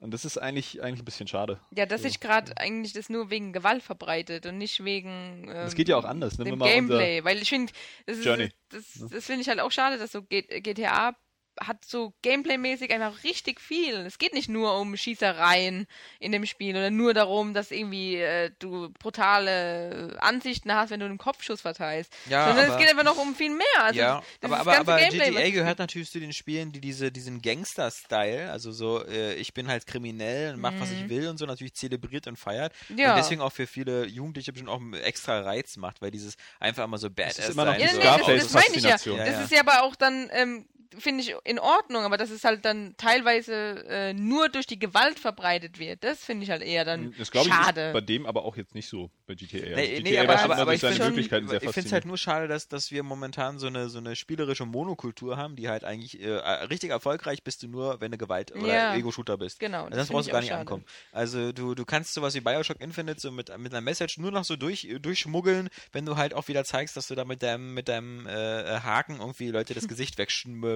Und das ist eigentlich, eigentlich ein bisschen schade. Ja, dass sich gerade eigentlich das nur wegen Gewalt verbreitet und nicht wegen ähm, Das geht ja auch anders. Nehmen wir dem Gameplay, weil ich finde, das, ist- das, das finde ich halt auch schade, dass so GTA hat so Gameplay-mäßig einfach richtig viel. Es geht nicht nur um Schießereien in dem Spiel oder nur darum, dass irgendwie äh, du brutale Ansichten hast, wenn du einen Kopfschuss verteilst. Ja, Sondern aber- es geht einfach noch um viel mehr. Also ja, das aber, aber, aber Gameplay, GTA gehört natürlich zu den Spielen, die diese, diesen Gangster-Style, also so, äh, ich bin halt kriminell und mach, was ich will und so, natürlich zelebriert und feiert. Mhm. Ja. Und deswegen auch für viele Jugendliche bestimmt auch einen extra Reiz macht, weil dieses einfach immer so badass ist immer noch sein Ja, diese nee, soll. das, Scarface- das meine ich ja. Das ja. ist ja aber auch dann, ähm, finde ich, in Ordnung, aber dass es halt dann teilweise äh, nur durch die Gewalt verbreitet wird, das finde ich halt eher dann Das glaube ich schade. ist bei dem aber auch jetzt nicht so, bei GTA. Also Nee, nee, GTA aber, war schon aber, aber durch ich seine finde Möglichkeiten sehr ich finde es halt nur schade, dass, dass wir momentan so eine, so eine spielerische Monokultur haben, die halt eigentlich äh, richtig erfolgreich bist du nur, wenn du Gewalt oder Ja. Ego-Shooter bist. Genau, Also das brauchst du gar nicht schade. ankommen. Also du, du kannst sowas wie Bioshock Infinite so mit, mit einer Message nur noch so durch, durchschmuggeln, wenn du halt auch wieder zeigst, dass du da mit deinem, mit deinem äh, Haken irgendwie Leute das Gesicht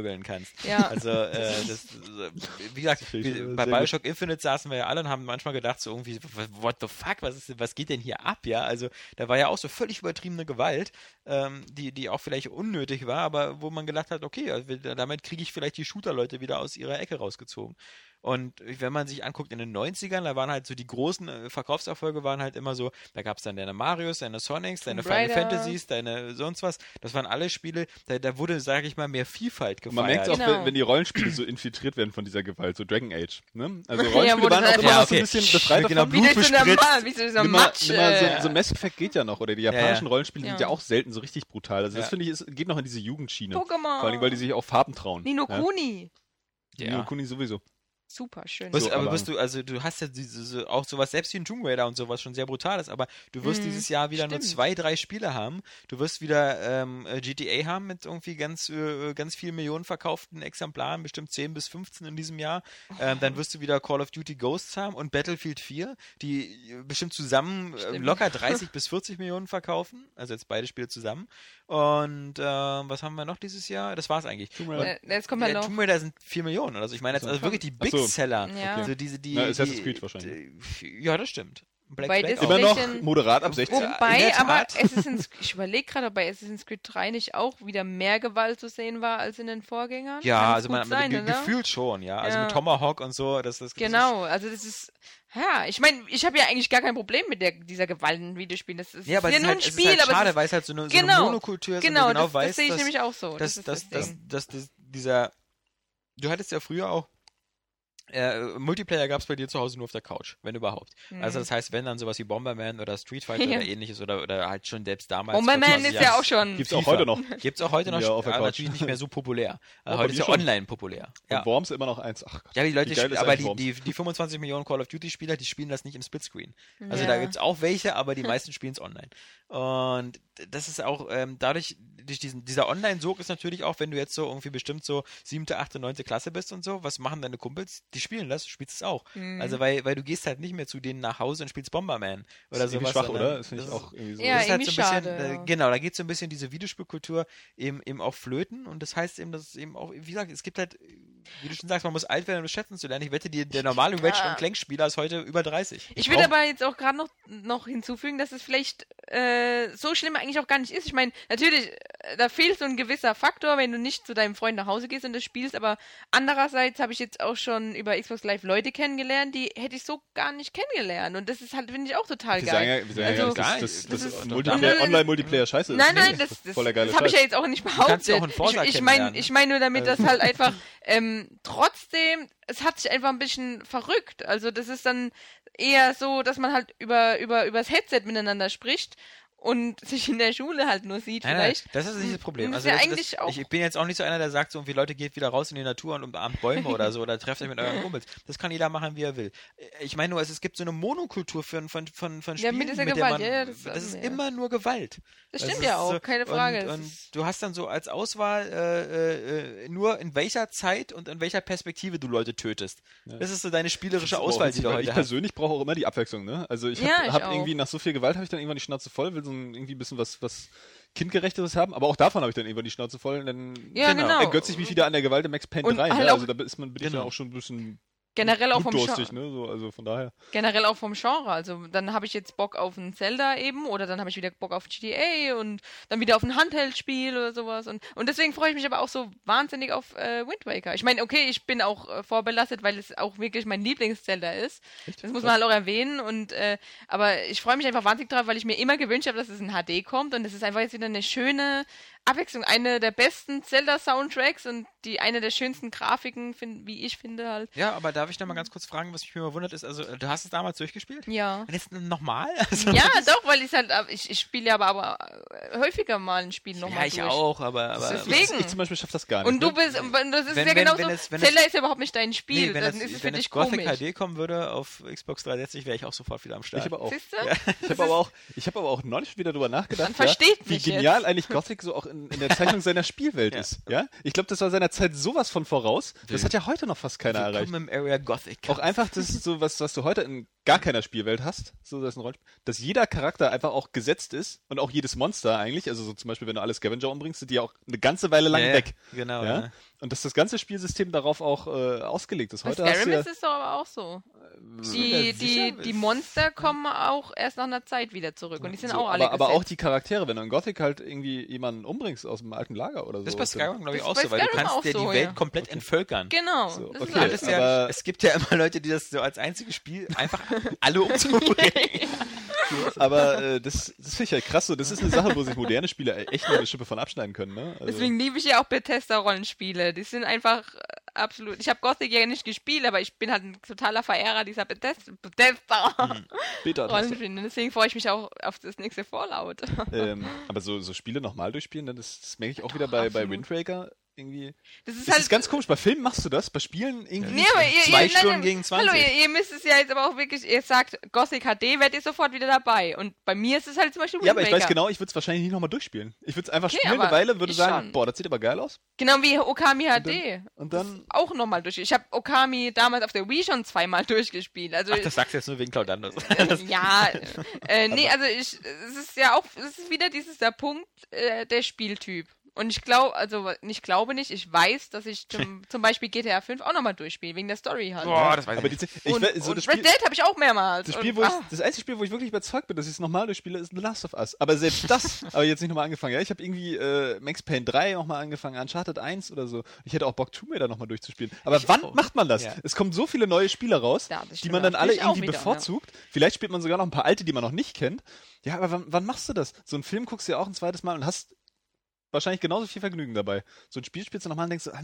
wegschmürgeln kannst. Ja. Also äh, das, äh, wie gesagt, bei. Bioshock Infinite saßen wir ja alle und haben manchmal gedacht, so irgendwie, what the fuck, was, ist, was geht denn hier ab, ja? Also da war ja auch so völlig übertriebene Gewalt, ähm, die, die auch vielleicht unnötig war, aber wo man gedacht hat, okay, also damit kriege ich vielleicht die Shooter-Leute wieder aus ihrer Ecke rausgezogen. Und wenn man sich anguckt in den 90ern, da waren halt so die großen äh, Verkaufserfolge waren halt immer so, da gab es dann deine Marios, deine Sonics, deine Tomb Final. Fantasies, deine sonst was. Das waren alle Spiele, da, da wurde, sage ich mal, mehr Vielfalt Und man merkt gefeiert. auch, Genau. wenn, wenn die Rollenspiele so infiltriert werden von dieser Gewalt, so Dragon Age. Ne? Also Ja, Rollenspiele wo das waren auch halt immer Ja, noch so ein okay. bisschen befreit Genau, davon. wie durch so eine bespritzt. Ma- wie so so Nimm mal, Matsch. so, äh, so Mass Effect geht ja noch, oder die ja. japanischen Rollenspiele Ja. sind ja auch selten so richtig brutal. Also das Ja. finde ich, ist, geht noch in diese Jugendschiene. Pokémon. Vor allem, weil die sich auch Farben trauen. Nino ja? Kuni. Nino Kuni sowieso. Super, schön. Was, So, aber aber- wirst du, also du hast ja diese, so, auch sowas, selbst wie ein Tomb Raider und sowas schon sehr brutal ist, aber du wirst Mhm, dieses Jahr wieder nur stimmt. zwei, drei Spiele haben. Du wirst wieder ähm, äh, GTA haben mit irgendwie ganz, äh, ganz vielen Millionen verkauften Exemplaren, bestimmt 10 bis 15 in diesem Jahr. Ähm, dann wirst du wieder Call of Duty Ghosts haben und Battlefield 4, die äh, bestimmt zusammen äh, locker 30 bis 40 Millionen verkaufen. Also jetzt beide Spiele zusammen. Und ähm, was haben wir noch dieses Jahr? Das war's eigentlich. Tomb Raider. Äh, Jetzt kommt Ja, noch. Tomb Raider sind 4 Millionen. Also ich meine jetzt So. also wirklich die Big so. Seller. Ja. Also diese, die, Na, Assassin's Creed wahrscheinlich. die- Ja, das stimmt. Black Bei Flag das auch. Immer noch moderat ab 16. in Wobei aber. Assassin's, ich überlege gerade, ob bei Assassin's Creed 3 nicht auch wieder mehr Gewalt zu sehen war als in den Vorgängern. Ja, Kann es also gut man, sein, ge oder? gefühlt schon, ja. Also Ja. mit Tomahawk und so, das, das das Genau, also das ist, ja, ich meine, ich habe ja eigentlich gar kein Problem mit der, dieser Gewalt in Videospielen. Das ist, Ja, aber es ja nur halt, ein es Spiel, ist halt schade, es weil es halt so eine, so eine genau, Monokultur ist genau, und genau das, weißt, das sehe ich dass, nämlich auch so. dass, das dass, das dass, dass, dass dieser. Du hattest ja früher auch. Äh, Multiplayer gab es bei dir zu Hause nur auf der Couch, wenn überhaupt. Also Mhm. das heißt, wenn dann sowas wie Bomberman oder Street Fighter Ja. oder ähnliches oder, oder halt schon selbst damals. Bomberman vor 20 ist ja auch schon. Gibt's auch FIFA. heute noch. Gibt's auch heute noch, Ja, auf der aber Couch. natürlich nicht mehr so populär. Äh, Aber heute die ist ja schon. online populär. Und Ja. Worms immer noch eins. Ach Gott. Ja, die Leute, ist aber die, Worms? die, die 25 Millionen Call of Duty Spieler, die spielen das nicht im Splitscreen. Also Ja. da gibt's auch welche, aber die meisten spielen es online. Und das ist auch ähm, dadurch, durch diesen, dieser Online-Sog ist natürlich auch, wenn du jetzt so irgendwie bestimmt so siebte, achte, neunte Klasse bist und so, was machen deine Kumpels? Die spielen das, du spielst es auch. Mhm. Also weil, weil du gehst halt nicht mehr zu denen nach Hause und spielst Bomberman oder sowas. schwach, sondern oder? Das finde ich auch irgendwie so. Ja, das ist halt so ein bisschen, schade, ja. genau, da geht so ein bisschen diese Videospielkultur eben, eben auch flöten und das heißt eben, dass es eben auch, wie gesagt, es gibt halt, wie du schon sagst, man muss alt werden, um das schätzen zu lernen. Ich wette, die, der normale Wedge- Ja. und Clankspieler ist heute über 30. Ich würde brauch- aber jetzt auch gerade noch, noch hinzufügen, dass es vielleicht äh, so schlimm eigentlich auch gar nicht ist. Ich meine, natürlich, äh, da fehlt so ein gewisser Faktor, wenn du nicht zu deinem Freund nach Hause gehst und das spielst, aber andererseits habe ich jetzt auch schon über Xbox Live Leute kennengelernt, die hätte ich so gar nicht kennengelernt und das ist halt, finde ich, auch total Wir sagen geil. ja, wir sagen Also- ja dass, dass, Das dass ist- Multiplayer, Und- Online-Multiplayer scheiße ist. Nein, nein, das, ist das, das habe ich ja jetzt auch nicht kannst behauptet. ja auch einen Forsa ich ich meine kennenlernen. ich mein nur damit, dass Also- halt einfach ähm, trotzdem, es hat sich einfach ein bisschen verrückt. Also das ist dann eher so, dass man halt über, über, übers Headset miteinander spricht und sich in der Schule halt nur sieht Nein, nein, vielleicht. das ist nicht das Problem. Das Also ist ja das, eigentlich das, auch- ich bin jetzt auch nicht so einer, der sagt, so irgendwie Leute geht wieder raus in die Natur und umarmt Bäume oder so oder trefft euch mit euren Kumpels. Das kann jeder machen, wie er will. Ich meine nur, es, es gibt so eine Monokultur von, von, von, von Ja, Spielen, mit dieser der Gewalt, man, ja, ja, das das, ist- ist ja. immer nur Gewalt. Das Also stimmt ja auch, so- keine Frage. Und, und du hast dann so als Auswahl äh, äh, nur in welcher Zeit und in welcher Perspektive du Leute tötest. Das ist so deine spielerische Das Auswahl, die du heute Ich hast. persönlich brauche auch immer die Abwechslung, ne? Also ich Ja, habe ich hab irgendwie nach so viel Gewalt habe ich dann irgendwann die Schnauze voll, will so ein, irgendwie ein bisschen was, was kindgerechteres haben, aber auch davon habe ich dann irgendwann die Schnauze voll und dann Ja, Genau. ergötze ich mich wieder an der Gewalt im Max Payne Und 3, halt ne? Also da ist man bin ich Genau. dann auch schon ein bisschen Generell auch vom blutdurstig, Genre. ne? So, also von daher. Generell auch vom Genre. Also dann habe ich jetzt Bock auf ein Zelda eben oder dann habe ich wieder Bock auf GTA und dann wieder auf ein Handheld-Spiel oder sowas. Und, und deswegen freue ich mich aber auch so wahnsinnig auf äh, Wind Waker. Ich meine, okay, ich bin auch äh, vorbelastet, weil es auch wirklich mein Lieblings-Zelda ist. Das muss man halt auch erwähnen. Und äh, aber ich freue mich einfach wahnsinnig drauf, weil ich mir immer gewünscht habe, dass es in HD kommt. Und es ist einfach jetzt wieder eine schöne Abwechslung. Eine der besten Zelda-Soundtracks und die eine der schönsten Grafiken, find, wie ich finde halt. Ja, aber darf ich noch mal ganz kurz fragen, was mich immer wundert ist, also du hast es damals durchgespielt? Ja. Und jetzt nochmal? Also, Ja, doch, weil ich halt, ich, ich spiele ja aber, aber äh, häufiger mal ein Spiel nochmal Ja, ich durch. auch, aber, aber Deswegen. Ich zum Beispiel schaffe das gar nicht. Und du ne? bist, und das ist Wenn- ja wenn- genauso, wenn es- wenn Zelda es- ist ja überhaupt nicht dein Spiel, Nee, wenn dann es, ist es für wenn dich es Gothic komisch. HD kommen würde auf Xbox 360, wäre ich auch sofort wieder am Start. Ich aber auch. Siehst du? Ich habe aber auch, ich habe aber auch neulich wieder drüber nachgedacht, Man versteht ja, wie mich genial jetzt. eigentlich Gothic so auch in, in der Zeichnung seiner Spielwelt Ja. ist. Ja, ich glaube, das war seiner Zeit sowas von voraus. Das hat ja heute noch fast keiner erreicht. Im Area Gothic. Auch einfach, das ist so was, was du heute in gar keiner Spielwelt hast, so das ist ein Rollenspiel, dass jeder Charakter einfach auch gesetzt ist und auch jedes Monster eigentlich, also so zum Beispiel, wenn du alle Scavenger umbringst, sind die ja auch eine ganze Weile lang Ja, weg. Genau. Ja? Ja. Und dass das ganze Spielsystem darauf auch äh, ausgelegt ist. Heute hast Skyrim du ja, ist es doch aber auch so. Die, Ja, die, die Monster kommen auch erst nach einer Zeit wieder zurück und die sind so, auch alle aber, aber auch die Charaktere, wenn du in Gothic halt irgendwie jemanden umbringst aus dem alten Lager oder so. Das ist bei Skyrim, glaube ich, auch so, weil du kannst auch ja die so, Welt ja. komplett entvölkern. Genau. So, das okay. ist ja, aber- es gibt ja immer Leute, die das so als einziges Spiel einfach alle umzubringen. Aber äh, das, das finde ich halt krass so. Das ist eine Sache, wo sich moderne Spiele echt mal eine Schippe von abschneiden können. Ne? Also, Deswegen liebe ich ja auch Bethesda-Rollenspiele. Die sind einfach absolut. Ich habe Gothic ja nicht gespielt, aber ich bin halt ein totaler Verehrer dieser Bethesda. Bethesda. Rollenspiele. Deswegen freue ich mich auch auf das nächste Fallout. ähm, aber so, so Spiele nochmal durchspielen, dann das, das merke ich auch wieder bei, bei absolut. Wind Waker irgendwie. Das ist Das halt. ist ganz komisch. Bei Filmen machst du das, bei Spielen irgendwie. Nee, aber ihr, Zwei ihr, Stunden nein, gegen 20. Hallo, ihr, ihr müsst es ja jetzt aber auch wirklich, ihr sagt Gothic HD, werdet ihr sofort wieder dabei. Und bei mir ist es halt zum Beispiel ja, aber ich weiß genau, ich würde es wahrscheinlich nicht nochmal durchspielen. Ich würde es einfach Okay, spielen eine Weile, würde sagen, schon. boah, das sieht aber geil aus. Genau wie Okami HD. Und dann. Auch nochmal durch. Ich habe Okami damals auf der Wii schon zweimal durchgespielt. Also Ach, das sagst du jetzt nur wegen Cloud Anders. ja, äh, nee, also ich, es ist ja auch, es ist wieder dieses der Punkt, äh, der Spieltyp. Und ich glaube, also nicht glaube nicht, ich weiß, dass ich zum, zum Beispiel GTA 5 auch nochmal durchspiele, wegen der Story halt. Boah, das weiß Aber ich die, nicht. ich, und we- so und das Red Spiel, Dead habe ich auch mehrmals. das, Spiel, und, wo ich, ah, das einzige Spiel, wo ich wirklich überzeugt bin, dass ich es nochmal durchspiele, ist The Last of Us. Aber selbst das habe ich jetzt nicht nochmal angefangen. Ja, ich habe irgendwie äh, Max Payne 3 nochmal angefangen, Uncharted 1 oder so. Ich hätte auch Bock, Tomb Raider nochmal durchzuspielen. Aber Ich wann auch. macht man das? Ja. Es kommen so viele neue Spieler raus, Ja, die man dann alle irgendwie wieder, bevorzugt. Vielleicht spielt man sogar noch ein paar alte, die man noch nicht kennt. Ja, aber wann, wann machst du das? So einen Film guckst du ja auch ein zweites Mal und hast wahrscheinlich genauso viel Vergnügen dabei. So ein Spiel spielst du nochmal und denkst so, ach,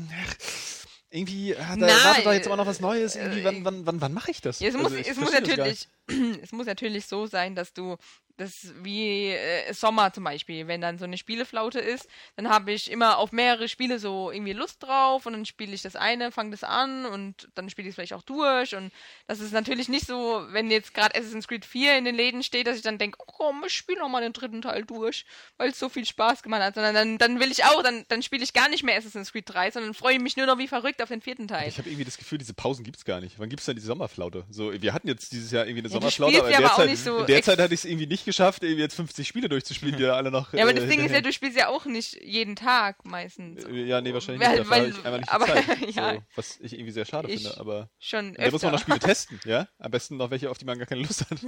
irgendwie, ah, da Na, wartet doch jetzt aber noch was Neues. äh, Irgendwie, wann, wann, wann, wann mache ich das? Ja, es muss, Also, es muss natürlich, es muss natürlich so sein, dass du das wie äh, Sommer zum Beispiel, wenn dann so eine Spieleflaute ist, dann habe ich immer auf mehrere Spiele so irgendwie Lust drauf und dann spiele ich das eine, fange das an und dann spiele ich es vielleicht auch durch und das ist natürlich nicht so, wenn jetzt gerade Assassin's Creed 4 in den Läden steht, dass ich dann denke, oh komm, ich spiele noch mal den dritten Teil durch, weil es so viel Spaß gemacht hat, sondern dann, dann will ich auch, dann, dann spiele ich gar nicht mehr Assassin's Creed 3, sondern freue mich nur noch wie verrückt auf den vierten Teil. Ich habe irgendwie das Gefühl, diese Pausen gibt's gar nicht. Wann gibt's denn die Sommerflaute? So, wir hatten jetzt dieses Jahr irgendwie eine Ja, Sommerflaute, aber in der, Zeit, so in der Zeit hatte ich es irgendwie nicht geschafft, irgendwie jetzt 50 Spiele durchzuspielen, die da alle noch. Ja, aber äh, das Ding ist ja, du spielst ja auch nicht jeden Tag meistens. Äh, Ja, nee, wahrscheinlich Weil- nicht. Dafür habe weil- ich einfach nicht aber- die Zeit. ja. so, was ich irgendwie sehr schade finde. Aber Schon da muss man noch öfter. Spiele testen, ja? Am besten noch welche, auf die man gar keine Lust hat.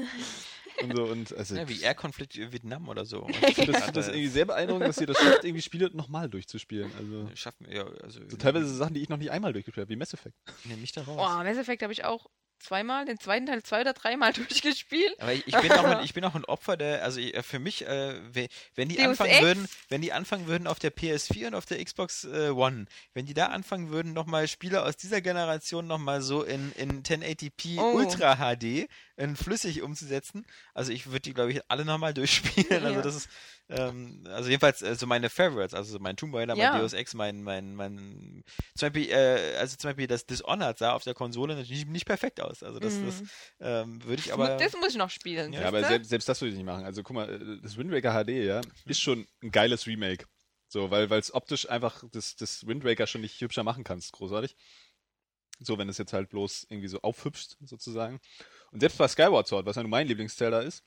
Und so, und also, Ja, wie Air-Konflikt in Vietnam oder so. ich finde das, das irgendwie sehr beeindruckend, dass ihr das schafft, irgendwie Spiele nochmal durchzuspielen. Also, Schaffen, ja, also, so teilweise Sachen, die ich noch nicht einmal durchgespielt habe, wie Mass Effect. Nimm mich da raus. Oh, Mass Effect habe ich auch zweimal, den zweiten Teil zwei oder dreimal durchgespielt. Aber ich, ich, bin auch ein, ich bin auch ein Opfer der, also äh, für mich, äh, we- wenn die Deus anfangen Ex? würden, wenn die anfangen würden auf der PS4 und auf der Xbox äh, One, wenn die da anfangen würden, nochmal Spiele aus dieser Generation nochmal so in, in 1080p Oh. Ultra HD in flüssig umzusetzen, also ich würde die, glaube ich, alle nochmal durchspielen. Also Ja. das ist, ähm, also jedenfalls äh, so meine Favorites, also so mein Tomb Raider, Ja. mein Deus Ex, mein, mein, mein, zum Beispiel, äh, also zum Beispiel das Dishonored sah auf der Konsole natürlich nicht perfekt aus. Also das, das Mhm. ähm, würde ich aber. das muss ich noch spielen. Ja, Ja, aber selbst, selbst das würde ich nicht machen. Also guck mal, äh, das Wind Waker HD, ja, ist schon ein geiles Remake. So, weil es optisch einfach das, das Wind Waker schon nicht hübscher machen kannst, großartig. So, wenn es jetzt halt bloß irgendwie so aufhübscht, sozusagen. Und selbst bei Skyward Sword, was ja nun mein Lieblingsteil da ist,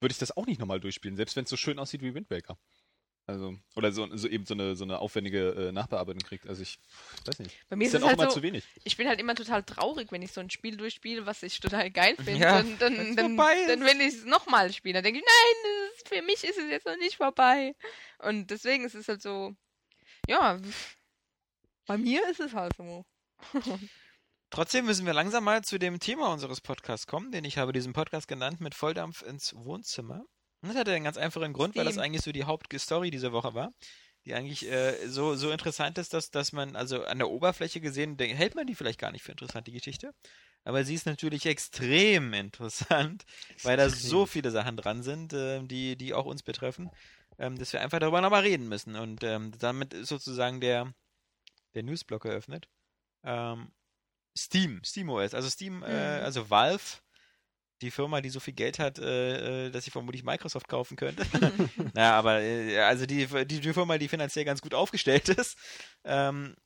würde ich das auch nicht nochmal durchspielen, selbst wenn es so schön aussieht wie Wind Waker. Also, oder so, so eben so eine, so eine aufwendige äh, Nachbearbeitung kriegt. Also ich weiß nicht. Bei mir ist dann es auch halt immer so, zu wenig. ich bin halt immer total traurig, wenn ich so ein Spiel durchspiele, was ich total geil finde. Ja, dann, dann, dann, vorbei ist. dann will ich es nochmal spielen. Dann denke ich, nein, ist, für mich ist es jetzt noch nicht vorbei. Und deswegen ist es halt so, ja, bei mir ist es halt so. Trotzdem müssen wir langsam mal zu dem Thema unseres Podcasts kommen, den ich habe diesen Podcast genannt mit Volldampf ins Wohnzimmer. Das hatte einen ganz einfachen Grund, weil das eigentlich so die Hauptstory dieser Woche war, die eigentlich äh, so, so interessant ist, dass, dass man, also an der Oberfläche gesehen, hält man die vielleicht gar nicht für interessant, die Geschichte. Aber sie ist natürlich extrem interessant, weil da so viele Sachen dran sind, äh, die, die auch uns betreffen, ähm, dass wir einfach darüber nochmal reden müssen. Und ähm, damit ist sozusagen der, der Newsblock eröffnet. Ähm, Steam, SteamOS, also Steam, äh, Mhm. also Valve, die Firma, die so viel Geld hat, äh, äh, dass sie vermutlich Microsoft kaufen könnte. naja, aber äh, also die, die, die Firma, die finanziell ganz gut aufgestellt ist. Ähm,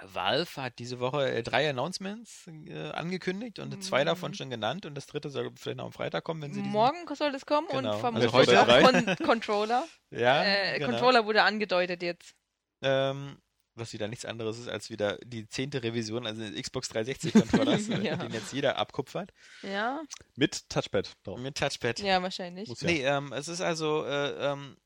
Valve hat diese Woche äh, drei Announcements äh, angekündigt und zwei Mhm. davon schon genannt und das dritte soll vielleicht noch am Freitag kommen, wenn sie Morgen soll das kommen Genau. und vermutlich Also heute auch. Con Controller. ja, äh, genau. Controller wurde angedeutet jetzt. Ähm, was wieder nichts anderes ist als wieder die zehnte Revision, also des Xbox 360 Controllers, äh, Ja. den jetzt jeder abkupfert. Ja, Mit Touchpad drauf. Mit Touchpad. ja, wahrscheinlich. Muss ja. Nee, ähm, es ist also, äh, ähm,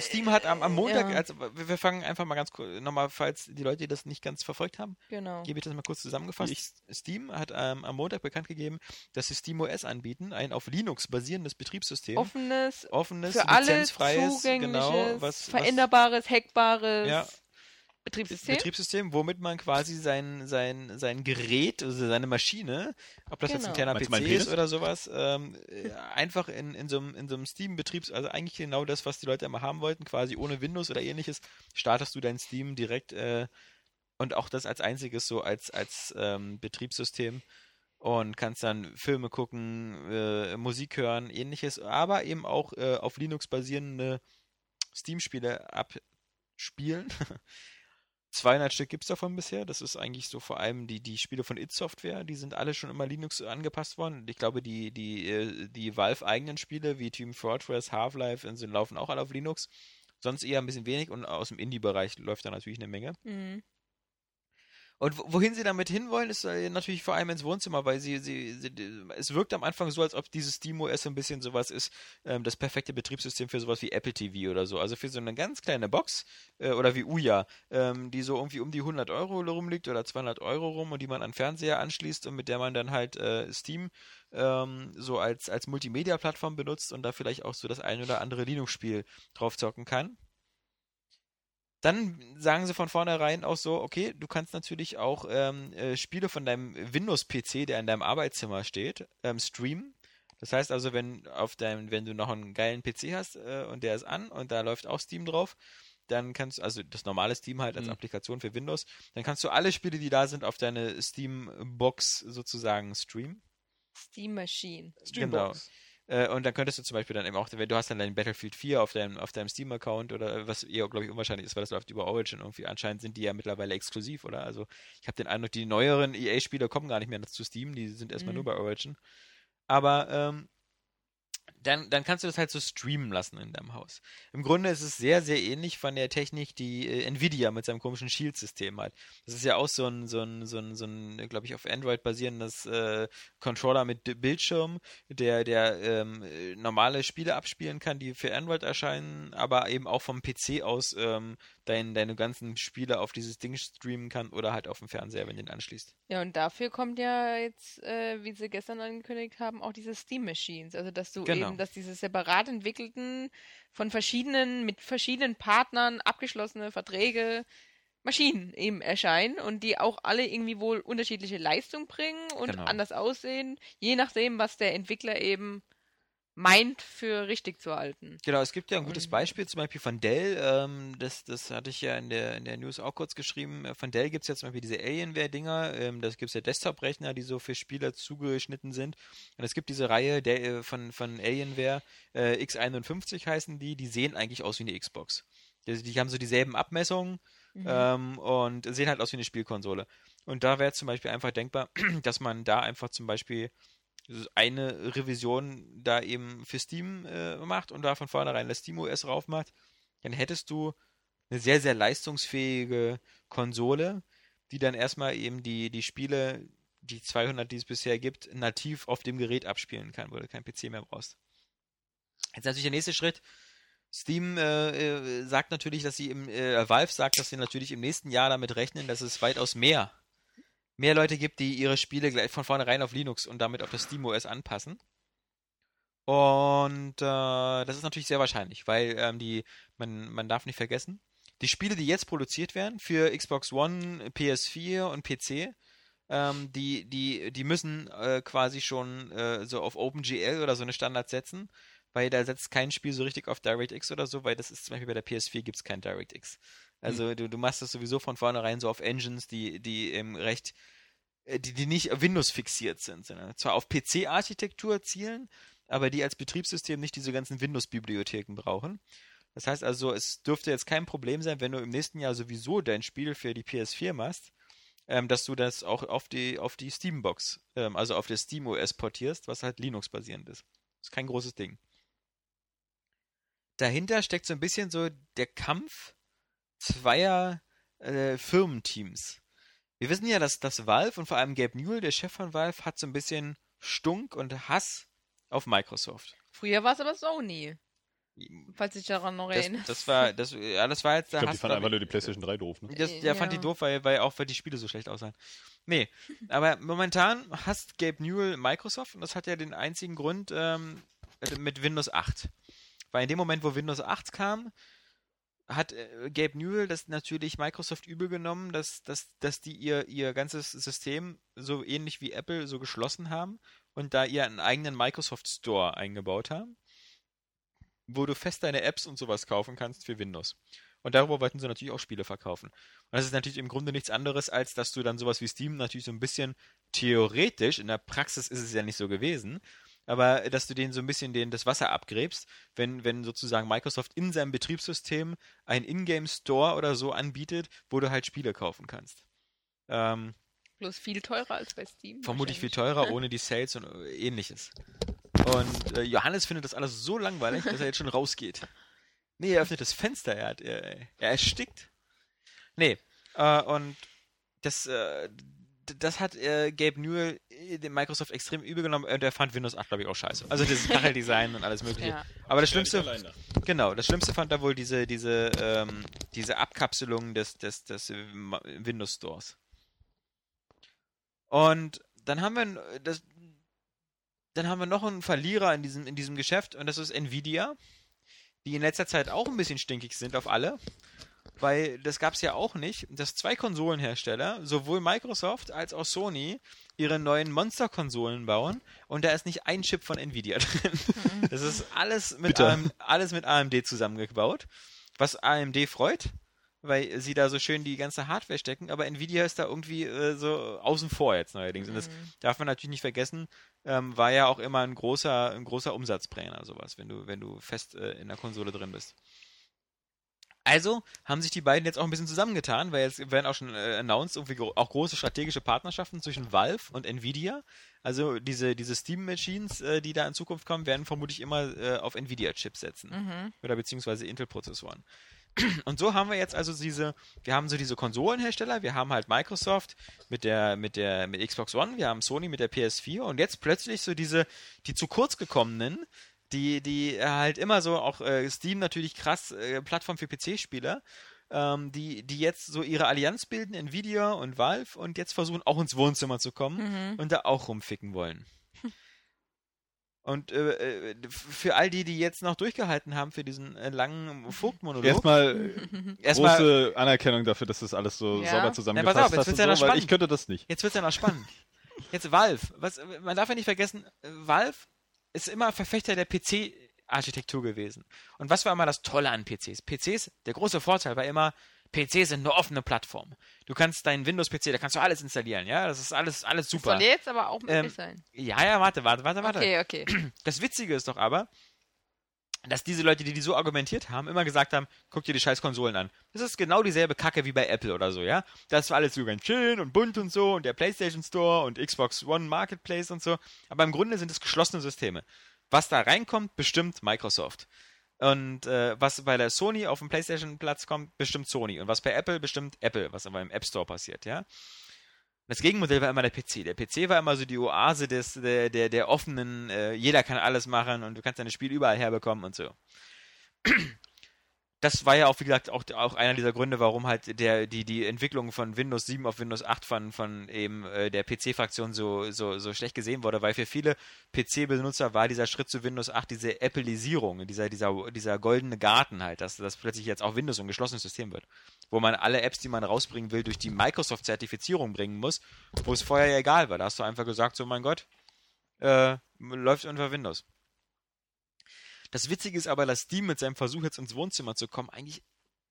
Steam hat am, am Montag, ja. also wir wir fangen einfach mal ganz kurz, nochmal, falls die Leute, die das nicht ganz verfolgt haben, Genau. gebe ich das mal kurz zusammengefasst. Ich- Steam hat ähm, am Montag bekannt gegeben, dass sie SteamOS anbieten, ein auf Linux basierendes Betriebssystem. Offenes, offenes, für alle lizenzfreies, zugängliches, genau, was, veränderbares, hackbares Ja. Betriebssystem. Betriebssystem, womit man quasi sein, sein, sein Gerät, also seine Maschine, ob das jetzt ein Genau. kleiner Meinst PC ist oder sowas, ähm, äh, einfach in, in so einem, in so einem Steam-Betriebs, also eigentlich genau das, was die Leute immer haben wollten, quasi ohne Windows oder ähnliches, startest du dein Steam direkt äh, und auch das als einziges so als, als ähm, Betriebssystem und kannst dann Filme gucken, äh, Musik hören, ähnliches, aber eben auch äh, auf Linux basierende Steam-Spiele abspielen. 200 Stück gibt es davon bisher. Das ist eigentlich so vor allem die, die Spiele von id Software. Die sind alle schon immer Linux angepasst worden. Ich glaube, die, die, äh, die Valve-eigenen Spiele wie Team Fortress, Half-Life so laufen auch alle auf Linux. sonst eher ein bisschen wenig und aus dem Indie-Bereich läuft da natürlich eine Menge. Mhm. Und wo- wohin sie damit hinwollen, ist äh, natürlich vor allem ins Wohnzimmer, weil sie, sie, sie, es wirkt am Anfang so, als ob dieses SteamOS ein bisschen sowas ist, ähm, das perfekte Betriebssystem für sowas wie Apple TV oder so. Also für so eine ganz kleine Box äh, oder wie Uya, ähm, die so irgendwie um die 100 Euro rumliegt oder 200 Euro rum und die man an Fernseher anschließt und mit der man dann halt äh, Steam ähm, so als, als Multimedia-Plattform benutzt und da vielleicht auch so das ein oder andere Linux-Spiel drauf zocken kann. Dann sagen sie von vornherein auch so, okay, du kannst natürlich auch ähm, äh, Spiele von deinem Windows-PC, der in deinem Arbeitszimmer steht, ähm, streamen. Das heißt also, wenn auf deinem, wenn du noch einen geilen PC hast äh, und der ist an und da läuft auch Steam drauf, dann kannst du, also das normale Steam halt als Mhm. Applikation für Windows, dann kannst du alle Spiele, die da sind, auf deine Steam-Box sozusagen streamen. Steam Machine. Streambox. Äh, und dann könntest du zum Beispiel dann eben auch, wenn du hast dann dein Battlefield 4 auf deinem, auf deinem Steam-Account oder was eher, glaube ich, unwahrscheinlich ist, weil das läuft über Origin irgendwie. Anscheinend sind die ja mittlerweile exklusiv, oder? Also ich habe den Eindruck, die neueren EA-Spiele kommen gar nicht mehr zu Steam, die sind erstmal Mhm. nur bei Origin. Aber ähm, dann, dann kannst du das halt so streamen lassen in deinem Haus. Im Grunde ist es sehr, sehr ähnlich von der Technik, die äh, Nvidia mit seinem komischen Shield-System hat. Das ist ja auch so ein, so ein, so ein, so ein glaube ich, auf Android basierendes äh, Controller mit Bildschirm, der, der ähm, äh, normale Spiele abspielen kann, die für Android erscheinen, aber eben auch vom PC aus ähm, dein, deine ganzen Spiele auf dieses Ding streamen kann oder halt auf dem Fernseher, wenn du den anschließt. Ja, und dafür kommt ja jetzt, äh, wie sie gestern angekündigt haben, auch diese Steam Machines. Also, dass du Genau. eben, dass diese separat entwickelten, von verschiedenen, mit verschiedenen Partnern abgeschlossene Verträge, Maschinen eben erscheinen und die auch alle irgendwie wohl unterschiedliche Leistung bringen und Genau. anders aussehen, je nachdem, was der Entwickler eben meint für richtig zu halten. Genau, es gibt ja ein gutes Beispiel, zum Beispiel von Dell, ähm, das, das hatte ich ja in der, in der News auch kurz geschrieben. Äh, Von Dell gibt es ja zum Beispiel diese Alienware-Dinger, ähm, das gibt es ja Desktop-Rechner, die so für Spieler zugeschnitten sind. Und es gibt diese Reihe der, äh, von, von Alienware, äh, X51 heißen die, die sehen eigentlich aus wie eine Xbox. Die, die haben so dieselben Abmessungen, Mhm. ähm, und sehen halt aus wie eine Spielkonsole. Und da wäre zum Beispiel einfach denkbar, dass man da einfach zum Beispiel eine Revision da eben für Steam äh, macht und da von vornherein das SteamOS rauf macht, dann hättest du eine sehr, sehr leistungsfähige Konsole, die dann erstmal eben die, die Spiele, die 200, die es bisher gibt, nativ auf dem Gerät abspielen kann, wo du kein PC mehr brauchst. Jetzt natürlich der nächste Schritt. Steam äh, äh, sagt natürlich, dass sie im, äh, Valve sagt, dass sie natürlich im nächsten Jahr damit rechnen, dass es weitaus mehr, mehr Leute gibt, die ihre Spiele gleich von vornherein auf Linux und damit auf das SteamOS anpassen. Und äh, das ist natürlich sehr wahrscheinlich, weil ähm, die, man, man darf nicht vergessen, die Spiele, die jetzt produziert werden für Xbox One, PS4 und PC, ähm, die, die, die müssen äh, quasi schon äh, so auf OpenGL oder so eine Standard setzen, weil da setzt kein Spiel so richtig auf DirectX oder so, weil das ist zum Beispiel bei der PS4 gibt es kein DirectX. Also du, du machst das sowieso von vornherein so auf Engines, die, die im recht, äh, die, die nicht Windows fixiert sind, sondern zwar auf PC-Architektur zielen, aber die als Betriebssystem nicht diese ganzen Windows-Bibliotheken brauchen. Das heißt also, es dürfte jetzt kein Problem sein, wenn du im nächsten Jahr sowieso dein Spiel für die PS4 machst, ähm, dass du das auch auf die, auf die Steambox, ähm, also auf das SteamOS portierst, was halt Linux-basierend ist. ist kein großes Ding. Dahinter steckt so ein bisschen so der Kampf zweier äh, Firmenteams. Wir wissen ja, dass das Valve und vor allem Gabe Newell, der Chef von Valve, hat so ein bisschen Stunk und Hass auf Microsoft. Früher war es aber Sony, falls ich daran noch Das, erinnere. das war, das, ja, das war jetzt Ich der glaube, die fanden glaub einfach nur die PlayStation 3 doof, ne? Das, der fand die Ja. doof, weil, weil auch weil die Spiele so schlecht aussahen. Nee, aber momentan hasst Gabe Newell Microsoft und das hat ja den einzigen Grund ähm, mit Windows 8. Weil in dem Moment, wo Windows 8 kam, hat äh, Gabe Newell das natürlich Microsoft übel genommen, dass, dass, dass die ihr, ihr ganzes System so ähnlich wie Apple so geschlossen haben und da ihren eigenen Microsoft Store eingebaut haben, wo du fest deine Apps und sowas kaufen kannst für Windows. Und darüber wollten sie natürlich auch Spiele verkaufen. Und das ist natürlich im Grunde nichts anderes, als dass du dann sowas wie Steam natürlich so ein bisschen theoretisch, in der Praxis ist es ja nicht so gewesen, aber dass du denen so ein bisschen den, das Wasser abgräbst, wenn, wenn sozusagen Microsoft in seinem Betriebssystem einen Ingame-Store oder so anbietet, wo du halt Spiele kaufen kannst. Ähm, Bloß viel teurer als bei Steam. vermutlich viel teurer, ohne die Sales und äh, ähnliches. Und äh, Johannes findet das alles so langweilig, dass er jetzt schon rausgeht. Nee, er öffnet das Fenster, er, hat, er, er erstickt. Nee, äh, und das, äh, das hat äh, Gabe Newell äh, dem Microsoft extrem übel genommen und er fand Windows 8, glaube ich, auch scheiße. Also das Kacheldesign und alles mögliche. Ja. Aber das Schlimmste, genau, das Schlimmste fand er wohl diese, diese, ähm, diese Abkapselung des, des, des äh, Windows Stores. Und dann haben wir das, dann haben wir noch einen Verlierer in diesem, in diesem Geschäft und das ist Nvidia, die in letzter Zeit auch ein bisschen stinkig sind auf alle. Weil das gab es ja auch nicht, dass zwei Konsolenhersteller, sowohl Microsoft als auch Sony, ihre neuen Monster-Konsolen bauen und da ist nicht ein Chip von Nvidia drin. Das ist alles mit. AM, alles mit AMD zusammengebaut, was AMD freut, weil sie da so schön die ganze Hardware stecken, aber Nvidia ist da irgendwie äh, so außen vor jetzt neuerdings. Und das darf man natürlich nicht vergessen, ähm, war ja auch immer ein großer, ein großer Umsatzbringer, sowas, wenn du, wenn du fest äh, in der Konsole drin bist. Also haben sich die beiden jetzt auch ein bisschen zusammengetan, weil jetzt werden auch schon äh, announced irgendwie gro auch große strategische Partnerschaften zwischen Valve und Nvidia. Also diese, diese Steam-Machines, äh, die da in Zukunft kommen, werden vermutlich immer äh, auf Nvidia-Chips setzen. Mhm. Oder beziehungsweise Intel-Prozessoren. Und so haben wir jetzt also diese, wir haben so diese Konsolenhersteller, wir haben halt Microsoft mit der, mit der, mit Xbox One, wir haben Sony mit der PS4 und jetzt plötzlich so diese, die zu kurz gekommenen, die, die äh, halt immer so, auch äh, Steam natürlich krass, äh, Plattform für PC-Spieler, ähm, die, die jetzt so ihre Allianz bilden, Nvidia und Valve und jetzt versuchen auch ins Wohnzimmer zu kommen Mhm. und da auch rumficken wollen. Und äh, äh, für all die, die jetzt noch durchgehalten haben für diesen äh, langen Vogtmonolog, Erstmal erstmal, große Anerkennung dafür, dass das alles so Ja. sauber zusammengefasst auf, jetzt hast. wird's Und ja noch so, weil spannend. ich könnte das nicht. jetzt wird's ja noch spannend. Jetzt Valve, was, man darf ja nicht vergessen, Valve ist immer Verfechter der PC-Architektur gewesen. Und was war immer das Tolle an PCs? PCs, der große Vorteil war immer, PCs sind eine offene Plattform. Du kannst deinen Windows-PC, da kannst du alles installieren, ja, das ist alles, alles Das super. soll jetzt aber auch möglich Ähm, sein. Ja, ja, warte, warte, warte, warte. Okay, okay. Das Witzige ist doch aber, dass diese Leute, die die so argumentiert haben, immer gesagt haben, guck dir die scheiß Konsolen an. Das ist genau dieselbe Kacke wie bei Apple oder so, ja? Das war alles so ganz schön und bunt und so und der PlayStation Store und Xbox One Marketplace und so. Aber im Grunde sind es geschlossene Systeme. Was da reinkommt, bestimmt Microsoft. Und äh, was bei der Sony auf dem PlayStation-Platz kommt, bestimmt Sony. Und was bei Apple, bestimmt Apple, was aber im App Store passiert, ja? Das Gegenmodell war immer der PC. Der PC war immer so die Oase des, der, der, der offenen, äh, jeder kann alles machen und du kannst deine Spiele überall herbekommen und so. Das war ja auch, wie gesagt, auch, auch einer dieser Gründe, warum halt der, die, die Entwicklung von Windows 7 auf Windows 8 von, von eben äh, der PC-Fraktion so, so, so schlecht gesehen wurde, weil für viele PC-Benutzer war dieser Schritt zu Windows 8 diese Appleisierung, dieser, dieser, dieser goldene Garten halt, dass das plötzlich jetzt auch Windows ein geschlossenes System wird. Wo man alle Apps, die man rausbringen will, durch die Microsoft-Zertifizierung bringen muss, wo es vorher ja egal war. Da hast du einfach gesagt, so mein Gott, äh, läuft unter Windows. Das Witzige ist aber, dass Steam mit seinem Versuch jetzt ins Wohnzimmer zu kommen, eigentlich,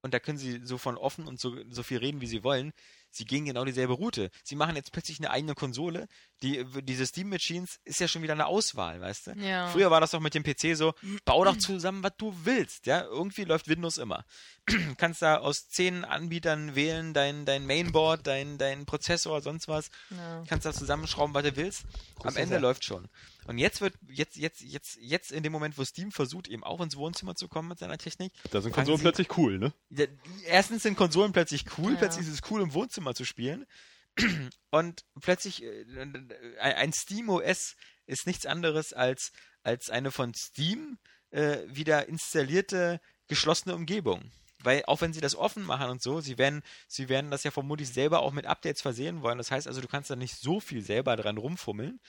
und da können sie so von offen und so, so viel reden, wie sie wollen, sie gehen genau dieselbe Route. Sie machen jetzt plötzlich eine eigene Konsole. Die, diese Steam Machines ist ja schon wieder eine Auswahl, weißt du? Ja. Früher war das doch mit dem PC so, bau doch zusammen, was du willst, ja? Irgendwie läuft Windows immer. kannst da aus zehn Anbietern wählen, dein, dein Mainboard, dein, dein Prozessor, sonst was. Ja. Kannst da zusammenschrauben, was du willst. Am Ende läuft schon. Und jetzt wird, jetzt, jetzt, jetzt, jetzt in dem Moment, wo Steam versucht, eben auch ins Wohnzimmer zu kommen mit seiner Technik. Da sind Konsolen sie- plötzlich cool, ne? Ja, Erstens sind Konsolen plötzlich cool, Ja. plötzlich ist es cool, im Wohnzimmer zu spielen. Und plötzlich, äh, ein ein Steam OS ist nichts anderes als, als eine von Steam äh, wieder installierte geschlossene Umgebung. Weil auch wenn sie das offen machen und so, sie werden, sie werden das ja vermutlich selber auch mit Updates versehen wollen. Das heißt also, du kannst da nicht so viel selber dran rumfummeln.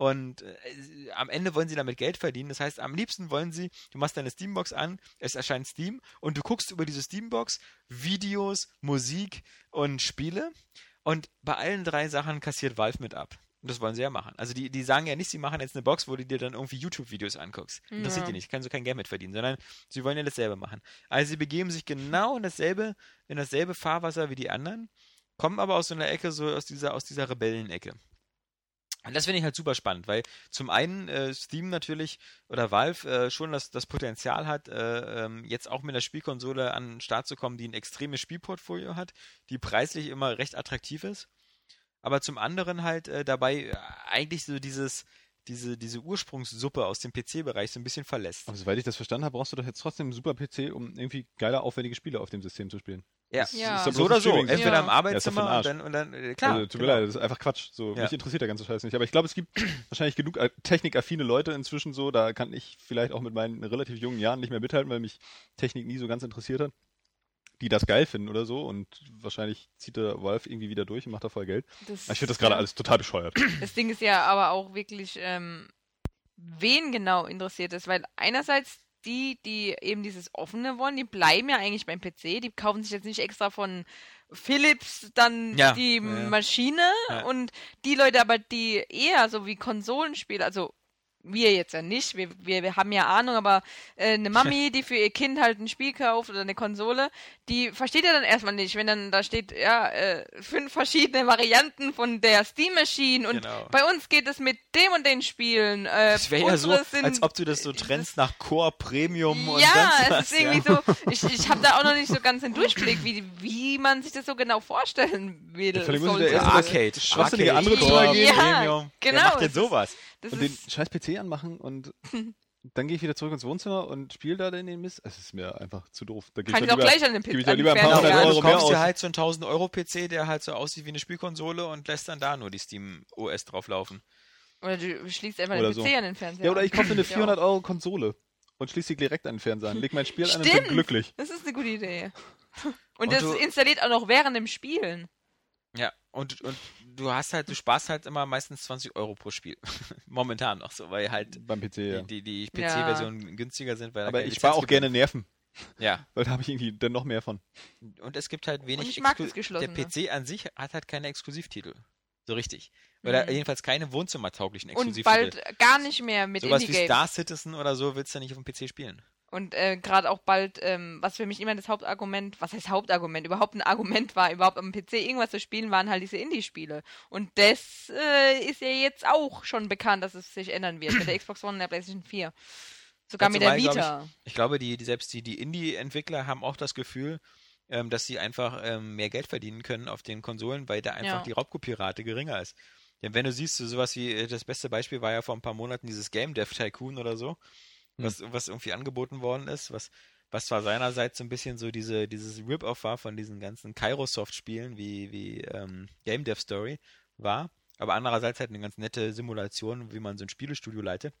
Und äh, am Ende wollen sie damit Geld verdienen. Das heißt, am liebsten wollen sie, du machst deine Steambox an, es erscheint Steam und du guckst über diese Steambox Videos, Musik und Spiele. Und bei allen drei Sachen kassiert Valve mit ab. Und das wollen sie ja machen. Also die, die sagen ja nicht, sie machen jetzt eine Box, wo du dir dann irgendwie YouTube-Videos anguckst. Interessiert Ja. die nicht, kannst du kein Geld mit verdienen, sondern sie wollen ja dasselbe machen. Also sie begeben sich genau in dasselbe, in dasselbe Fahrwasser wie die anderen, kommen aber aus so einer Ecke, so aus dieser, aus dieser Rebellenecke. Und das finde ich halt super spannend, weil zum einen äh, Steam natürlich oder Valve äh, schon das, das Potenzial hat, äh, ähm, jetzt auch mit einer Spielkonsole an den Start zu kommen, die ein extremes Spielportfolio hat, die preislich immer recht attraktiv ist. Aber zum anderen halt äh, dabei äh, eigentlich so dieses, diese, diese Ursprungssuppe aus dem PC-Bereich so ein bisschen verlässt. Aber soweit ich das verstanden habe, brauchst du doch jetzt trotzdem einen super PC, um irgendwie geile, aufwendige Spiele auf dem System zu spielen. Ja, Ja. so oder so. Streaming- Entweder Ja. im Ja, Arbeitszimmer den und dann, und dann äh, klar. also, tut mir genau. leid, das ist einfach Quatsch. So, Ja. Mich interessiert der ganze Scheiß nicht. Aber ich glaube, es gibt wahrscheinlich genug äh, technikaffine Leute inzwischen so, da kann ich vielleicht auch mit meinen relativ jungen Jahren nicht mehr mithalten, weil mich Technik nie so ganz interessiert hat, die das geil finden oder so und wahrscheinlich zieht der Valve irgendwie wieder durch und macht da voll Geld. Das, ich finde das gerade ja. alles total bescheuert. Das Ding ist ja aber auch wirklich, ähm, wen genau interessiert es, weil einerseits die, die eben dieses Offene wollen, die bleiben ja eigentlich beim PC, die kaufen sich jetzt nicht extra von Philips dann Ja, die ja. Maschine Ja. und die Leute aber, die eher so wie Konsolenspiele, also wir jetzt ja nicht, wir, wir, wir haben ja Ahnung, aber äh, eine Mami, die für ihr Kind halt ein Spiel kauft oder eine Konsole, die versteht ja dann erstmal nicht, wenn dann da steht, ja, äh, fünf verschiedene Varianten von der Steam Machine und Genau. bei uns geht es mit dem und den Spielen. Äh, Das wäre ja so, sind- als ob du das so trennst nach Core, Premium und ja, sonst was. es ist irgendwie so, ich, ich habe da auch noch nicht so ganz den Durchblick, wie, wie man sich das so genau vorstellen will. Ja, vielleicht muss ich da Ja, erst Arcade. schwachsinnige Arcade, andere Core. Ja, Premium. genau, Wer macht denn sowas? Das und den scheiß PC anmachen und dann gehe ich wieder zurück ins Wohnzimmer und spiele da den Mist. Es ist mir einfach zu doof. Da kann ich ich dann auch lieber, gleich an den gebe ich P- da an lieber ein paar Fernseher hundert an. Euro du kaufst dir halt so einen 1000 Euro PC, der halt so aussieht wie eine Spielkonsole und lässt dann da nur die Steam OS drauflaufen. Oder du schließt einfach Oder den so. PC an den Fernseher. Ja, oder ich kaufe eine Ja. 400 Euro Konsole und schließe sie direkt an den Fernseher an. Leg mein Spiel an und bin Stimmt. glücklich. Das ist eine gute Idee. Und, Und das installiert auch noch während dem Spielen. Ja, und, und du hast halt, du sparst halt immer meistens 20 Euro pro Spiel. Momentan noch so, weil halt Beim PC, ja. die, die, die Ja. PC-Versionen günstiger sind, Aber ich spare auch gerne Nerven, Ja, weil da habe ich irgendwie dann noch mehr von. und es gibt halt wenig Und ich mag Exklu- das Geschlossene. Der PC an sich hat halt keine Exklusivtitel. So richtig. Oder Mhm. jedenfalls keine wohnzimmertauglichen Und Exklusivtitel. bald gar nicht mehr mit Sowas wie. Star Citizen oder so willst du nicht auf dem PC spielen. Und äh, gerade auch bald, ähm, was für mich immer das Hauptargument, was heißt Hauptargument, überhaupt ein Argument war, überhaupt am PC irgendwas zu spielen, waren halt diese Indie-Spiele. Und das äh, ist ja jetzt auch schon bekannt, dass es sich ändern wird mit der Xbox One und der PlayStation 4. Sogar Ja, mit der zumal, glaub Vita. Ich glaube, die, die selbst die, die Indie-Entwickler haben auch das Gefühl, ähm, dass sie einfach ähm, mehr Geld verdienen können auf den Konsolen, weil da einfach Ja. die Raubkopierrate geringer ist. Denn wenn du siehst, so sowas wie, äh, das beste Beispiel war ja vor ein paar Monaten dieses Game Dev Tycoon oder so. Was, was irgendwie angeboten worden ist, was, was zwar seinerseits so ein bisschen so diese, dieses Rip-Off war von diesen ganzen Kairosoft-Spielen wie, wie ähm, Game Dev Story war, aber andererseits halt eine ganz nette Simulation, wie man so ein Spielestudio leitet.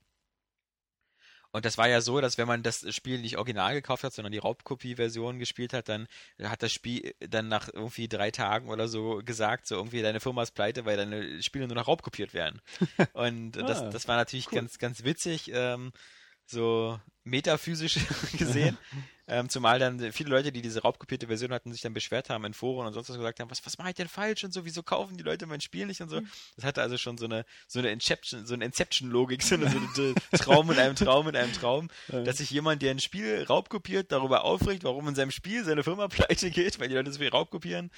Und das war ja so, dass wenn man das Spiel nicht original gekauft hat, sondern die Raubkopie-Version gespielt hat, dann hat das Spiel dann nach irgendwie drei Tagen oder so gesagt, so irgendwie deine Firma ist pleite, weil deine Spiele nur noch raubkopiert werden. Und das, Ah, das war natürlich cool. ganz, ganz witzig, ähm, so metaphysisch gesehen. ähm, zumal dann viele Leute, die diese raubkopierte Version hatten, sich dann beschwert haben in Foren und sonst was gesagt haben, was, was mache ich denn falsch und so, wieso kaufen die Leute mein Spiel nicht und so. Das hatte also schon so eine, so eine Inception, so eine Inception-Logik, so eine, so eine Traum in einem Traum in einem Traum, dass sich jemand, der ein Spiel raubkopiert, darüber aufregt, warum in seinem Spiel seine Firma pleite geht, weil die Leute so viel raubkopieren.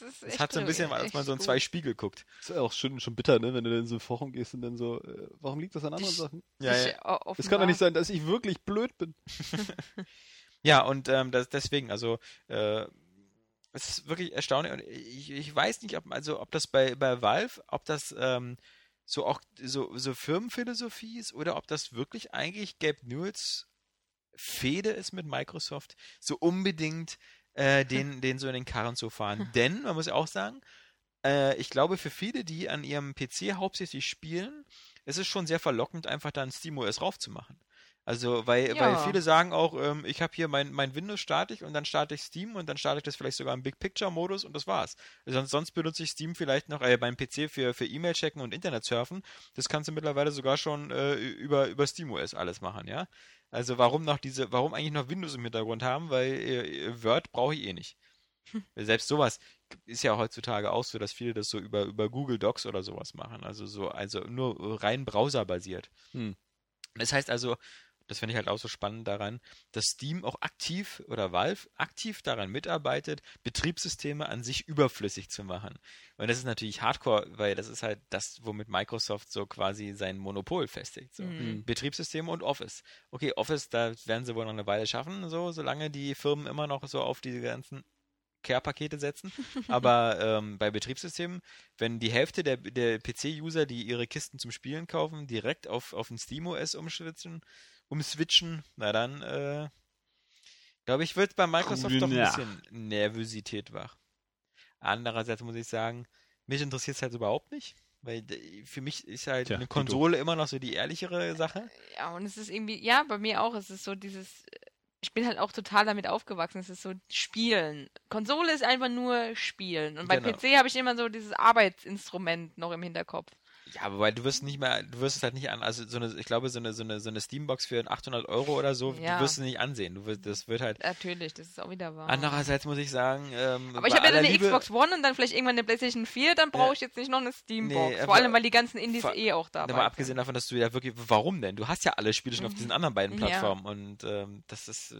Das, ist Das echt hat so ein bisschen, als echt man so in gut. zwei Spiegel guckt. ist ja auch schon, schon bitter, ne, wenn du dann in so ein Forum gehst und dann so, äh, warum liegt das an anderen Ich- Sachen? Ja, Ich, ja. Es kann doch nicht sein, dass ich wirklich blöd bin. Ja, und ähm, das, deswegen, also äh, es ist wirklich erstaunlich und ich, ich weiß nicht, ob also ob das bei, bei Valve, ob das ähm, so auch so, so Firmenphilosophie ist oder ob das wirklich eigentlich Gabe Newells Fehde ist mit Microsoft, so unbedingt äh, den, den so in den Karren zu fahren. Denn, man muss ja auch sagen, äh, ich glaube, für viele, die an ihrem PC hauptsächlich spielen, ist es schon sehr verlockend, einfach dann SteamOS raufzumachen. Also, weil, Ja. weil viele sagen auch, ähm, ich habe hier mein, mein Windows starte ich und dann starte ich Steam und dann starte ich das vielleicht sogar im Big Picture Modus und das war's. Sonst, sonst benutze ich Steam vielleicht noch äh, beim PC für, für E-Mail checken und Internet surfen. Das kannst du mittlerweile sogar schon äh, über, über SteamOS alles machen, ja. Also warum noch diese, warum eigentlich noch Windows im Hintergrund haben, weil äh, Word brauche ich eh nicht. Selbst sowas ist ja heutzutage auch so, dass viele das so über, über Google Docs oder sowas machen. Also so, also nur rein browserbasiert. Hm. Das heißt also, das finde ich halt auch so spannend daran, dass Steam auch aktiv oder Valve aktiv daran mitarbeitet, Betriebssysteme an sich überflüssig zu machen. Und das ist natürlich Hardcore, weil das ist halt das, womit Microsoft so quasi sein Monopol festigt. So. Mhm. Betriebssysteme und Office. Okay, Office, da werden sie wohl noch eine Weile schaffen, so, solange die Firmen immer noch so auf diese ganzen Care-Pakete setzen. Aber ähm, bei Betriebssystemen, wenn die Hälfte der, der PC-User, die ihre Kisten zum Spielen kaufen, direkt auf, auf ein SteamOS umschwitzen, umswitchen, na dann, äh, glaube ich, wird bei Microsoft doch ein Ja. bisschen Nervosität wach. Andererseits muss ich sagen, mich interessiert es halt überhaupt nicht. Weil für mich ist halt Tja, eine. Konsole immer noch so die ehrlichere Sache. Ja, und es ist irgendwie, ja, bei mir auch, es ist so dieses, ich bin halt auch total damit aufgewachsen, es ist so Spielen. Konsole ist einfach nur Spielen. Und bei Genau. PC habe ich immer so dieses Arbeitsinstrument noch im Hinterkopf. Ja, aber weil du wirst nicht mehr, du wirst es halt nicht an, also so eine, ich glaube, so eine, so eine, so eine Steambox für 800 Euro oder so, Ja. du wirst es nicht ansehen. Du wirst, das wird halt. Natürlich, das ist auch wieder wahr. Andererseits muss ich sagen, ähm, aber ich habe ja dann eine Liebe- Xbox One und dann vielleicht irgendwann eine PlayStation 4, dann brauche ich jetzt nicht noch eine Steambox. Nee, Vor aber- allem, weil die ganzen Indies eh auch dabei Aber abgesehen davon, dass du ja wirklich, warum denn? Du hast ja alle Spiele schon auf Mhm. diesen anderen beiden. Plattformen und ähm, das ist, äh.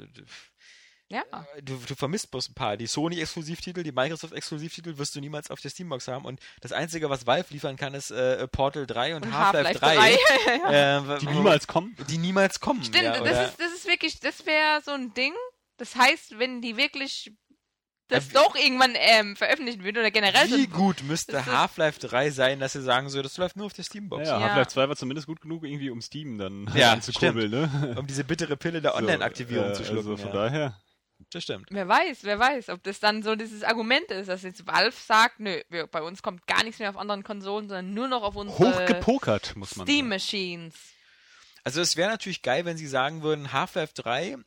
Ja. du, du vermisst bloß ein paar. Die Sony-Exklusivtitel, die Microsoft-Exklusivtitel wirst du niemals auf der Steambox haben und das Einzige, was Valve liefern kann, ist äh, Portal 3 und, Und Half-Life Half-Life 3. 3. äh, wo- Die niemals kommen. die niemals kommen. Stimmt, ja, das, ist, das ist wirklich, das wäre so ein Ding. Das heißt, wenn die wirklich das Ja, wie- doch irgendwann ähm, veröffentlichen würden oder generell so Wie ein- gut müsste Half-Life 3 sein, dass sie sagen so, das läuft nur auf der Steambox. Ja, Ja. Half-Life 2 war zumindest gut genug, irgendwie um Steam dann Ja, anzukurbeln, ne? Um diese bittere Pille der So, Online-Aktivierung äh, zu schlucken. Also von ja. daher. Das stimmt. Wer weiß, wer weiß, ob das dann so dieses Argument ist, dass jetzt Valve sagt, nö, wir, bei uns kommt gar nichts mehr auf anderen Konsolen, sondern nur noch auf unsere Hochgepokert, muss man Steam sagen. Machines. Also es wäre natürlich geil, wenn sie sagen würden, Half-Life 3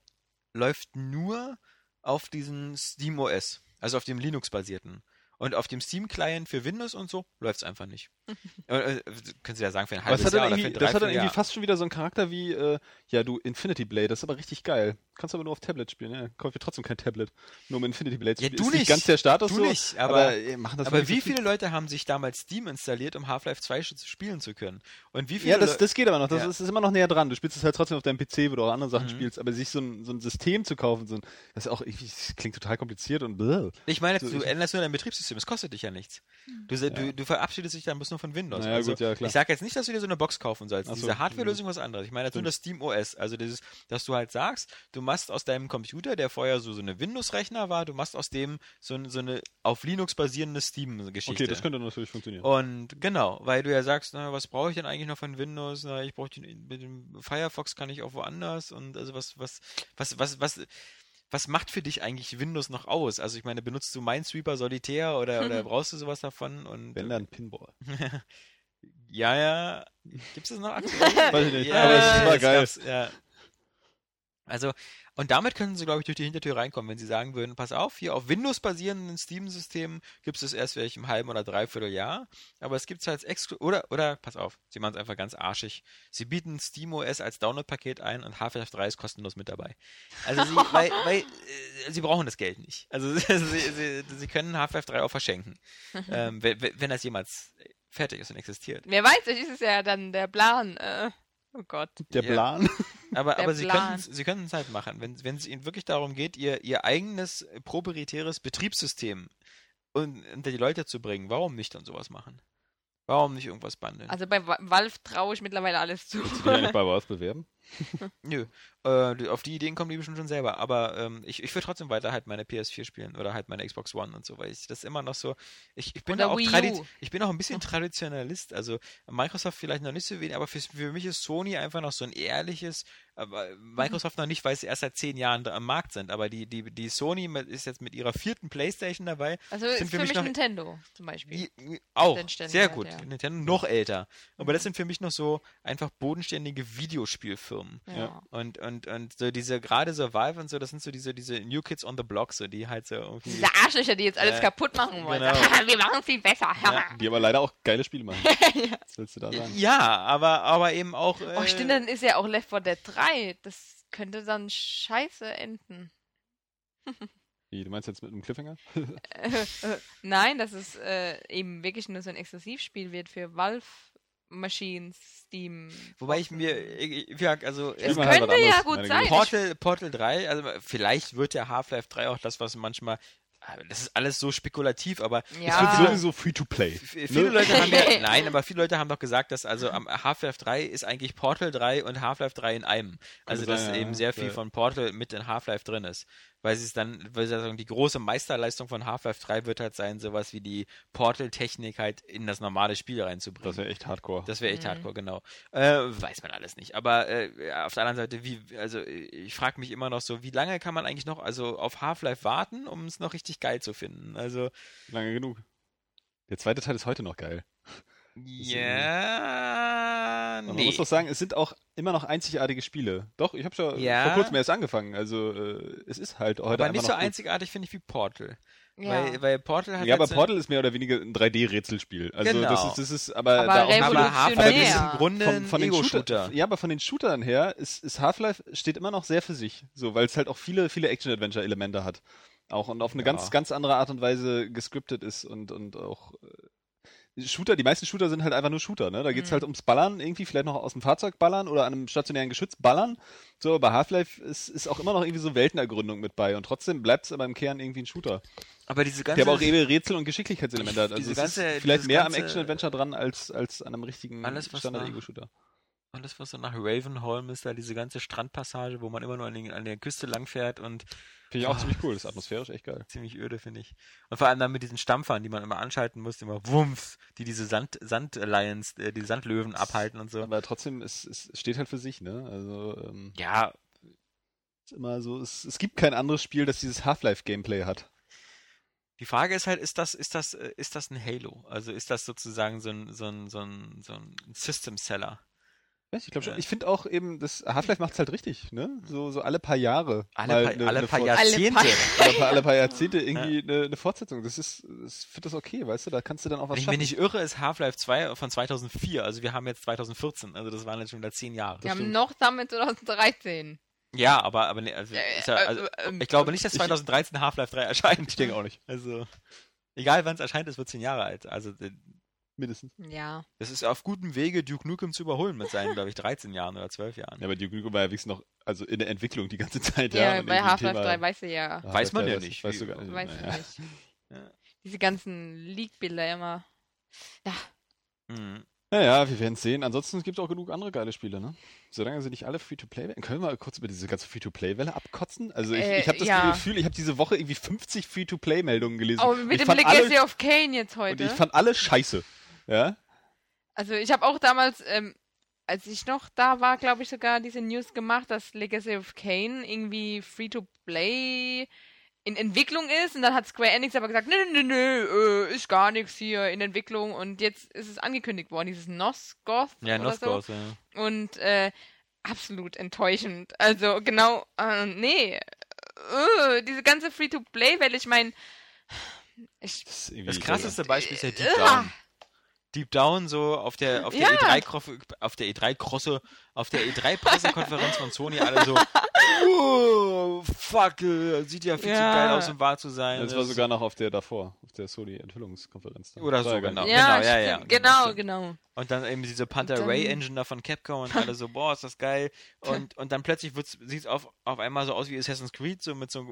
läuft nur auf diesen Steam OS, also auf dem Linux-basierten. Und auf dem Steam-Client für Windows und so läuft es einfach nicht. äh, äh, können Sie ja sagen, für ein halbes hat, Jahr dann oder für irgendwie, ein das hat dann irgendwie fast schon wieder so einen Charakter wie, äh, ja, du, Infinity Blade, das ist aber richtig geil. Kannst aber nur auf Tablet spielen, ja. Kaufe ich trotzdem kein Tablet. Nur um Infinity Blade zu Ja, spielen. du ist nicht nicht. ganz der Status Du so, nicht, aber- äh, machen das Aber wie so viel- viele Leute haben sich damals Steam installiert, um Half-Life 2 sch- spielen zu können? Und wie viele Ja, das, das geht aber noch. Das Ja. ist, ist immer noch näher dran. Du spielst es halt trotzdem auf deinem PC, wo du auch andere Sachen Mhm. spielst. Aber sich so ein, so ein System zu kaufen, so ein, das ist auch das klingt total kompliziert und bläh. Ich meine, So, du ich- änderst nur dein Betriebssystem, es kostet dich ja nichts. Du, se- du, du verabschiedest dich dann bloß nur von Windows. Naja, also, gut, ja, klar. Ich sage jetzt nicht, dass du dir so eine Box kaufen sollst. So, Diese Hardware-Lösung ist was anderes. Ich meine jetzt nur das Steam OS. Also dieses, dass du halt sagst, du machst aus deinem Computer, der vorher so, so eine Windows-Rechner war, du machst aus dem so, so eine auf Linux basierende Steam-Geschichte. Okay, das könnte natürlich funktionieren. Und genau, weil du ja sagst, na, was brauche ich denn eigentlich noch von Windows? Na, ich brauche den, mit dem Firefox kann ich auch woanders und also was, was, was, was, was, was macht für dich eigentlich Windows noch aus? Also ich meine, benutzt du Minesweeper Solitär oder, oder brauchst du sowas davon? Und Wenn dann Pinball. ja, ja. Gibt es das noch aktuell? Weiß ich nicht, ja, aber es war das geil. ja. Also, und damit können sie, glaube ich, durch die Hintertür reinkommen, wenn sie sagen würden, pass auf, hier auf Windows-basierenden Steam-Systemen gibt es das erst vielleicht im halben oder dreiviertel Jahr, aber es gibt es halt exklu oder, oder, pass auf, sie machen es einfach ganz arschig. Sie bieten SteamOS als Download-Paket ein und Half-Life 3 ist kostenlos mit dabei. Also sie, weil, weil, äh, sie brauchen das Geld nicht. Also sie, sie, sie können Half-Life 3 auch verschenken. ähm, wenn, wenn das jemals fertig ist und existiert. Wer weiß, vielleicht ist es ja dann der Plan. Äh, oh Gott. Der Ja. Plan. Aber, aber sie können sie können es halt machen, wenn, wenn es ihnen wirklich darum geht, ihr, ihr eigenes proprietäres Betriebssystem un- unter die Leute zu bringen. Warum nicht dann sowas machen? Warum nicht irgendwas bundeln? Also bei Valve traue ich mittlerweile alles zu. Willst du dich eigentlich bei was bewerben? Nö, äh, auf die Ideen kommen die bestimmt schon selber. Aber ähm, ich, ich würde trotzdem weiter halt meine PS4 spielen oder halt meine Xbox One und so, weil ich das immer noch so. Ich, ich bin da auch ich bin auch ein bisschen Traditionalist. Also Microsoft vielleicht noch nicht so wenig, aber für, für mich ist Sony einfach noch so ein ehrliches. Aber Microsoft noch nicht, weil sie erst seit zehn Jahren am Markt sind. Aber die, die, die Sony ist jetzt mit ihrer vierten PlayStation dabei. Also Sind ist für für mich mich Nintendo zum Beispiel. Die, auch, sehr gut. ja. Nintendo noch älter. Aber das sind für mich noch so einfach bodenständige Videospielfirmen. Ja. Und, und, und so diese, gerade Valve und so, das sind so diese, diese New Kids on the Block, so, die halt so irgendwie. Diese Arschlöcher, die jetzt alles Äh, kaputt machen wollen. genau. Wir machen es viel besser. Ja. Die aber leider auch geile Spiele machen. Was willst du da sagen? Ja, aber, aber eben auch. Äh, Oh, stimmt, dann ist ja auch Left 4 Dead 3. Das könnte dann scheiße enden. Wie, du meinst jetzt mit einem Cliffhanger? Äh, äh, Nein, dass es äh, eben wirklich nur so ein Exklusivspiel wird für Valve Machines, Steam. Wobei ich mir, ich, ja, also. Es könnte ja gut sein. Portal, Portal 3, also vielleicht wird ja Half-Life 3 auch das, was manchmal das ist alles so spekulativ, aber Es Ja. wird sowieso Free-to-Play. f- viele Leute haben ja, nein, aber viele Leute haben doch gesagt, dass also am Half-Life 3 ist eigentlich Portal 3 und Half-Life 3 in einem. Also, sein, dass eben sehr viel von Portal mit in Half-Life drin ist. Weil sie es dann, weil sie sagen, die große Meisterleistung von Half-Life 3 wird halt sein, sowas wie die Portal-Technik halt in das normale Spiel reinzubringen. Das wäre echt hardcore. Das wäre echt Mhm. hardcore, genau. Äh, weiß man alles nicht. Aber äh, auf der anderen Seite, wie, also ich frage mich immer noch so, wie lange kann man eigentlich noch also auf Half-Life warten, um es noch richtig geil zu finden? Also, Lange genug. Der zweite Teil ist heute noch geil. Ja, Aber Man nee. muss doch sagen, es sind auch immer noch einzigartige Spiele. Doch, ich habe schon Ja. vor kurzem erst angefangen. Also äh, es ist halt heute aber nicht so einzigartig finde ich wie Portal. Ja. Weil, weil Portal hat Ja, aber Portal ist mehr oder weniger ein 3D-Rätselspiel. Also Genau. das ist, das ist aber, Aber da auch aber ist im Grunde von, von den Shooter, ja, aber von den Shootern her ist, ist Half-Life steht immer noch sehr für sich, so, weil es halt auch viele, viele Action-Adventure-Elemente hat. Auch und auf eine Ja. ganz, ganz andere Art und Weise gescriptet ist und, und auch äh, Shooter, die meisten Shooter sind halt einfach nur Shooter, ne? Da geht's Mhm. halt ums Ballern, irgendwie vielleicht noch aus dem Fahrzeug ballern oder an einem stationären Geschütz ballern. So, aber bei Half-Life ist, ist auch immer noch irgendwie so Weltenergründung mit bei und trotzdem bleibt es aber im Kern irgendwie ein Shooter. Aber diese ganze, Der aber auch eben Rätsel- und Geschicklichkeitselemente hat. Also ganze- ist vielleicht mehr am ganze- Action-Adventure dran als, als an einem richtigen Standard-Ego-Shooter. Alles was so nach Ravenholm ist, da diese ganze Strandpassage, wo man immer nur an, den, an der Küste langfährt und Finde ich auch Ah. ziemlich cool. Das ist atmosphärisch echt geil. ziemlich öde, finde ich. Und vor allem dann mit diesen Stampfern, die man immer anschalten muss, immer Wumms, die diese Sand, Sand Lions, äh, die Sandlöwen abhalten und so. Aber trotzdem, es, es steht halt für sich, ne? Also, ähm, Ja, ist immer so, es, es gibt kein anderes Spiel, das dieses Half-Life-Gameplay hat. die Frage ist halt, ist das, ist das, äh, ist das ein Halo? Also ist das sozusagen so ein, so ein, so ein, so ein System-Seller? Weiß Ich glaube schon. Ja. Ich finde auch eben, das Half-Life macht's halt richtig, ne? So, so alle paar Jahre. Alle, mal paar, ne- alle ne paar Jahrzehnte. alle, paar, alle paar Jahrzehnte irgendwie eine ne Fortsetzung. Das ist, ich finde das okay, weißt du? Da kannst du dann auch was Wenn ich schaffen. mich nicht irre, ist Half-Life 2 von 2004. Also wir haben jetzt 2014. Also das waren jetzt schon wieder zehn Jahre. Wir haben stimmt. noch damit 2013. Ja, aber, aber nee, also, ist ja, also, ähm, ich glaube nicht, dass 2013 Half-Life 3 erscheint. ich denke auch nicht. Also, egal wann es erscheint, es wird zehn Jahre alt. Also, äh, Mindestens. Ja. das ist auf gutem Wege, Duke Nukem zu überholen mit seinen, glaube ich, 13 Jahren oder 12 Jahren. Ja, aber Duke Nukem war ja wenigstens noch, also in der Entwicklung die ganze Zeit, Ja, ja. und bei Half-Life Thema- 3 weißt du ja. Weiß man 3 ja nicht, Weißt du gar nicht. Weißt naja. du nicht. Ja. Diese ganzen Leak-Bilder immer. Mhm. Naja, wir werden sehen. Ansonsten gibt es auch genug andere geile Spiele, ne? Solange sie nicht alle Free-to-Play werden. Können wir mal kurz über diese ganze Free-to-Play-Welle abkotzen? Also ich, Äh, ich habe das ja. Gefühl, ich habe diese Woche irgendwie 50 Free-to-Play-Meldungen gelesen. Oh, Und mit ich dem Legacy alle, of Kane jetzt Und heute. ich fand alle scheiße. Ja? Also ich habe auch damals, ähm, als ich noch da war, glaube ich sogar diese News gemacht, dass Legacy of Kane irgendwie Free-to-Play in Entwicklung ist und dann hat Square Enix aber gesagt, nö, nö, nö, äh, ist gar nichts hier in Entwicklung und jetzt ist es angekündigt worden, dieses Nosgoth Ja, Nosgoth, so. ja. Und äh, absolut enttäuschend. Also genau, äh, nee, äh, diese ganze Free-to-Play-Welle, ich meine, ich, Das, Das krasseste Beispiel ist ja Deep. Down. Deep Down so auf der auf der Ja. E3 Kroff- auf der E3 Krosse auf der E3 Pressekonferenz von Sony alle so oh, fuck äh, sieht ja viel zu Ja. geil aus um wahr zu sein. Das war sogar noch auf der davor, auf der Sony-Enthüllungskonferenz. Oder so, genau. ja, ja, ja, stimmt, genau, genau, genau. und dann eben diese Panther dann- Ray Engine da von Capcom und alle so boah ist das geil und und dann plötzlich sieht es auf auf einmal so aus wie Assassin's Creed so mit so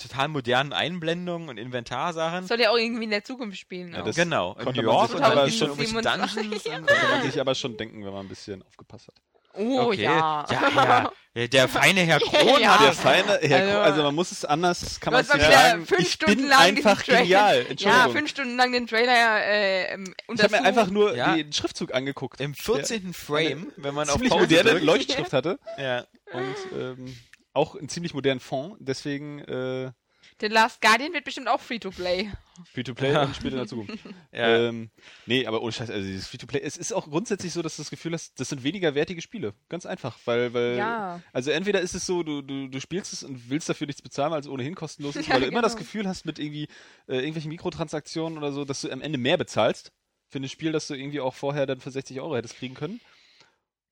total modernen Einblendungen und Inventarsachen. Soll ja auch irgendwie in der Zukunft spielen. Ja, genau, in konnte New York und aber dann schon- irgendwelche 27. Dungeons und Da kann man sich aber schon denken, wenn man ein bisschen aufgepasst hat. Oh okay. ja. ja, ja. Der feine Herr Kron Ja. hat Der feine, Herr Also- Ko- also man muss es anders, kann man es nicht wieder sagen. fünf ich Stunden bin lang einfach genial. Ja, Entschuldigung. fünf Stunden lang den Trailer äh, ähm, ich habe mir einfach nur Ja. den Schriftzug angeguckt. im 14. Frame, wenn man auf Pause moderne drückt. Leuchtschrift hatte Ja. und ähm, auch einen ziemlich modernen Font. Deswegen äh, The Last Guardian wird bestimmt auch Free-to-Play. Free-to-Play Ja. und Spiele in der Zukunft. Ja. Ähm, nee, aber ohne Scheiß, also dieses Free-to-Play, es ist auch grundsätzlich so, dass du das Gefühl hast, das sind weniger wertige Spiele. Ganz einfach, weil, weil, Ja. also entweder ist es so, du, du, du spielst es und willst dafür nichts bezahlen, weil es ohnehin kostenlos ist, Ja, weil du immer das genau. Gefühl hast mit irgendwie äh, irgendwelchen Mikrotransaktionen oder so, dass du am Ende mehr bezahlst für ein Spiel, das du irgendwie auch vorher dann für 60 Euro hättest kriegen können.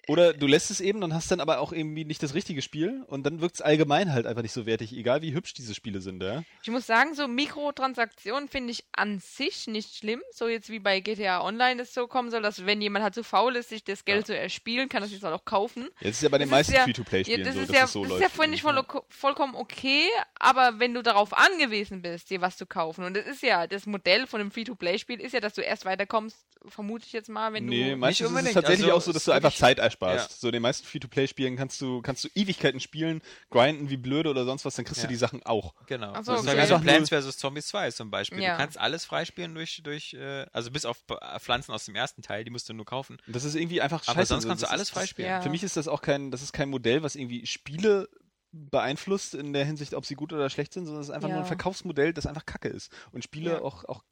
Oder du lässt es eben und hast dann aber auch irgendwie nicht das richtige Spiel und dann wirkt es allgemein halt einfach nicht so wertig, egal wie hübsch diese Spiele sind, ja. Ich muss sagen, so Mikrotransaktionen finde ich an sich nicht schlimm. So jetzt wie bei GTA Online es so kommen soll, dass wenn jemand halt so faul ist, sich das Geld zu erspielen, kann er sich das auch kaufen. Jetzt ist ja bei den Das meisten ist ja- Free-to-Play-Spielen Ja, das so, ist dass ja, es so das läuft. ist ja finde ich voll, vollkommen okay, aber wenn du darauf angewiesen bist, dir was zu kaufen, und das ist ja, das Modell von einem Free-to-Play-Spiel ist ja, dass du erst weiterkommst, vermute ich jetzt mal, wenn Nee, du... meistens ist es tatsächlich Also, auch so, dass du einfach Zeit ersparst. Ja. So in den meisten Free-to-Play-Spielen kannst du, kannst du Ewigkeiten spielen, grinden wie blöde oder sonst was, dann kriegst Ja. du die Sachen auch. Genau. Ach so, das ist okay. Plants vs. Zombies 2 zum Beispiel. Ja. Du kannst alles freispielen durch, durch äh, also bis auf äh, Pflanzen aus dem ersten Teil, die musst du nur kaufen. Das ist irgendwie einfach scheiße. Aber sonst so. kannst du alles freispielen. Ja. Für mich ist das auch kein, das ist kein Modell, was irgendwie Spiele beeinflusst in der Hinsicht, ob sie gut oder schlecht sind, sondern es ist einfach Ja. nur ein Verkaufsmodell, das einfach kacke ist und Spiele Ja. auch, auch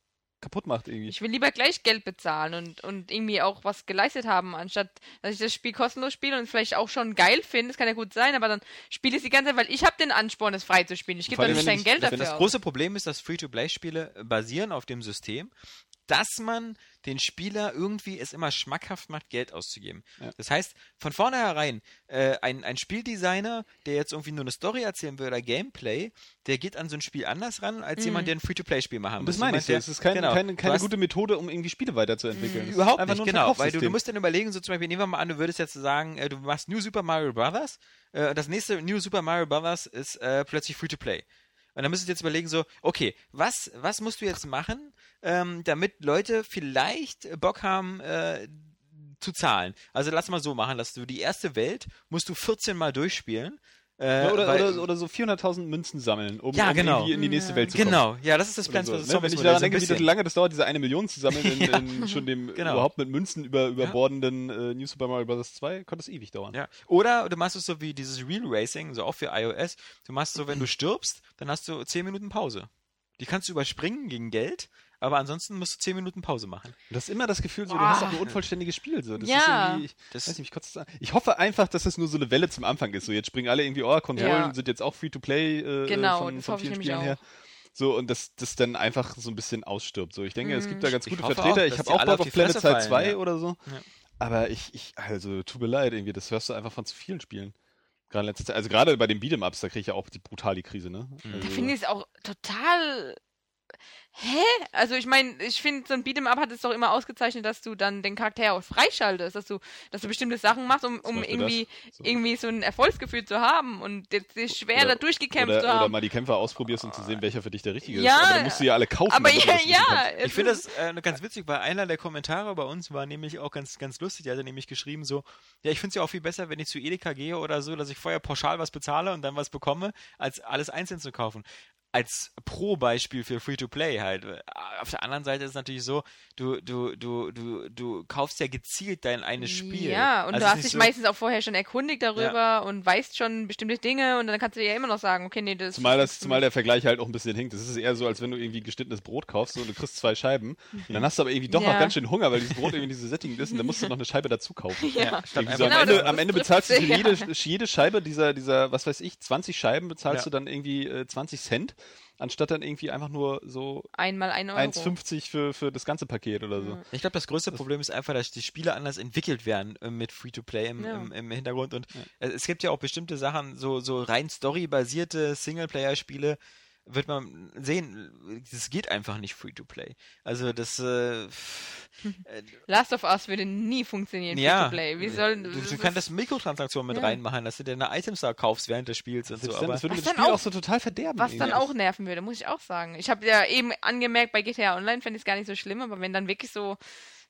kaputt macht irgendwie. Ich will lieber gleich Geld bezahlen und, und irgendwie auch was geleistet haben, anstatt dass ich das Spiel kostenlos spiele und es vielleicht auch schon geil finde. Das kann ja gut sein, aber dann spiele ich es die ganze Zeit, weil ich habe den Ansporn, das frei zu spielen. Ich gebe allem, nicht ich- Geld dafür Das große Problem ist, dass Free-to-Play-Spiele basieren auf dem System, dass man den Spieler irgendwie es immer schmackhaft macht, Geld auszugeben. Ja. Das heißt, von vornherein, äh, ein, ein Spieldesigner, der jetzt irgendwie nur eine Story erzählen will oder Gameplay, der geht an so ein Spiel anders ran, als jemand, der ein Free-to-Play-Spiel machen Und das meine ich Es der- ist kein, genau. keine, keine hast- gute Methode, um irgendwie Spiele weiterzuentwickeln. Ist Überhaupt einfach nicht, genau. Weil du, du musst dann überlegen, so zum Beispiel, nehmen wir mal an, du würdest jetzt sagen, äh, du machst New Super Mario Brothers, äh, das nächste New Super Mario Brothers ist äh, plötzlich Free-to-Play. Und dann müsstest du jetzt überlegen, so, okay, was, was musst du jetzt machen, ähm, damit Leute vielleicht Bock haben, äh, zu zahlen. Also lass mal so machen, dass du die erste Welt musst du 14 Mal durchspielen. Äh, Ja, oder, weil- oder, oder so 400.000 Münzen sammeln, um, Ja, um genau. in die nächste. Welt zu kommen. Genau, ja, das ist das Plants so, vs. ne? Zombies Wenn ich daran so denke, wie bisschen. lange das dauert, diese eine Million zu sammeln in, Ja. in schon dem Genau. überhaupt mit Münzen über, überbordenden äh, New Super Mario Bros. 2, konnte es ewig dauern. Ja. Oder du machst es so wie dieses Real Racing, so auch für iOS. Du machst so, wenn du stirbst, dann hast du 10 Minuten Pause. Die kannst du überspringen gegen Geld, aber ansonsten musst du 10 Minuten Pause machen. Und das ist immer das Gefühl, so, du hast auch ein unvollständiges Spiel. So. Das Ja. ist irgendwie, ich, Das- weiß nicht, ich, ich hoffe einfach, dass das nur so eine Welle zum Anfang ist. So, jetzt springen alle irgendwie, oh, Konsolen Ja. sind jetzt auch Free-to-Play äh, Genau, von, das von ich vielen Spielen her. So, und dass das dann einfach so ein bisschen ausstirbt. So, ich denke, es gibt da ganz Ich gute hoffe Vertreter. auch, ich habe auch Bock auf auf Planet Side fallen, 2 ja. oder so. Ja. Aber ich, ich, also, tut mir leid, irgendwie, das hörst du einfach von zu vielen Spielen. Gerade in letzter Zeit. Also gerade bei den Beat'em-Ups, da kriege ich ja auch die brutal die Krise, ne? Mhm. Also, Da finde ich es auch total. Hä? Also ich meine, ich finde, so ein Beat'em Up hat es doch immer ausgezeichnet, dass du dann den Charakter auch freischaltest, dass du, dass du bestimmte Sachen machst, um, um irgendwie. So. irgendwie so ein Erfolgsgefühl zu haben und jetzt sich schwer Oder- da durchgekämpft oder, zu oder haben. mal die Kämpfer ausprobierst, um zu sehen, welcher für dich der richtige Ja, ist. Aber dann musst du ja alle kaufen. Aber ja, ja. Ich finde das äh, ganz witzig, weil einer der Kommentare bei uns war nämlich auch ganz, ganz lustig. Der hatte nämlich geschrieben so, ja, ich finde es ja auch viel besser, wenn ich zu Edeka gehe oder so, dass ich vorher pauschal was bezahle und dann was bekomme, als alles einzeln zu kaufen. Als Pro-Beispiel für Free-to-Play halt. Auf der anderen Seite ist es natürlich so, du, du, du, du, du kaufst ja gezielt dein eines Spiel. Ja, und Also du hast dich so- meistens auch vorher schon erkundigt darüber und weißt schon bestimmte Dinge und dann kannst du ja immer noch sagen, okay, nee, das Zumal, das, ist zumal der Vergleich halt auch ein bisschen hinkt. Das ist eher so, als wenn du irgendwie geschnittenes Brot kaufst und du kriegst zwei Scheiben. Und dann hast du aber irgendwie doch Ja. noch ganz schön Hunger, weil dieses Brot irgendwie diese Sättigung ist und dann musst du noch eine Scheibe dazu kaufen. Ja, so einfach am, Genau, Ende, am Ende bezahlst du jede, jede Scheibe dieser, dieser, was weiß ich, 20 Scheiben bezahlst Ja. du dann irgendwie äh, 20 Cent, anstatt dann irgendwie einfach nur so einmal ein Euro. 1,50 für, für das ganze Paket oder so. Ich glaube, das größte Problem ist einfach, dass die Spiele anders entwickelt werden äh, mit Free-to-Play im, Ja. im, im Hintergrund. Und es gibt ja auch bestimmte Sachen, so, so rein storybasierte Singleplayer-Spiele, wird man sehen, das geht einfach nicht Free-to-Play. Also das, äh, äh, Last of Us würde nie funktionieren, ja, Free-to-Play. Wie soll du, das du kannst das Mikrotransaktionen mit Ja. reinmachen, dass du deine Items da kaufst während des Spiels und so. Dann, Aber das würde Was das dann Spiel auch- auch so total verderben. Was dann irgendwie. auch nerven würde, muss ich auch sagen. Ich habe ja eben angemerkt, bei GTA Online fände ich es gar nicht so schlimm, aber wenn dann wirklich so,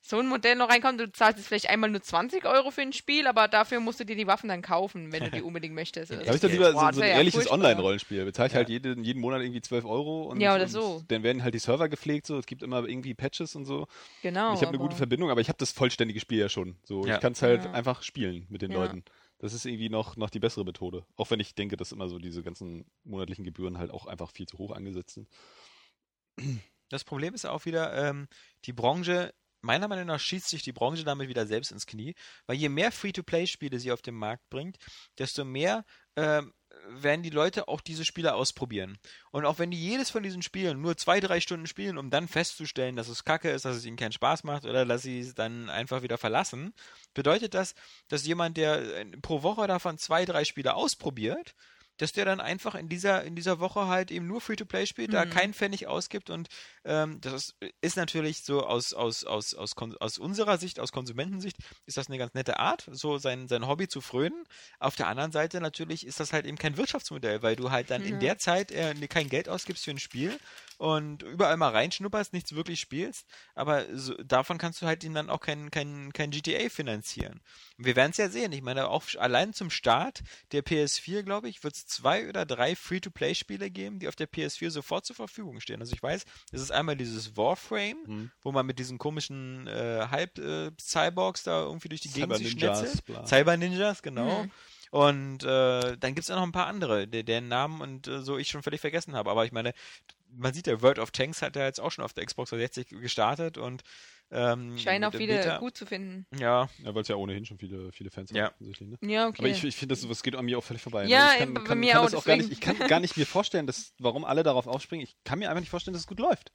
so ein Modell noch reinkommt, du zahlst jetzt vielleicht einmal nur 20 Euro für ein Spiel, aber dafür musst du dir die Waffen dann kaufen, wenn du die unbedingt möchtest. Oder Da habe ich so. dann lieber Boah, so, so ein ja ehrliches. Online-Rollenspiel. Bezahle ich halt jeden, jeden Monat irgendwie 12 Euro und, Ja, oder und so. dann werden halt die Server gepflegt, so es gibt immer irgendwie Patches und so. Genau. ich habe eine gute Verbindung, aber ich habe das vollständige Spiel ja schon. So, Ja. ich kann es halt Ja. einfach spielen mit den Ja. Leuten. Das ist irgendwie noch, noch die bessere Methode. Auch wenn ich denke, dass immer so diese ganzen monatlichen Gebühren halt auch einfach viel zu hoch angesetzt sind. Das Problem ist auch wieder, ähm, die Branche, meiner Meinung nach schießt sich die Branche damit wieder selbst ins Knie, weil je mehr Free-to-Play-Spiele sie auf den Markt bringt, desto mehr ähm, werden die Leute auch diese Spiele ausprobieren. Und auch wenn die jedes von diesen Spielen nur zwei, drei Stunden spielen, um dann festzustellen, dass es kacke ist, dass es ihnen keinen Spaß macht oder dass sie es dann einfach wieder verlassen, bedeutet das, dass jemand, der äh, pro Woche davon zwei, drei Spiele ausprobiert, dass der dann einfach in dieser, in dieser Woche halt eben nur Free-to-Play spielt, mhm. da keinen Pfennig ausgibt und ähm, das ist, ist, natürlich so aus, aus, aus, aus, aus unserer Sicht, aus Konsumentensicht, ist das eine ganz nette Art, so sein, sein Hobby zu frönen. Auf der anderen Seite natürlich ist das halt eben kein Wirtschaftsmodell, weil du halt dann ja. in der Zeit äh, kein Geld ausgibst für ein Spiel und überall mal reinschnupperst, nichts wirklich spielst, aber so, davon kannst du halt ihn dann auch kein, kein, kein GTA finanzieren. wir werden es ja sehen. Ich meine, auch allein zum Start der PS4, glaube ich, wird es zwei oder drei Free-to-Play-Spiele geben, die auf der PS4 sofort zur Verfügung stehen. Also ich weiß, es ist einmal dieses Warframe, mhm. wo man mit diesen komischen äh, Halb-Cyborgs äh, da irgendwie durch die Gegend sich schnetzelt. Cyber-Ninjas, genau. Mhm. Und äh, dann gibt es ja noch ein paar andere, deren Namen und äh, so ich schon völlig vergessen habe. Aber ich meine, man sieht ja, World of Tanks hat ja jetzt auch schon auf der Xbox 360 gestartet und ähm, Scheinen auch viele Beta. gut zu finden. Ja. Ja, weil es ja ohnehin schon viele, viele Fans ja. haben. Ne? Ja, okay. Aber ich, ich finde, das, das geht an mir auch völlig vorbei. Ne? Ja, ich kann, bei kann, mir kann auch, auch gar nicht, Ich kann gar nicht mir vorstellen, dass, warum alle darauf aufspringen. Ich kann mir einfach nicht vorstellen, dass es gut läuft.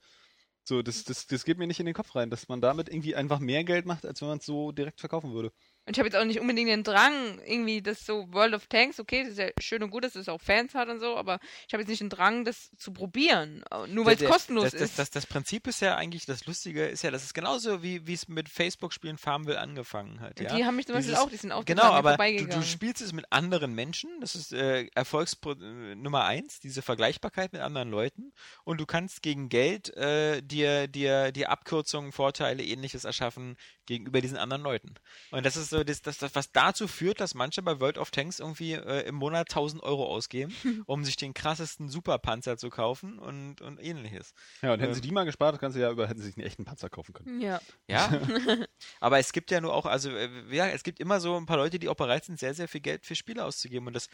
So, das, das, das geht mir nicht in den Kopf rein, dass man damit irgendwie einfach mehr Geld macht, als wenn man es so direkt verkaufen würde. Und ich habe jetzt auch nicht unbedingt den Drang, irgendwie das so World of Tanks, okay, das ist ja schön und gut, dass es auch Fans hat und so, aber ich habe jetzt nicht den Drang, das zu probieren, nur weil es kostenlos das, ist. Das, das, das, Prinzip ist ja eigentlich, das Lustige ist ja, das ist genauso wie es mit Facebook-Spielen Farmville angefangen hat. Ja? Die haben mich zum Beispiel auch, die sind auch Genau, aber du, du, spielst es mit anderen Menschen, das ist äh, Erfolgs äh, Nummer eins, diese Vergleichbarkeit mit anderen Leuten und du kannst gegen Geld äh, dir, dir, dir Abkürzungen, Vorteile, ähnliches erschaffen gegenüber diesen anderen Leuten. Und das ist so das, das, das was dazu führt, dass manche bei World of Tanks irgendwie äh, im Monat 1000 Euro ausgeben, um sich den krassesten Superpanzer zu kaufen und, und ähnliches. Ja, und hätten ähm, sie die mal gespart, kannst du ja über, hätten sie sich einen echten Panzer kaufen können. Ja. Ja. Aber es gibt ja nur auch, also äh, ja, es gibt immer so ein paar Leute, die auch bereit sind, sehr, sehr viel Geld für Spiele auszugeben. Und das,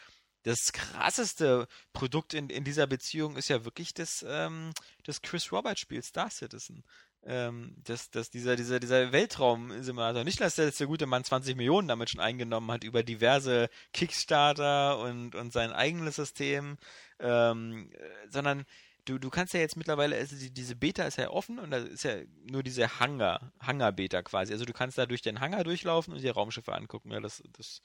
das krasseste Produkt in, in dieser Beziehung ist ja wirklich das, ähm, das Chris Roberts Spiel Star Citizen ähm, dass, dass dieser, dieser, dieser Weltraum-Simulator, nicht, dass der, der gute Mann 20 Millionen damit schon eingenommen hat über diverse Kickstarter und, und sein eigenes System, ähm, sondern du, du kannst ja jetzt mittlerweile, also die, diese Beta ist ja offen und da ist ja nur diese Hangar, Hangar-Beta quasi. Also du kannst da durch den Hangar durchlaufen und dir Raumschiffe angucken. Ja, das, das,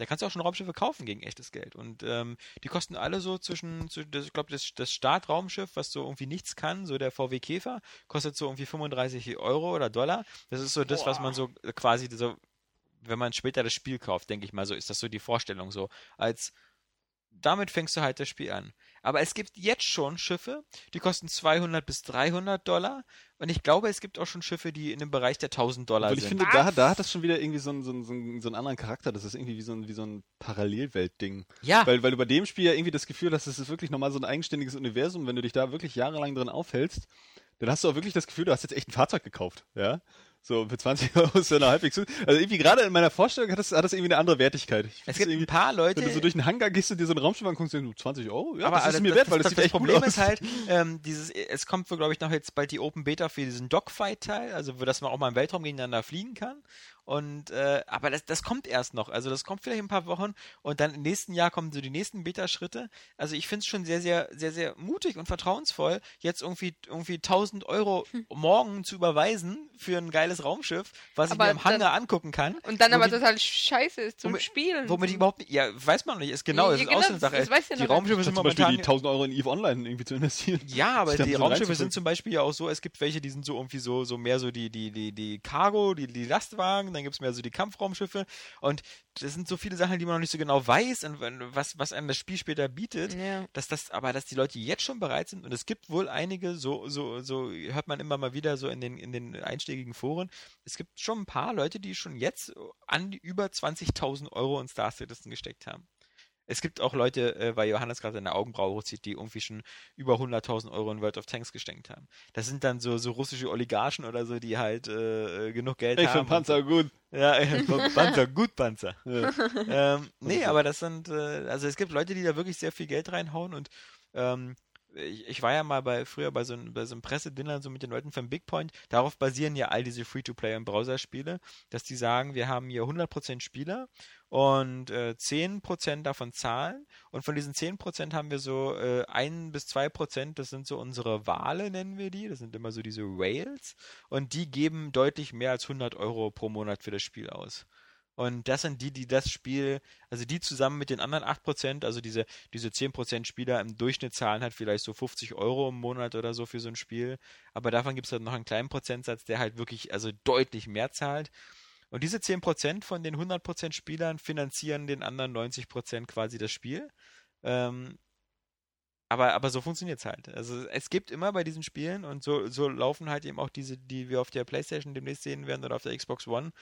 da kannst du auch schon Raumschiffe kaufen gegen echtes Geld. Und ähm, die kosten alle so zwischen, ich glaube, das, das Startraumschiff, was so irgendwie nichts kann, so der VW Käfer, kostet so irgendwie 35 Euro oder Dollar. Das ist so das, was man so quasi so, wenn man später das Spiel kauft, denke ich mal, so ist das so die Vorstellung so. Als damit fängst du halt das Spiel an. Aber es gibt jetzt schon Schiffe, die kosten 200 bis 300 Dollar. Und ich glaube, es gibt auch schon Schiffe, die in dem Bereich der 1000 Dollar Und ich sind. Ich finde, da, da, hat das schon wieder irgendwie so einen, so, einen, so einen anderen Charakter. Das ist irgendwie wie so ein, wie so ein Parallelwelt-Ding. Ja. Weil, weil du bei dem Spiel ja irgendwie das Gefühl hast, es ist wirklich nochmal so ein eigenständiges Universum. Wenn du dich da wirklich jahrelang drin aufhältst, dann hast du auch wirklich das Gefühl, du hast jetzt echt ein Fahrzeug gekauft. Ja. So, für 20 Euro ist ja noch halbwegs gut. Also irgendwie gerade in meiner Vorstellung hat das, hat das irgendwie eine andere Wertigkeit. Ich es gibt ein paar Leute. Wenn du so durch den Hangar gehst und dir so ein Raumschiff anguckst, du 20 Euro? Ja, aber das ist also mir das, wert, weil das, das, das sieht das echt Problem ist halt, ähm, dieses, es kommt, glaube ich, noch jetzt bald die Open Beta für diesen Dogfight-Teil, also wo dass man auch mal im Weltraum gegeneinander fliegen kann. Und äh, aber das, das kommt erst noch. Also das kommt vielleicht in ein paar Wochen und dann im nächsten Jahr kommen so die nächsten Beta-Schritte. Also ich finde es schon sehr, sehr, sehr, sehr mutig und vertrauensvoll, jetzt irgendwie irgendwie 1000 Euro hm. morgen zu überweisen für ein geiles Raumschiff, was aber ich mir im Hangar dann, angucken kann. Und dann aber total scheiße ist zum womit, Spielen. Womit ich überhaupt nicht, ja, weiß man noch nicht. Ist genau, ja, ist genau, eine Sache. Das, ja die Raumschiffe sind momentan... Beispiel die 1000 Euro in EVE Online irgendwie zu investieren. Ja, aber die Raumschiffe sind zum Beispiel ja auch so, es gibt welche, die sind so irgendwie so, so mehr so die, die, die, die Cargo, die, die Lastwagen, dann gibt es mehr so die Kampf Weltraumschiffe und das sind so viele Sachen, die man noch nicht so genau weiß und was, was einem das Spiel später bietet, ja. dass das, aber dass die Leute jetzt schon bereit sind und es gibt wohl einige, so, so, so hört man immer mal wieder so in den, in den einschlägigen Foren, es gibt schon ein paar Leute, die schon jetzt an über 20.000 Euro in Star Citizen gesteckt haben. Es gibt auch Leute, äh, weil Johannes gerade seine Augenbraue hochzieht, die irgendwie schon über 100.000 Euro in World of Tanks gesteckt haben. Das sind dann so, so russische Oligarchen oder so, die halt äh, äh genug Geld ich haben. Ich Panzer gut. Ja, Panzer, gut Panzer. Ja. Ähm, nee, aber das sind, äh, also es gibt Leute, die da wirklich sehr viel Geld reinhauen und ähm, ich, ich war ja mal bei früher bei so, einem- bei so einem Pressedinner so mit den Leuten von Bigpoint. Darauf basieren ja all diese Free-to-Play und Browserspiele, dass die sagen, wir haben hier 100% Spieler und äh, 10% davon zahlen und von diesen 10% haben wir so äh, 1 bis 2%, das sind so unsere Wale, nennen wir die, das sind immer so diese Whales und die geben deutlich mehr als 100 Euro pro Monat für das Spiel aus. Und das sind die, die das Spiel, also die zusammen mit den anderen 8%, also diese, diese 10% Spieler im Durchschnitt zahlen halt vielleicht so 50 Euro im Monat oder so für so ein Spiel. Aber davon gibt es halt noch einen kleinen Prozentsatz, der halt wirklich, also deutlich mehr zahlt. Und diese 10% von den 100% Spielern finanzieren den anderen 90% quasi das Spiel. Ähm, aber, aber so funktioniert es halt. Also es gibt immer bei diesen Spielen und so, so laufen halt eben auch diese, die wir auf der Playstation demnächst sehen werden oder auf der Xbox One,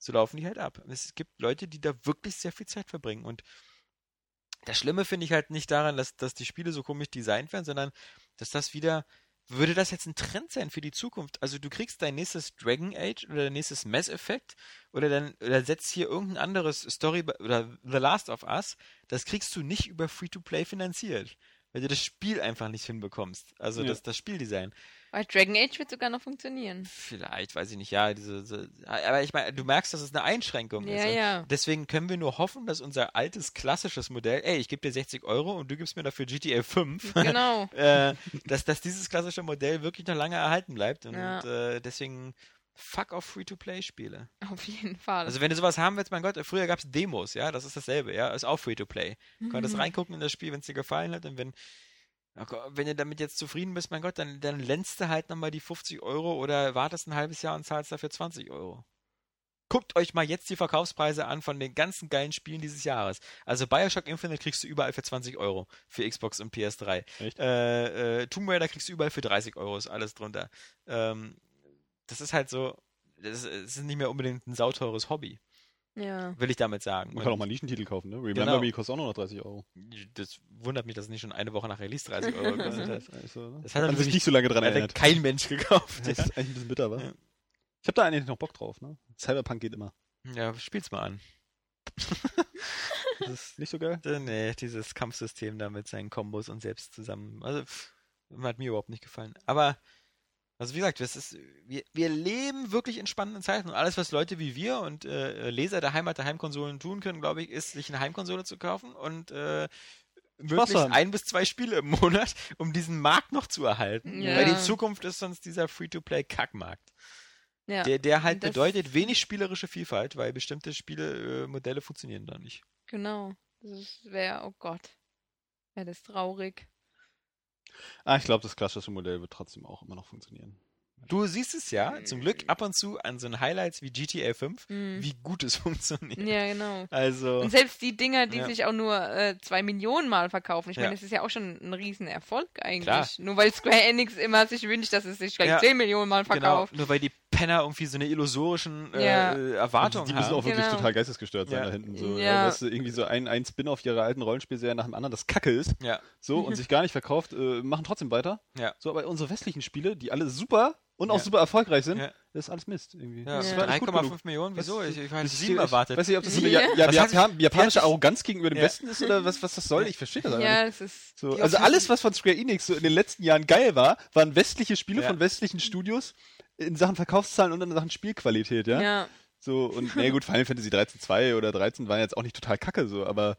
so laufen die halt ab. Es gibt Leute, die da wirklich sehr viel Zeit verbringen. Und das Schlimme finde ich halt nicht daran, dass, dass die Spiele so komisch designt werden, sondern dass das wieder, würde das jetzt ein Trend sein für die Zukunft? Also du kriegst dein nächstes Dragon Age oder dein nächstes Mass Effect oder dann oder setzt hier irgendein anderes Story oder The Last of Us, das kriegst du nicht über Free-to-Play finanziert. Weil du das Spiel einfach nicht hinbekommst. Also Ja. das, das Spieldesign. Bei Dragon Age wird sogar noch funktionieren. Vielleicht, weiß ich nicht, ja, diese, diese aber ich meine, du merkst, dass es eine Einschränkung ist. Ja, Und ja. Deswegen können wir nur hoffen, dass unser altes klassisches Modell, ey, ich gebe dir 60 Euro und du gibst mir dafür GTA 5, Genau. äh, dass, dass dieses klassische Modell wirklich noch lange erhalten bleibt. Und Ja. äh, deswegen fuck auf Free-to-Play-Spiele. Auf jeden Fall. Also wenn du sowas haben willst, mein Gott, früher gab es Demos, ja, das ist dasselbe, ja, ist auch Free-to-Play. Du konntest Mhm. reingucken in das Spiel, wenn es dir gefallen hat und wenn wenn du damit jetzt zufrieden bist, mein Gott, dann, dann lennst du halt nochmal die 50 Euro oder wartest ein halbes Jahr und zahlst dafür 20 Euro. Guckt euch mal jetzt die Verkaufspreise an von den ganzen geilen Spielen dieses Jahres. Also Bioshock Infinite kriegst du überall für 20 Euro für Xbox und PS3. Echt? Äh, äh, Tomb Raider kriegst du überall für 30 Euro, ist alles drunter. Ähm, das ist halt so, das ist, es ist nicht mehr unbedingt ein sauteures Hobby, ja. will ich damit sagen. Man kann auch mal einen Nischentitel kaufen, ne? Remember Genau. Me kostet auch nur noch 30 Euro. das wundert mich, dass es nicht schon eine Woche nach Release 30 Euro gekostet hat. ne? Das hat hat sich nicht so lange dran Hat erinnert. kein Mensch gekauft. Das Ja. ist eigentlich ein bisschen bitter, wa? Ja. Ich habe da eigentlich noch Bock drauf, ne? Cyberpunk geht immer. ja, spiel's mal an. Das ist nicht so geil. Nee, dieses Kampfsystem da mit seinen Kombos und selbst zusammen. Also, pff, hat mir überhaupt nicht gefallen. Aber, also wie gesagt, das ist, wir, wir leben wirklich in spannenden Zeiten und alles, was Leute wie wir und äh, Leser der Heimat der Heimkonsolen tun können, glaube ich, ist, sich eine Heimkonsole zu kaufen und äh, möglichst haben. ein bis zwei Spiele im Monat, um diesen Markt noch zu erhalten. Ja. Weil die Zukunft ist sonst dieser Free-to-Play-Kackmarkt. ja. Der, der halt Das- bedeutet wenig spielerische Vielfalt, weil bestimmte Spielemodelle äh, funktionieren da nicht. Genau. Das wäre, oh Gott. Wäre das traurig. Ah, ich glaube, das klassische Modell wird trotzdem auch immer noch funktionieren. Du siehst es ja, zum Glück ab und zu an so Highlights wie GTA 5, Mhm. wie gut es funktioniert. Ja, genau. Also, Und selbst die Dinger, die Ja. sich auch nur äh, zwei Millionen Mal verkaufen, ich Ja. meine, das ist ja auch schon ein Riesenerfolg eigentlich. Klar. Nur weil Square Enix immer sich wünscht, dass es sich gleich Ja. 10 Millionen Mal genau, verkauft. nur weil die Penner irgendwie so eine illusorischen äh, Ja. äh, Erwartungen die müssen haben. auch wirklich Genau. total geistesgestört sein Ja. da hinten. So. Ja. Ja. Weißt du, irgendwie so ein, ein Spin-off ihrer alten Rollenspielserie nach dem anderen, das Kacke ist, Ja, so, und sich gar nicht verkauft, äh, machen trotzdem weiter. ja. So, aber unsere westlichen Spiele, die alle super und auch Ja. super erfolgreich sind, Ja. das ist alles Mist irgendwie. Ja, Das Ja. war nicht gut 3,5 genug. Millionen, wieso? Was- Ich, ich ist- sieben ich erwartet. Weiß nicht, ob das so eine Ja. ja, japanische Arroganz gegenüber dem Ja. Westen ist oder was, was das soll. Ich verstehe das Ja, nicht. es ist. So, die also alles, was von Square Enix so in den letzten Jahren geil war, waren westliche Spiele Ja. von westlichen Studios in Sachen Verkaufszahlen und in Sachen Spielqualität, ja. Ja. So, und na gut, Final Fantasy 13 2 oder 13 waren jetzt auch nicht total kacke, so, aber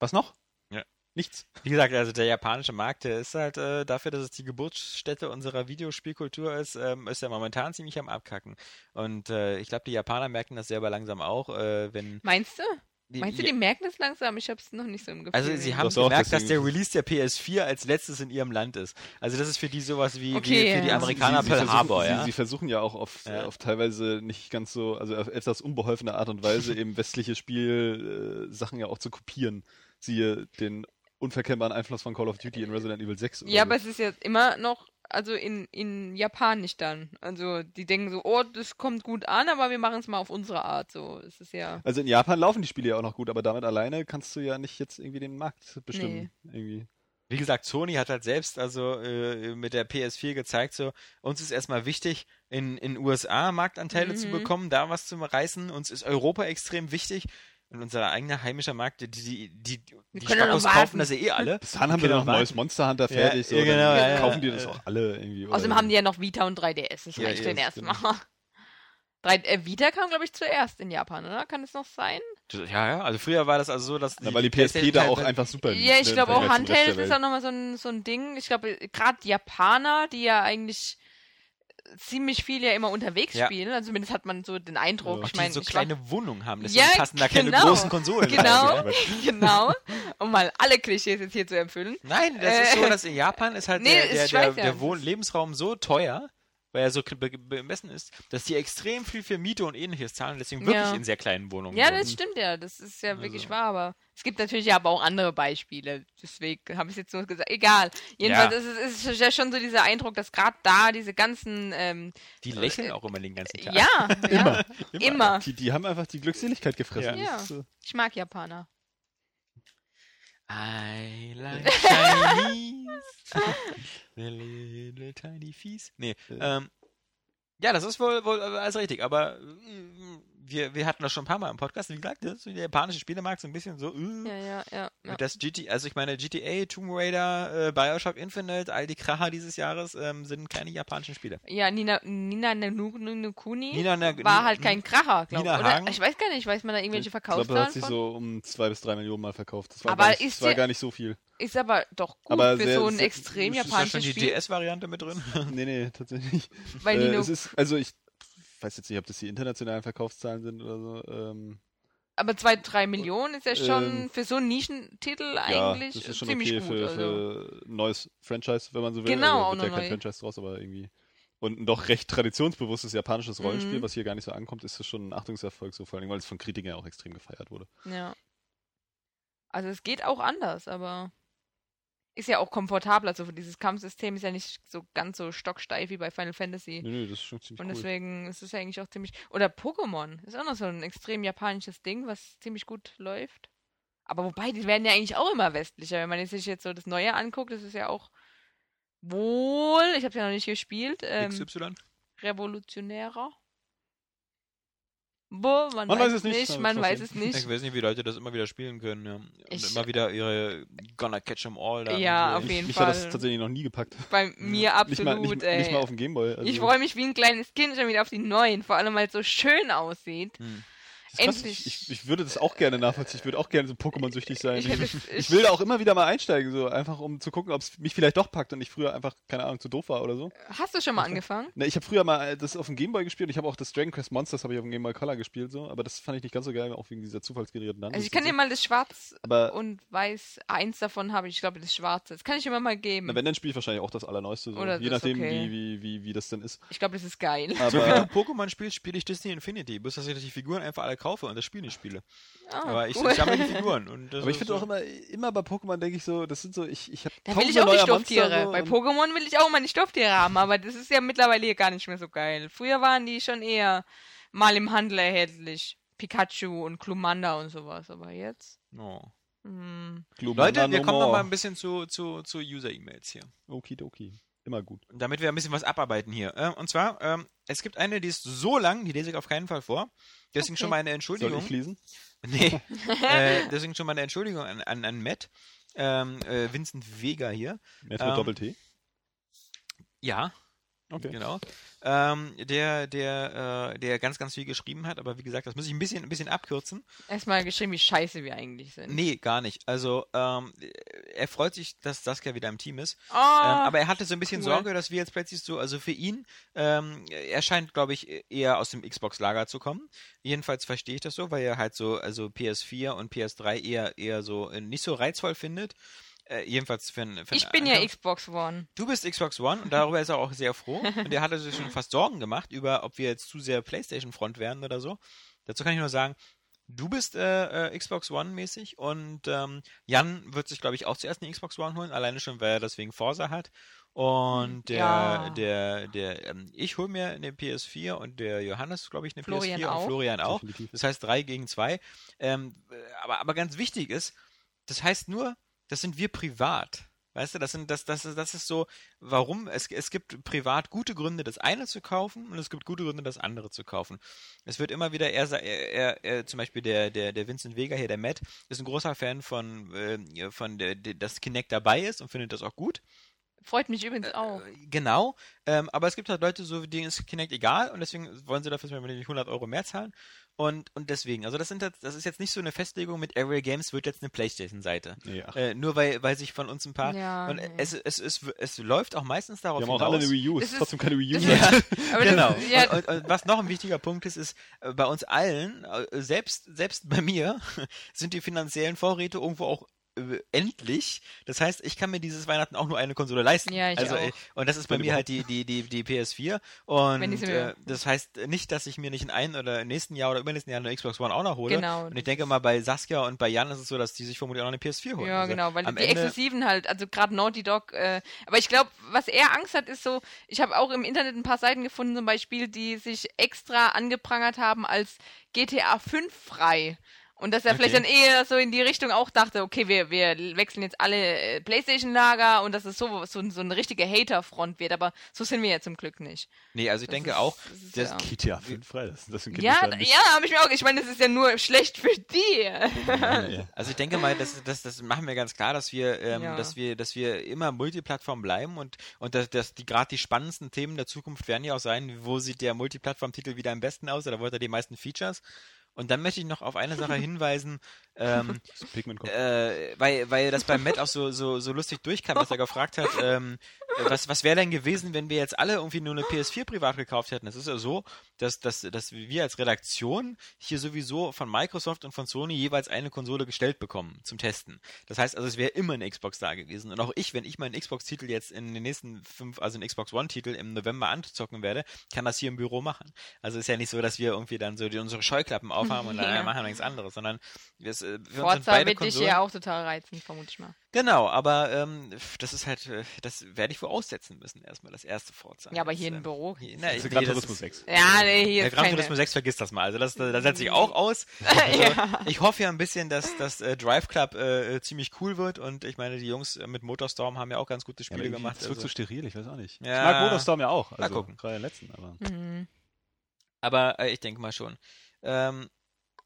was noch? Ja. Nichts. Wie gesagt, also der japanische Markt, der ist halt äh, dafür, dass es die Geburtsstätte unserer Videospielkultur ist, ähm, ist er momentan ziemlich am Abkacken. Und äh, ich glaube, die Japaner merken das selber langsam auch, äh, wenn Meinst du? Die, Meinst du, die merken das langsam? Ich hab's noch nicht so im Gefühl. Also sie haben Das gemerkt, dass der Release der PS4 als letztes in ihrem Land ist. Also das ist für die sowas wie, Okay, wie für die ja. Amerikaner sie, Pearl versuchen, Harbor, sie, ja. sie versuchen ja auch auf, Ja. auf teilweise nicht ganz so, also auf etwas unbeholfene Art und Weise eben westliche Spielsachen äh, Sachen ja auch zu kopieren. Siehe den unverkennbaren Einfluss von Call of Duty in Resident Evil 6. oder ja, so. aber es ist ja immer noch, also in, in Japanisch dann. Also die denken so, oh, das kommt gut an, aber wir machen es mal auf unsere Art. So, es ist ja. Also in Japan laufen die Spiele ja auch noch gut, aber damit alleine kannst du ja nicht jetzt irgendwie den Markt bestimmen. Irgendwie. Wie gesagt, Sony hat halt selbst also äh, mit der PS4 gezeigt, so uns ist erstmal wichtig, in in USA Marktanteile zu Mhm. bekommen, da was zu reißen. Uns ist Europa extrem wichtig. Und unser eigener heimischer Markt, die, die, die, die Wir können ja noch Spackos kaufen das ja eh alle. Bis dahin haben wir noch ein neues. Monster Hunter Ja, fertig. so, ja, genau, dann ja, ja, kaufen die ja. das auch alle irgendwie. oder- Außerdem haben die ja noch Vita und 3DS. Das Ja, reicht ja, denn das erstmal. 3, äh, Vita kam, glaube ich, zuerst in Japan, oder? Kann es noch sein? Ja, ja, also früher war das also so, dass Na, weil die PSP da auch einfach super Ja, ich glaube auch Handheld ist auch nochmal so ein, so ein Ding. Ich glaube, gerade Japaner, die ja eigentlich ziemlich viel ja immer unterwegs Ja. spielen, also zumindest hat man so den Eindruck. Auch ich meine, so kleine Wohnungen haben, deswegen Ja, passen da keine genau. großen Konsolen Genau. genau, um mal alle Klischees jetzt hier zu erfüllen. Nein, das ist Äh, so, dass in Japan ist halt nee, der, ich der, weiß der, ja. der Wohn Lebensraum so teuer, weil er so be- bemessen ist, dass die extrem viel für Miete und ähnliches zahlen und deswegen wirklich Ja. in sehr kleinen Wohnungen Ja, wohnen. das stimmt ja, das ist ja wirklich Also. wahr, aber es gibt natürlich ja aber auch andere Beispiele, deswegen habe ich jetzt nur gesagt, egal. Jedenfalls Ja. ist es ist ja schon so dieser Eindruck, dass gerade da diese ganzen, ähm, Die lächeln auch immer den ganzen Tag. ja, ja, immer. Die, die haben einfach die Glückseligkeit gefressen. Ja. Ist, äh, Ich mag Japaner. I like Chinese. The little tiny fees. Nee, ähm, ja, das ist wohl, wohl alles richtig, aber äh, wir, wir hatten das schon ein paar Mal im Podcast, wie gesagt, das ist der japanische Spielemarkt so ein bisschen so, äh, Ja, ja, ja. ja. Das GT, also ich meine, GTA, Tomb Raider, äh, Bioshock Infinite, all die Kracher dieses Jahres ähm, sind keine japanischen Spiele. Ja, Nina, Nina Nu- Nu- Nu- Kuni Nina Na- war halt kein Kracher, glaube ich. Oder? Ich weiß gar nicht, weiß man da irgendwelche ich glaube, Verkaufszahlen hat sich von? so um zwei bis drei Millionen Mal verkauft. Das war, Aber gar, nicht, ist das war gar nicht so viel. Ist aber doch gut Aber für sehr- so ein sehr- extrem ist ja Ist da schon japanisches die Spiel. DS-Variante mit drin? nee, nee, tatsächlich nicht. Weil äh, Nino, es ist, also ich weiß jetzt nicht, ob das die internationalen Verkaufszahlen sind oder so. Ähm, aber zwei, drei Millionen ist ja schon Ähm, für so einen Nischentitel ja, eigentlich das ist schon ziemlich okay gut. für, also. für ein neues Franchise, wenn man so will. Genau, also, auch wird ja kein neu. Franchise draus, aber irgendwie. Und ein doch recht traditionsbewusstes japanisches Rollenspiel, Mhm. was hier gar nicht so ankommt, ist das schon ein Achtungserfolg, so vor allem, weil es von Kritikern ja auch extrem gefeiert wurde. Ja. Also es geht auch anders, aber ist ja auch komfortabler. Also dieses Kampfsystem ist ja nicht so ganz so stocksteif wie bei Final Fantasy. Nee, nee, das ist schon ziemlich Und cool. deswegen ist es ja eigentlich auch ziemlich. Oder Pokémon ist auch noch so ein extrem japanisches Ding, was ziemlich gut läuft. Aber wobei, die werden ja eigentlich auch immer westlicher. Wenn man sich jetzt so das Neue anguckt, das ist ja auch wohl, ich habe ja noch nicht gespielt, ähm, XY? revolutionärer. Boah, man, Man weiß, weiß es nicht, nicht, man weiß es nicht. Ich weiß nicht, wie Leute das immer wieder spielen können. Ja. Und Ich- immer wieder ihre Gonna Catch 'em All da. Ja, irgendwie. auf jeden Mich Fall. hat das tatsächlich noch nie gepackt. Bei mir Nicht mal, absolut, nicht, ey. nicht mal auf dem Gameboy. Also, ich freue mich wie ein kleines Kind schon wieder auf die neuen, vor allem weil es so schön aussieht. Hm. Endlich. Ich, ich, ich würde das auch gerne nachvollziehen. Ich würde auch gerne so Pokémon-süchtig sein. Ich Ich, ich, ich- will da auch immer wieder mal einsteigen, so einfach um zu gucken, ob es mich vielleicht doch packt und ich früher einfach, keine Ahnung, zu doof war oder so. Hast du schon mal angefangen? Ne, ich habe früher mal das auf dem Gameboy gespielt. Ich habe auch das Dragon Quest Monsters habe ich auf dem Gameboy Color gespielt, so. Aber das fand ich nicht ganz so geil, auch wegen dieser zufallsgenerierten Also ich kann dir mal das Schwarz Aber und Weiß, eins davon habe ich, ich glaube das Schwarze. Das kann ich immer mal geben. na, wenn, dann spiele ich wahrscheinlich auch das Allerneueste. So. Oder Je nachdem, okay. wie, wie, wie, wie das denn ist. Ich glaube, das ist geil. So wie du Aber Pokémon spielst, spiele ich Disney Infinity. Bis dass ich die Figuren einfach alle kaufe und das Spiel nicht spiele. Ah, Aber ich, cool. ich sammle die Figuren. Und das Aber ich finde so. auch immer, immer bei Pokémon denke ich so, das sind so, ich, ich habe Da will ich auch die Stofftiere. Bei Pokémon will ich auch meine Stofftiere haben, aber das ist ja mittlerweile hier gar nicht mehr so geil. Früher waren die schon eher mal im Handel erhältlich. Pikachu und Klumanda und sowas, aber jetzt. Oh. Hm. Leute, wir kommen noch mal ein bisschen zu, zu, zu User-E-Mails hier. Okidoki. Immer gut. damit wir ein bisschen was abarbeiten hier. Äh, und zwar, ähm, es gibt eine, die ist so lang, die lese ich auf keinen Fall vor. Deswegen Okay. schon mal eine Soll Entschuldigung. ich lesen? Nee. äh, deswegen schon mal eine Entschuldigung an, an, an Matt. Ähm, äh, Vincent Vega hier. Jetzt mit Ähm, Doppel-T. Ja, Okay. genau. Ähm, der, der, äh, der ganz, ganz viel geschrieben hat, aber wie gesagt, das muss ich ein bisschen, ein bisschen abkürzen. Erstmal geschrieben, wie scheiße wir eigentlich sind. Nee, gar nicht. Also, ähm, er freut sich, dass Saskia wieder im Team ist. Oh, Ähm, aber er hatte so ein bisschen cool. Sorge, dass wir jetzt plötzlich so, also für ihn, ähm, er scheint, glaube ich, eher aus dem Xbox-Lager zu kommen. Jedenfalls verstehe ich das so, weil er halt so, also PS4 und PS3 eher, eher so äh, nicht so reizvoll findet. Äh, jedenfalls für, ein- für ich bin ja. Xbox One. Du bist Xbox One und darüber ist er auch sehr froh. Und er hatte sich schon fast Sorgen gemacht, über ob wir jetzt zu sehr PlayStation-Front werden oder so. Dazu kann ich nur sagen, du bist äh, äh, Xbox One-mäßig und ähm, Jan wird sich, glaube ich, auch zuerst eine Xbox One holen, alleine schon, weil er deswegen Forza hat. Und der, Ja. der, der, ähm, ich hole mir eine PS4 und der Johannes, glaube ich, eine Florian PS4 auch. und Florian auch. Definitiv. Das heißt drei gegen zwei. Ähm, äh, aber, aber ganz wichtig ist, das heißt nur, das sind wir privat. Weißt du, das sind das das ist das ist so, warum es es gibt privat gute Gründe, das eine zu kaufen und es gibt gute Gründe, das andere zu kaufen. Es wird immer wieder er er, er, zum Beispiel der der der Vincent Vega hier, der Matt, ist ein großer Fan von äh, von der, der dass Kinect dabei ist und findet das auch gut. Freut mich übrigens auch. Äh, Genau, ähm, aber es gibt halt Leute, so denen ist Kinect egal und deswegen wollen sie dafür nicht 100 Euro mehr zahlen und, und deswegen, also das sind jetzt, das ist jetzt nicht so eine Festlegung mit Area Games wird jetzt eine Playstation-Seite. Ach. Äh, nur weil, weil sich von uns ein paar Ja, und nee. es, es, es, es läuft auch meistens darauf Wir haben auch alle eine Wii U, Es ist trotzdem keine Wii U. es Seite. ist- aber das- Genau. ja. Und, und, und was noch ein wichtiger Punkt ist, ist, äh, bei uns allen, äh, selbst, selbst bei mir, sind die finanziellen Vorräte irgendwo auch äh, endlich. Das heißt, ich kann mir dieses Weihnachten auch nur eine Konsole leisten. Ja, ich also, auch. äh, Und das ist bei mir halt die, die, die, die PS4. Und äh, das heißt nicht, dass ich mir nicht in einem oder im nächsten Jahr oder übernächsten Jahr eine Xbox One auch noch hole. Genau, Und ich denke mal, bei Saskia und bei Jan ist es so, dass die sich vermutlich auch noch eine PS4 holen. Ja, Also genau, weil am die Ende, Exklusiven halt, also gerade Naughty Dog, äh, aber ich glaube, was er Angst hat, ist so, ich habe auch im Internet ein paar Seiten gefunden, zum Beispiel, die sich extra angeprangert haben als GTA 5 frei. Und dass er vielleicht Okay. dann eher so in die Richtung auch dachte, okay, wir, wir wechseln jetzt alle äh, Playstation-Lager und dass es so, so, so eine richtige Hater-Front wird, aber so sind wir ja zum Glück nicht. Nee, also ich Das denke ist- auch, das ist das, ja- GTA 5 freilassen. Das sind Ja, ja, habe ich mir auch, ich meine, das ist ja nur schlecht für die. ja. Also ich denke mal, das, das, das machen wir ganz klar, dass wir, ähm, Ja. dass wir, dass wir immer Multiplattform bleiben und und dass, dass die gerade die spannendsten Themen der Zukunft werden ja auch sein, wo sieht der Multiplattform-Titel wieder am besten aus oder wo hat er die meisten Features? Und dann möchte ich noch auf eine Sache hinweisen, ähm, Das äh, weil, weil das beim Matt auch so, so, so lustig durchkam, dass er gefragt hat, ähm, äh, was, was wäre denn gewesen, wenn wir jetzt alle irgendwie nur eine PS4 privat gekauft hätten? Es ist ja so, dass, dass, dass wir als Redaktion hier sowieso von Microsoft und von Sony jeweils eine Konsole gestellt bekommen zum Testen. Das heißt also, es wäre immer eine Xbox da gewesen. Und auch ich, wenn ich meinen Xbox-Titel jetzt in den nächsten fünf, also einen Xbox One-Titel im November anzocken werde, kann das hier im Büro machen. Also ist ja nicht so, dass wir irgendwie dann so die, unsere Scheuklappen aufhaben und dann Ja. machen wir nichts anderes, sondern wir, äh, uns sind Forza beide wird dich ja auch total reizen, vermute ich mal. Genau, aber ähm, das ist halt, äh, das werde ich wohl aussetzen müssen erstmal, das erste Forza. Ja, aber Das, hier im Büro. Hier, na, Das ist nee, Gran das Turismo ist- 6. Ja, nee, hier Der ist Gran keine. Turismo 6, vergiss das mal. Also das, da setze ich auch aus. Also, Ja. Ich hoffe ja ein bisschen, dass das äh, Drive Club äh, äh, ziemlich cool wird und ich meine, die Jungs äh, mit Motorstorm haben ja auch ganz gute Ja, Spiele irgendwie gemacht. Es wirkt Also. so steril, ich weiß auch nicht. Ja. Ich mag Motorstorm ja auch. Also, gucken. Gerade den letzten, aber. Mhm. Aber äh, ich denke mal schon. Ähm,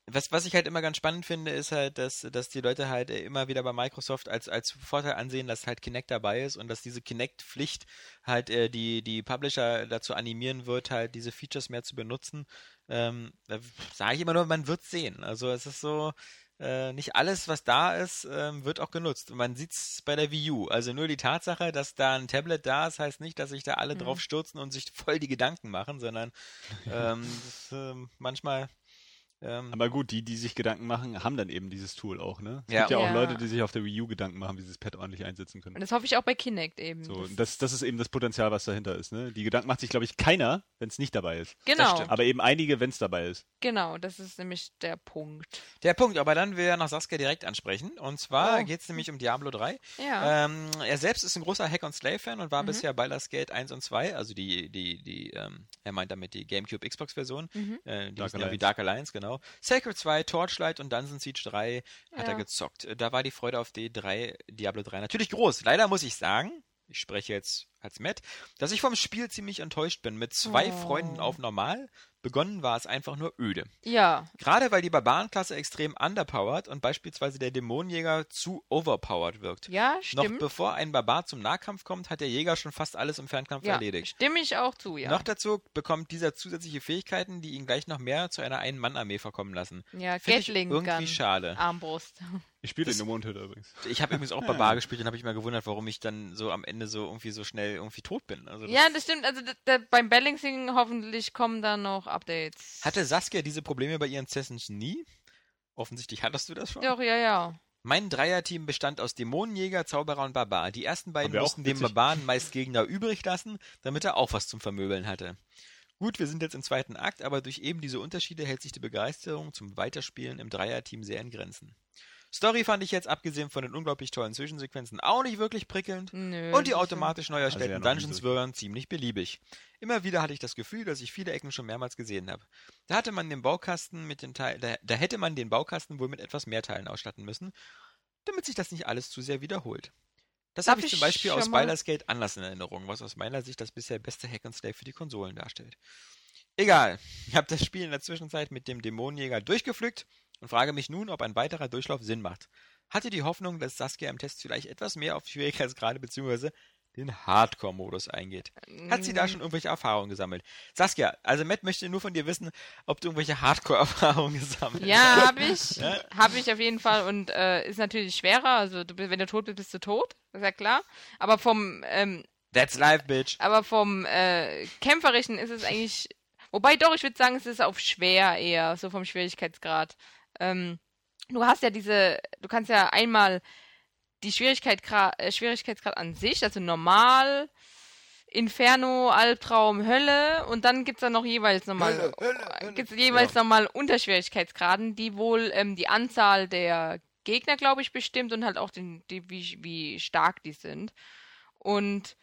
was, was ich halt immer ganz spannend finde, ist halt, dass, dass die Leute halt äh, immer wieder bei Microsoft als, als Vorteil ansehen, dass halt Kinect dabei ist und dass diese Kinect-Pflicht halt äh, die, die Publisher dazu animieren wird, halt diese Features mehr zu benutzen. Ähm, da sage ich immer nur, man wird sehen. Also es ist so, äh, nicht alles, was da ist, ähm, wird auch genutzt. Und man sieht es bei der Wii U. Also nur die Tatsache, dass da ein Tablet da ist, heißt nicht, dass sich da alle Mhm. drauf stürzen und sich voll die Gedanken machen, sondern ähm, das, ähm, manchmal ähm, Aber gut, die, die sich Gedanken machen, haben dann eben dieses Tool auch, ne? Es Ja. gibt ja auch Ja. Leute, die sich auf der Wii U Gedanken machen, wie sie das Pad ordentlich einsetzen können. Und das hoffe ich auch bei Kinect eben. So, Das- das, das ist eben das Potenzial, was dahinter ist, ne? Die Gedanken macht sich, glaube ich, keiner, wenn es nicht dabei ist. genau. Aber eben einige, wenn es dabei ist. genau, das ist nämlich der Punkt. der Punkt, aber dann will er noch Saskia direkt ansprechen. Und zwar Oh. geht es nämlich um Diablo 3. Ja. Ähm, er selbst ist ein großer Hack and Slay Fan und war Mhm. bisher Baldur's Gate 1 und 2, also die, die, die, ähm, er meint damit die GameCube Xbox Version, Mhm. äh, die Dark ja wie Alliance. Dark Alliance, genau. Sacred 2, Torchlight und Dungeon Siege 3 hat er Ja. gezockt. Äh, Da war die Freude auf D3, Diablo 3 natürlich groß. Leider muss ich sagen, ich spreche jetzt als Matt, dass ich vom Spiel ziemlich enttäuscht bin. Mit zwei Oh. Freunden auf normal. Begonnen war es einfach nur öde. Ja, Gerade weil die Barbarenklasse extrem underpowered und beispielsweise der Dämonenjäger zu overpowered wirkt. ja, Noch stimmt. bevor ein Barbar zum Nahkampf kommt, hat der Jäger schon fast alles im Fernkampf ja, erledigt. stimme ich auch zu, ja. Noch dazu bekommt dieser zusätzliche Fähigkeiten, die ihn gleich noch mehr zu einer Ein-Mann-Armee verkommen lassen. ja, Finde ich Gatling irgendwie Gun, schade. Armbrust. Ich spiele Das- den Mondhüter übrigens. Ich habe übrigens auch Barbar gespielt und habe mich mal gewundert, warum ich dann so am Ende so irgendwie so schnell irgendwie tot bin. Also das Ja, das stimmt. Also d- d- beim Balancing hoffentlich kommen da noch Updates. hatte Saskia diese Probleme bei ihren Sessions nie? Offensichtlich hattest du das schon. Doch, ja, ja. Mein Dreierteam bestand aus Dämonenjäger, Zauberer und Barbar. Die ersten beiden mussten dem. Barbaren meist Gegner übrig lassen, damit er auch was zum Vermöbeln hatte. Gut, wir sind jetzt im zweiten Akt, aber durch eben diese Unterschiede hält sich die Begeisterung zum Weiterspielen im Dreierteam sehr in Grenzen. Story fand ich jetzt, abgesehen von den unglaublich tollen Zwischensequenzen, auch nicht wirklich prickelnd. Nö, Und die automatisch neu erstellten Also ja Dungeons waren ziemlich beliebig. Immer wieder hatte ich das Gefühl, dass ich viele Ecken schon mehrmals gesehen habe. Da hatte man den Baukasten mit den Teilen, da, da hätte man den Baukasten wohl mit etwas mehr Teilen ausstatten müssen, damit sich das nicht alles zu sehr wiederholt. Das habe ich zum Beispiel aus Baldur's Gate anders in Erinnerung, was aus meiner Sicht das bisher beste Hack and Slay für die Konsolen darstellt. Egal, ich habe das Spiel in der Zwischenzeit mit dem Dämonenjäger durchgepflückt und frage mich nun, ob ein weiterer Durchlauf Sinn macht. Hatte die Hoffnung, dass Saskia im Test vielleicht etwas mehr auf Schwierigkeitsgrade bzw. den Hardcore-Modus eingeht. Hat sie da schon irgendwelche Erfahrungen gesammelt? Saskia, also Matt möchte nur von dir wissen, ob du irgendwelche Hardcore-Erfahrungen gesammelt Ja, habe ich. Ja? Habe ich auf jeden Fall und äh, ist natürlich schwerer. Also du, wenn du tot bist, bist du tot. Das ist ja klar. Aber vom ähm, That's life, bitch. aber vom äh, kämpferischen ist es eigentlich. Wobei doch, ich würde sagen, es ist auf schwer eher, so vom Schwierigkeitsgrad. Ähm, du hast ja diese, du kannst ja einmal die Schwierigkeit, äh, Schwierigkeitsgrad an sich, also normal, Inferno, Albtraum, Hölle und dann gibt's da noch jeweils nochmal gibt's jeweils nochmal Unterschwierigkeitsgraden, die wohl ähm, die Anzahl der Gegner, glaube ich, bestimmt und halt auch den, die, wie, wie stark die sind. Und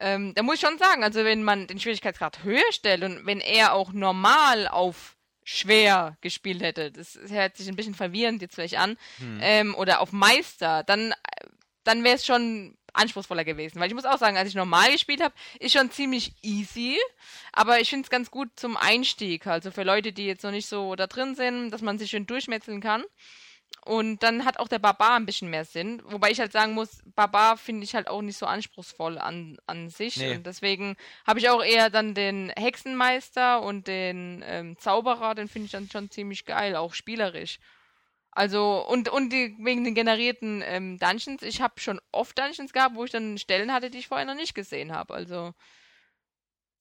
ähm, da muss ich schon sagen, also wenn man den Schwierigkeitsgrad höher stellt und wenn er auch normal auf schwer gespielt hätte, das hört sich ein bisschen verwirrend jetzt vielleicht an, Hm. ähm, oder auf Meister, dann, dann wäre es schon anspruchsvoller gewesen. Weil ich muss auch sagen, als ich normal gespielt habe, ist schon ziemlich easy, aber ich finde es ganz gut zum Einstieg, also für Leute, die jetzt noch nicht so da drin sind, dass man sich schön durchmetzeln kann. Und dann hat auch der Barbar ein bisschen mehr Sinn. Wobei ich halt sagen muss, Barbar finde ich halt auch nicht so anspruchsvoll an, an sich. Nee. Und deswegen habe ich auch eher dann den Hexenmeister und den ähm, Zauberer, den finde ich dann schon ziemlich geil, auch spielerisch. Also, und, und die, wegen den generierten ähm, Dungeons, ich habe schon oft Dungeons gehabt, wo ich dann Stellen hatte, die ich vorher noch nicht gesehen habe. Also,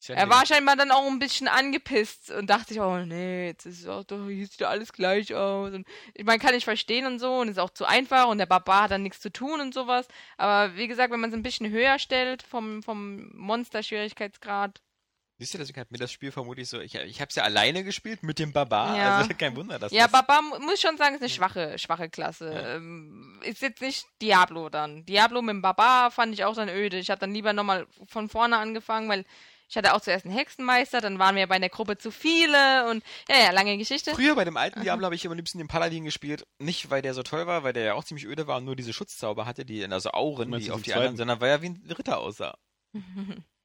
er war scheinbar dann auch ein bisschen angepisst und dachte sich, oh nee, jetzt ist auch doch, hier sieht ja alles gleich aus. Und ich meine, kann ich verstehen und so und ist auch zu einfach und der Barbar hat dann nichts zu tun und sowas. Aber wie gesagt, wenn man es ein bisschen höher stellt vom, vom Monster-Schwierigkeitsgrad, Siehst du, deswegen hat mir das Spiel vermutlich so, ich, ich habe es ja alleine gespielt mit dem Barbar, Ja. also kein Wunder, dass Ja, das... Barbar mu- muss ich schon sagen, ist eine schwache, schwache Klasse. Ja. Ähm, ist jetzt nicht Diablo dann. Diablo mit dem Barbar fand ich auch dann öde. Ich habe dann lieber nochmal von vorne angefangen, weil ich hatte auch zuerst einen Hexenmeister, dann waren wir bei der Gruppe zu viele und ja, ja, lange Geschichte. Früher bei dem alten Diablo habe ich immer am liebsten den Paladin gespielt. Nicht, weil der so toll war, weil der ja auch ziemlich öde war und nur diese Schutzzauber hatte, die, also Auren, die auf die anderen, zweiten? sondern weil er wie ein Ritter aussah.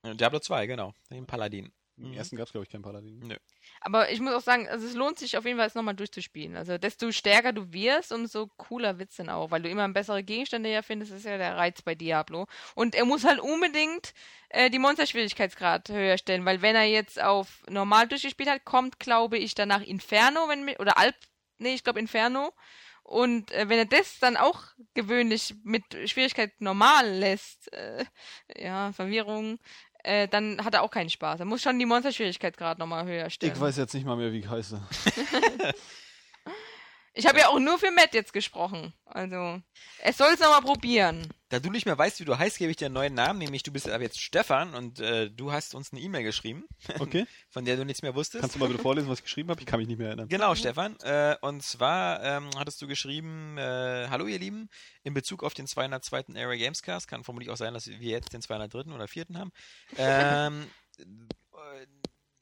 Ja, Diablo 2, genau. Den Paladin. Im Mhm. ersten gab es, glaube ich, keinen Paladin. Aber ich muss auch sagen, also es lohnt sich auf jeden Fall, es nochmal durchzuspielen. Also desto stärker du wirst, umso cooler wird's dann auch, weil du immer bessere Gegenstände ja findest, ist ja der Reiz bei Diablo. Und er muss halt unbedingt äh, die Monsterschwierigkeitsgrad höher stellen, weil wenn er jetzt auf normal durchgespielt hat, kommt, glaube ich, danach Inferno, wenn oder Alp, nee, ich glaube Inferno. Und äh, wenn er das dann auch gewöhnlich mit Schwierigkeit normal lässt, äh, ja, Verwirrung, äh, dann hat er auch keinen Spaß. Er muss schon die Monsterschwierigkeitsgrad nochmal höher stellen. Ich weiß jetzt nicht mal mehr, wie ich heiße. Ich habe ja auch nur für Matt jetzt gesprochen. Also, er soll es nochmal probieren. Da du nicht mehr weißt, wie du heißt, gebe ich dir einen neuen Namen, nämlich du bist aber jetzt Stefan und äh, du hast uns eine E-Mail geschrieben, Okay. von der du nichts mehr wusstest. Kannst du mal bitte vorlesen, was ich geschrieben habe? Ich kann mich nicht mehr erinnern. Genau, Stefan. Äh, und zwar ähm, hattest du geschrieben, äh, hallo ihr Lieben, in Bezug auf den 202. Area Gamescast, kann vermutlich auch sein, dass wir jetzt den 203. oder 4. haben. Ähm,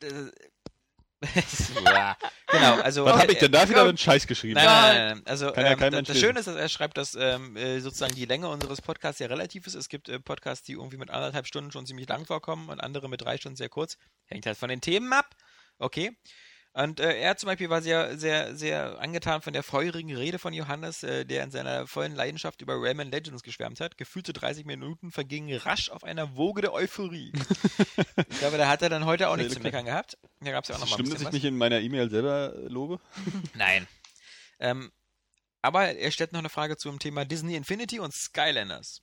äh, äh, ja, genau, also... Was habe ich denn da wieder einen Scheiß geschrieben? Nein, nein, nein, nein. Also Kann ja ähm, kein das, Mensch das lesen. Schöne ist, dass er schreibt, dass ähm, äh, sozusagen die Länge unseres Podcasts ja relativ ist. Es gibt äh, Podcasts, die irgendwie mit anderthalb Stunden schon ziemlich lang vorkommen und andere mit drei Stunden sehr kurz. Hängt halt von den Themen ab. Okay. Und äh, er zum Beispiel war sehr, sehr, sehr angetan von der feurigen Rede von Johannes, äh, der in seiner vollen Leidenschaft über Rayman Legends geschwärmt hat. Gefühlte 30 Minuten vergingen rasch auf einer Woge der Euphorie. ich glaube, da hat er dann heute auch nichts zu meckern gehabt. Da gab es ja auch noch mal ein Stimmt, dass ich was. mich in meiner E-Mail selber äh, lobe? Nein. Ähm, aber er stellt noch eine Frage zum Thema Disney Infinity und Skylanders.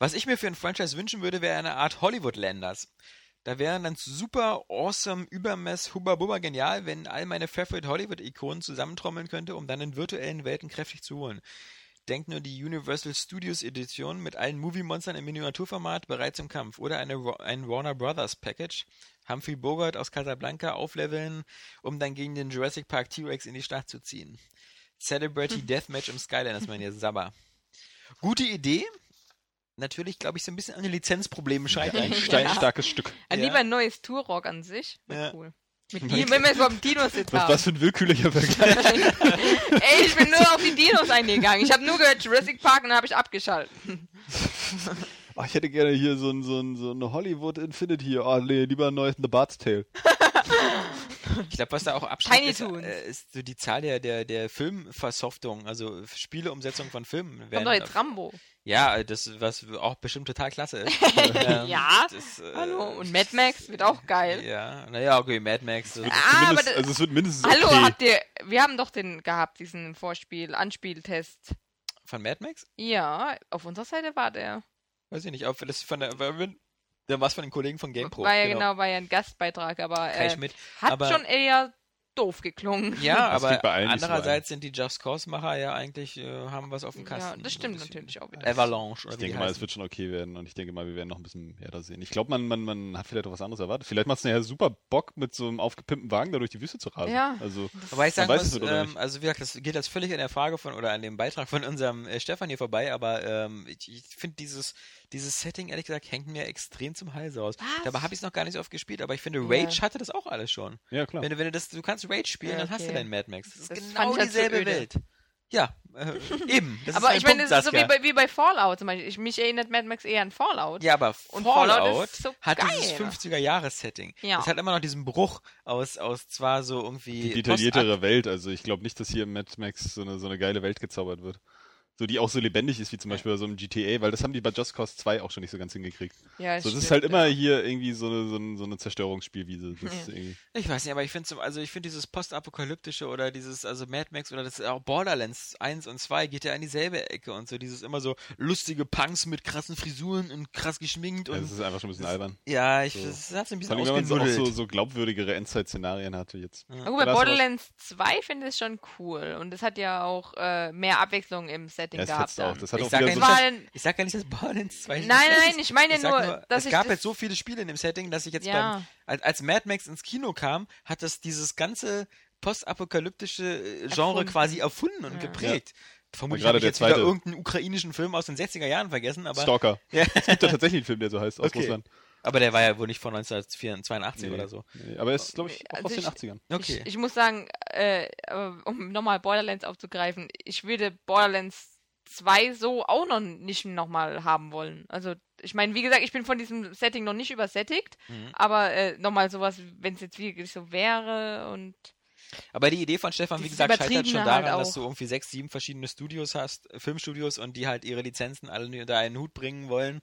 Was ich mir für ein Franchise wünschen würde, wäre eine Art Hollywood-Landers. Da wären dann super awesome, übermess, hubba bubba genial, wenn all meine Favorite Hollywood-Ikonen zusammentrommeln könnte, um dann in virtuellen Welten kräftig zu holen. Denkt nur die Universal Studios Edition mit allen Movie-Monstern im Miniaturformat bereits im Kampf oder eine, ein Warner Brothers Package. Humphrey Bogart aus Casablanca aufleveln, um dann gegen den Jurassic Park T-Rex in die Schlacht zu ziehen. Celebrity Deathmatch im Skyline, das man hier Sabber. Gute Idee. Natürlich, glaube ich, so ein bisschen an den Lizenzproblemen scheitern. Ein steinstarkes Stück. Äh, Ja. Lieber ein neues Turok an sich. Ja. cool. Mit Di- wenn wir es vom Was Dino-Sitz ist haben. das für ein willkürlicher Vergleich? Ey, ich bin nur auf die Dinos eingegangen. Ich habe nur gehört Jurassic Park und dann habe ich abgeschaltet. Ach, ich hätte gerne hier so ein, so ein, so ein Hollywood Infinity. Oh, nee, lieber ein neues The Bard's Tale. Ich glaube, was da auch abschreckt, Tiny ist, äh, ist so die Zahl der, der, der Filmversoftung, also Spieleumsetzung von Filmen. Kommt werden doch jetzt Rambo. Ja, das, was auch bestimmt total klasse ist. Ähm, Ja, das, äh, Hallo. Und Mad Max wird auch geil. Ja, naja, okay, Mad Max. Das, Ah, aber Zumindest, da- also es wird mindestens Hallo, okay. habt ihr, wir haben doch den gehabt, diesen Vorspiel, Anspieltest. von Mad Max? Ja, auf unserer Seite war der. Weiß ich nicht, aber das von der, der war von den Kollegen von GamePro. war ja genau, war ja ein Gastbeitrag, aber äh, Schmidt. hat aber- schon eher doof geklungen. Ja, Das aber so andererseits sind die Just Cause-Macher ja eigentlich, äh, haben was auf dem Ja, Kasten. das so stimmt bisschen. natürlich auch wieder. Avalanche oder Ich denke mal, es wird schon okay werden und ich denke mal, wir werden noch ein bisschen mehr da sehen. Ich glaube, man, man, man hat vielleicht auch was anderes erwartet. Vielleicht macht es nachher super Bock, mit so einem aufgepimpten Wagen da durch die Wüste zu rasen. Ja. Also, Wobei ich Man sagen weiß muss, es ähm, nicht. also wie gesagt, das geht jetzt völlig an der Frage von oder an dem Beitrag von unserem äh, Stefan hier vorbei, aber ähm, ich, ich finde dieses dieses Setting ehrlich gesagt hängt mir extrem zum Hals aus. Was? Dabei habe ich es noch gar nicht so oft gespielt, aber ich finde Ja. Rage hatte das auch alles schon. ja, klar. Wenn du wenn du das du kannst Rage spielen, Ja, dann hast du okay. deinen Mad Max. Das ist Das genau halt so dieselbe öde. Welt. Ja, äh, eben. Das aber ist ich mein meine, das ist so wie bei, wie bei Fallout zum Beispiel. Ich, mich erinnert Mad Max eher an Fallout. Ja, aber Und Fallout, Fallout ist so hat geil. dieses 50er-Jahres-Setting. Ja. Das hat immer noch diesen Bruch aus, aus zwar so irgendwie die detailliertere Welt. Also ich glaube nicht, dass hier im Mad Max so eine, so eine geile Welt gezaubert wird. So, die auch so lebendig ist wie zum Beispiel bei so einem GTA, weil das haben die bei Just Cause 2 auch schon nicht so ganz hingekriegt. Ja, So, das ist stimmt, halt ja. immer hier irgendwie so eine, so eine, so eine Zerstörungsspielwiese. Das ist irgendwie, Ich weiß nicht, aber ich finde also ich finde dieses postapokalyptische oder dieses, also Mad Max oder das auch Borderlands 1 und 2 geht ja in dieselbe Ecke und so dieses immer so lustige Punks mit krassen Frisuren und krass geschminkt ja, und das ist einfach schon ein bisschen albern. ja, ich, So. das hat ein Vor bisschen allem, wenn man so, so, so glaubwürdigere Endzeit-Szenarien hatte jetzt. Na gut, bei Borderlands 2 finde ich es schon cool. Und es hat ja auch äh, mehr Abwechslung im Setting Ja, es gehabt. auch. Das hat Ich auch sag ja so nicht, dass, ich sag ja nicht, dass Borderlands 2 Nein, nein, nein, ist. ich meine sag nur, nur, dass es ich gab jetzt so viele Spiele in dem Setting, dass ich jetzt Ja. beim, als, als Mad Max ins Kino kam, hat das dieses ganze postapokalyptische äh, Genre Erfunden. quasi erfunden und Ja. geprägt. Vermutlich habe ich jetzt wieder irgendeinen ukrainischen Film aus den 60er Jahren vergessen, aber, Stalker. Ja. Es gibt ja tatsächlich einen Film, der so heißt, aus Okay. Russland. aber der war ja wohl nicht von 1982 Nee, oder so. Nee, aber er ist, glaube ich, auch Also aus den ich- 80ern. Okay. Ich, ich muss sagen, äh, um nochmal Borderlands aufzugreifen, ich würde Borderlands 2 so auch noch nicht nochmal haben wollen. Also, ich meine, wie gesagt, ich bin von diesem Setting noch nicht übersättigt, Mhm. aber äh, nochmal sowas, wenn es jetzt wirklich so wäre und Aber die Idee von Stefan, wie gesagt, scheitert schon Übertriebene daran, halt dass du irgendwie sechs, sieben verschiedene Studios hast, äh, Filmstudios und die halt ihre Lizenzen alle unter einen Hut bringen wollen.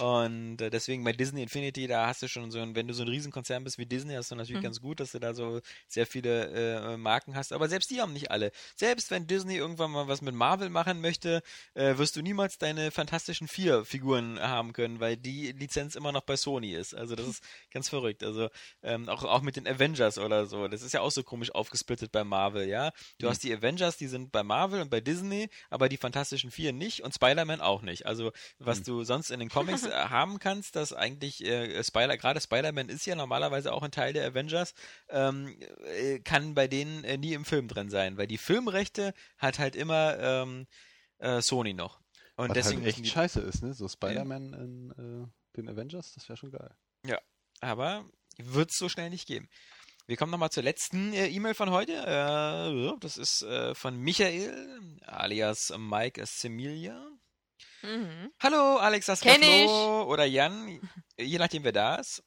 Und äh, deswegen bei Disney Infinity, da hast du schon so ein, wenn du so ein Riesenkonzern bist wie Disney, hast du natürlich Mhm. ganz gut, dass du da so sehr viele äh, Marken hast. Aber selbst die haben nicht alle. Selbst wenn Disney irgendwann mal was mit Marvel machen möchte, äh, wirst du niemals deine fantastischen vier Figuren haben können, weil die Lizenz immer noch bei Sony ist. Also das ist ganz verrückt. Also ähm, auch, auch mit den Avengers oder so. Das ist ja auch so komisch aufgesplittet bei Marvel, ja. Du Mhm. hast die Avengers, die sind bei Marvel und bei Disney, aber die Fantastischen Vier nicht und Spider-Man auch nicht. Also was Mhm. du sonst in den Comics äh, haben kannst, dass eigentlich äh, Spider, gerade Spider-Man ist ja normalerweise auch ein Teil der Avengers, ähm, äh, kann bei denen äh, nie im Film drin sein, weil die Filmrechte hat halt immer ähm, äh, Sony noch. Und Was deswegen halt echt die, scheiße ist, ne? So Spider-Man in äh, den Avengers, das wäre schon geil. aber wird es so schnell nicht geben. Wir kommen nochmal zur letzten äh, E-Mail von heute. Äh, das ist äh, von Michael, alias Mike Semilia. Mhm. Hallo, Alex ich. Flo oder Jan, je nachdem wer da ist.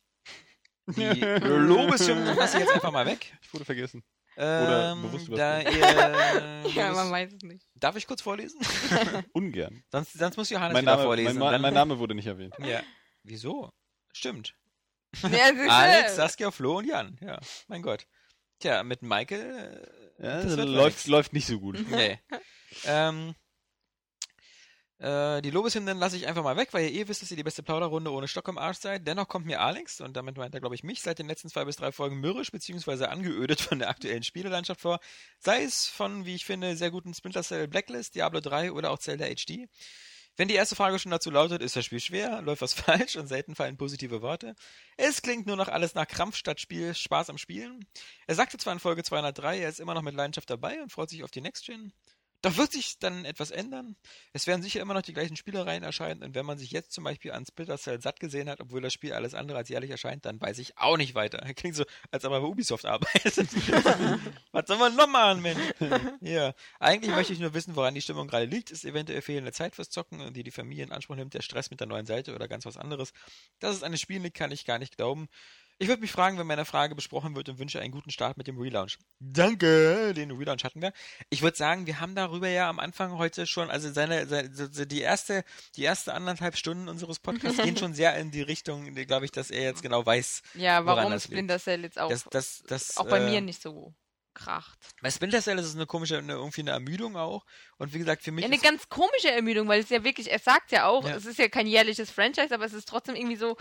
Die Lobeshymnen lasse ich jetzt einfach mal weg. Ich wurde vergessen. Ähm, bewusst da übersprungen. ihr, ja, man weiß es nicht. Darf ich kurz vorlesen? Ungern. sonst, sonst muss Johannes Mein wieder Name, vorlesen. mein, mein Name wurde nicht erwähnt. Ja. Wieso? Stimmt. Ja. Alex, Saskia, Flo und Jan. Ja, mein Gott. Tja, mit Michael. Äh, Ja, das das läuft, läuft nicht so gut. Nee. ähm, äh, die Lobeshymnen lasse ich einfach mal weg, weil ihr eh wisst, dass ihr die beste Plauderrunde ohne Stock im Arsch seid. Dennoch kommt mir Alex, und damit meint er, glaube ich, mich, seit den letzten zwei bis drei Folgen mürrisch bzw. angeödet von der aktuellen Spielelandschaft vor. Sei es von, wie ich finde, sehr guten Splinter Cell Blacklist, Diablo 3 oder auch Zelda HD. Wenn die erste Frage schon dazu lautet, ist das Spiel schwer, läuft was falsch und selten fallen positive Worte. Es klingt nur noch alles nach Krampf statt Spiel, Spaß am Spielen. Er sagte zwar in Folge 203, er ist immer noch mit Leidenschaft dabei und freut sich auf die Next Gen. Da wird sich dann etwas ändern. Es werden sicher immer noch die gleichen Spielereien erscheinen. Und wenn man sich jetzt zum Beispiel an Splinter Cell satt gesehen hat, obwohl das Spiel alles andere als jährlich erscheint, dann weiß ich auch nicht weiter. Klingt so, als ob man bei Ubisoft arbeitet. Was soll man noch machen, Mensch? ja. Eigentlich möchte ich nur wissen, woran die Stimmung gerade liegt. Ist eventuell fehlende Zeit fürs Zocken, die die Familie in Anspruch nimmt, der Stress mit der neuen Seite oder ganz was anderes. Dass es an den Spielen liegt, kann ich gar nicht glauben. Ich würde mich fragen, wenn meine Frage besprochen wird und wünsche einen guten Start mit dem Relaunch. Danke, den Relaunch hatten wir. Ich würde sagen, wir haben darüber ja am Anfang heute schon, also seine, seine die erste, die erste anderthalb Stunden unseres Podcasts gehen schon sehr in die Richtung, glaube ich, dass er jetzt genau weiß. Ja, warum Splinter Cell jetzt auch, das, das, das, auch bei äh, mir nicht so kracht. Bei Splinter Cell ist es eine komische, eine, irgendwie eine Ermüdung auch. Und wie gesagt, für mich. Ja, eine ganz komische Ermüdung, weil es ja wirklich, er sagt ja auch, ja. es ist ja kein jährliches Franchise, aber es ist trotzdem irgendwie so,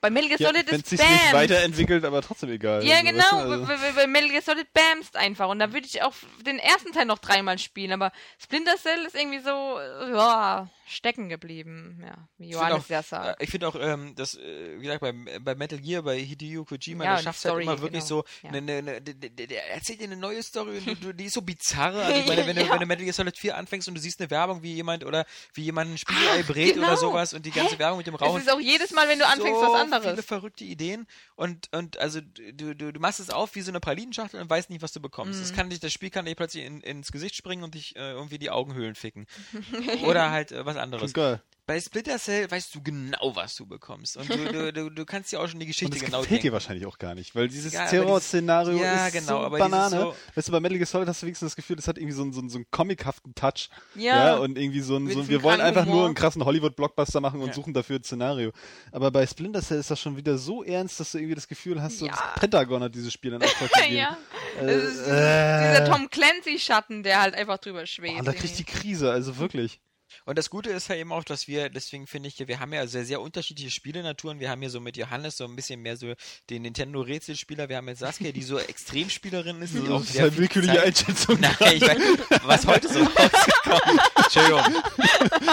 bei Metal Gear Solid ja, ist sich nicht weiterentwickelt, aber trotzdem egal. Ja, also, genau. Also. Bei, bei Metal Gear Solid bamst einfach. Und da würde ich auch den ersten Teil noch dreimal spielen. Aber Splinter Cell ist irgendwie so, ja, stecken geblieben. Ja, wie Johannes ja sagt. Äh, ich finde auch, ähm, das, äh, wie gesagt, bei, bei Metal Gear, bei Hideo Kojima, ja, der schafft halt immer wirklich genau. so, ja. eine, eine, eine, der erzählt dir eine neue Story und die ist so bizarre. Also ich meine, wenn, du, wenn du Metal Gear Solid 4 anfängst und du siehst eine Werbung, wie jemand oder wie jemand ein Spiegelei brät genau. oder sowas und die ganze Hä? Werbung mit dem Rauchen. Es ist auch jedes Mal, wenn du anfängst, so was anderes. Viele verrückte Ideen und, und also du, du, du machst es auf wie so eine Pralinenschachtel und weißt nicht, was du bekommst. Mhm. Das, kann dich, das Spiel kann dir plötzlich in, ins Gesicht springen und dich äh, irgendwie die Augenhöhlen ficken. oder halt äh, was anderes. Geil. Bei Splinter Cell weißt du genau, was du bekommst. Und du, du, du, du kannst ja auch schon die Geschichte und das genau gefällt denken. dir wahrscheinlich auch gar nicht, weil dieses ja, Terror-Szenario ja, ist genau, so Banane. So weißt du, bei Metal Gear Solid hast du wenigstens das Gefühl, das hat irgendwie so einen, so einen, so einen comichaften Touch. Ja. ja und irgendwie so ein, so, wir wollen einfach Humor. nur einen krassen Hollywood-Blockbuster machen und ja. suchen dafür ein Szenario. Aber bei Splinter Cell ist das schon wieder so ernst, dass du irgendwie das Gefühl hast, so das Pentagon hat dieses Spiel in Auftrag gegeben. ja. Äh, äh, dieser Tom Clancy-Schatten, der halt einfach drüber schwebt. Oh, da kriegt die Krise, also wirklich. Und das Gute ist ja eben auch, dass wir, deswegen finde ich, wir haben ja sehr, sehr unterschiedliche Spielenaturen. Wir haben hier so mit Johannes so ein bisschen mehr so den Nintendo-Rätselspieler. Wir haben jetzt Saskia, die so Extremspielerin ist. Die auch das ist halt willkürliche Einschätzung. Nein, ich weiß, was heute so rausgekommen Entschuldigung.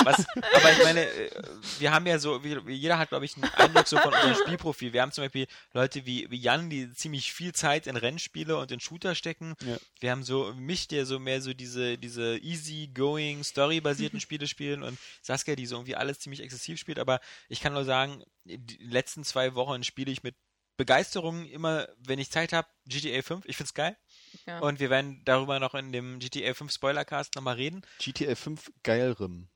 Was, aber ich meine, äh, wir haben ja so, jeder hat, glaube ich, einen Eindruck so von unserem Spielprofil. Wir haben zum Beispiel Leute wie, wie Jan, die ziemlich viel Zeit in Rennspiele und in Shooter stecken. Ja. Wir haben so mich, der so mehr so diese, diese easy-going, story-basierten Spiele spielen und Saskia, die so irgendwie alles ziemlich exzessiv spielt. Aber ich kann nur sagen, die letzten zwei Wochen spiele ich mit Begeisterung immer, wenn ich Zeit habe, GTA 5. Ich find's geil. Ja. Und wir werden darüber noch in dem GTA 5 Spoilercast nochmal reden. GTA 5 geilrim.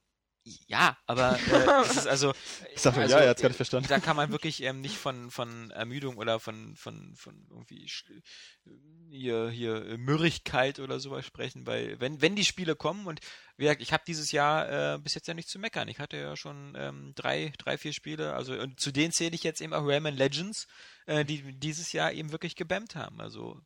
Ja, aber äh, es ist also. Ich sag also, ja, er hat's gar nicht verstanden. Da kann man wirklich ähm, nicht von, von Ermüdung oder von, von, von irgendwie hier, hier Mürrigkeit oder sowas sprechen, weil wenn, wenn die Spiele kommen und wie gesagt, ich habe dieses Jahr äh, bis jetzt ja nicht zu meckern. Ich hatte ja schon ähm, drei, drei, vier Spiele, also und zu denen zähle ich jetzt eben auch Rayman Legends, äh, die dieses Jahr eben wirklich gebammt haben. Also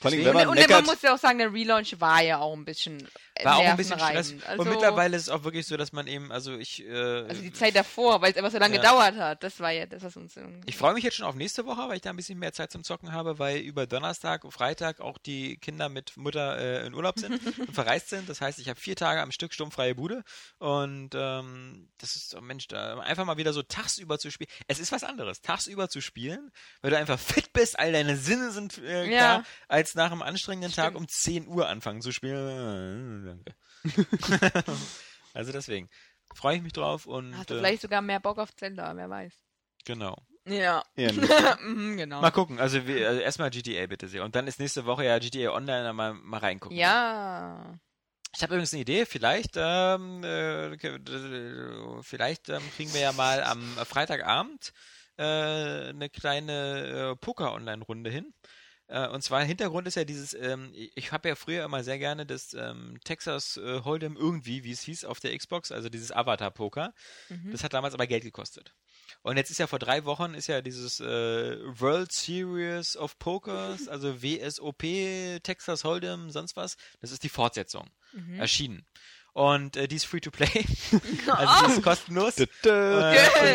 vor allem, wenn man und, und man muss ja auch sagen, der Relaunch war ja auch ein bisschen war auch ein bisschen Stress. Also, und mittlerweile ist es auch wirklich so, dass man eben, also ich. Äh, also die Zeit davor, weil es einfach so lange ja. gedauert hat, das war ja das, was uns. Ich freue mich jetzt schon auf nächste Woche, weil ich da ein bisschen mehr Zeit zum Zocken habe, weil über Donnerstag und Freitag auch die Kinder mit Mutter äh, in Urlaub sind und verreist sind. Das heißt, ich habe vier Tage am Stück sturmfreie Bude und ähm, das ist, oh Mensch, da einfach mal wieder so tagsüber zu spielen. Es ist was anderes, tagsüber zu spielen, weil du einfach fit bist, all deine Sinne sind äh, klar, ja. Als nach einem anstrengenden Stimmt. Tag um 10 Uhr anfangen zu spielen danke. also deswegen freue ich mich drauf und. Hast du äh, vielleicht sogar mehr Bock auf Zelda, wer weiß. Genau. Ja. mhm, genau. Mal gucken. Also, wir, also erstmal GTA bitte sehr. Und dann ist nächste Woche ja GTA Online mal, mal reingucken. Ja. Ich habe übrigens eine Idee. Vielleicht, ähm, äh, vielleicht ähm, kriegen wir ja mal am Freitagabend äh, eine kleine äh, Poker-Online-Runde hin. Äh, und zwar Hintergrund ist ja dieses, ähm, ich habe ja früher immer sehr gerne das ähm, Texas äh, Hold'em irgendwie, wie es hieß, auf der Xbox, also dieses Avatar-Poker. Mhm. Das hat damals aber Geld gekostet. Und jetzt ist ja vor drei Wochen ist ja dieses äh, World Series of Pokers, also WSOP, Texas Hold'em, sonst was. Das ist die Fortsetzung mhm. erschienen und äh, die ist free to play. also die ist kostenlos. äh,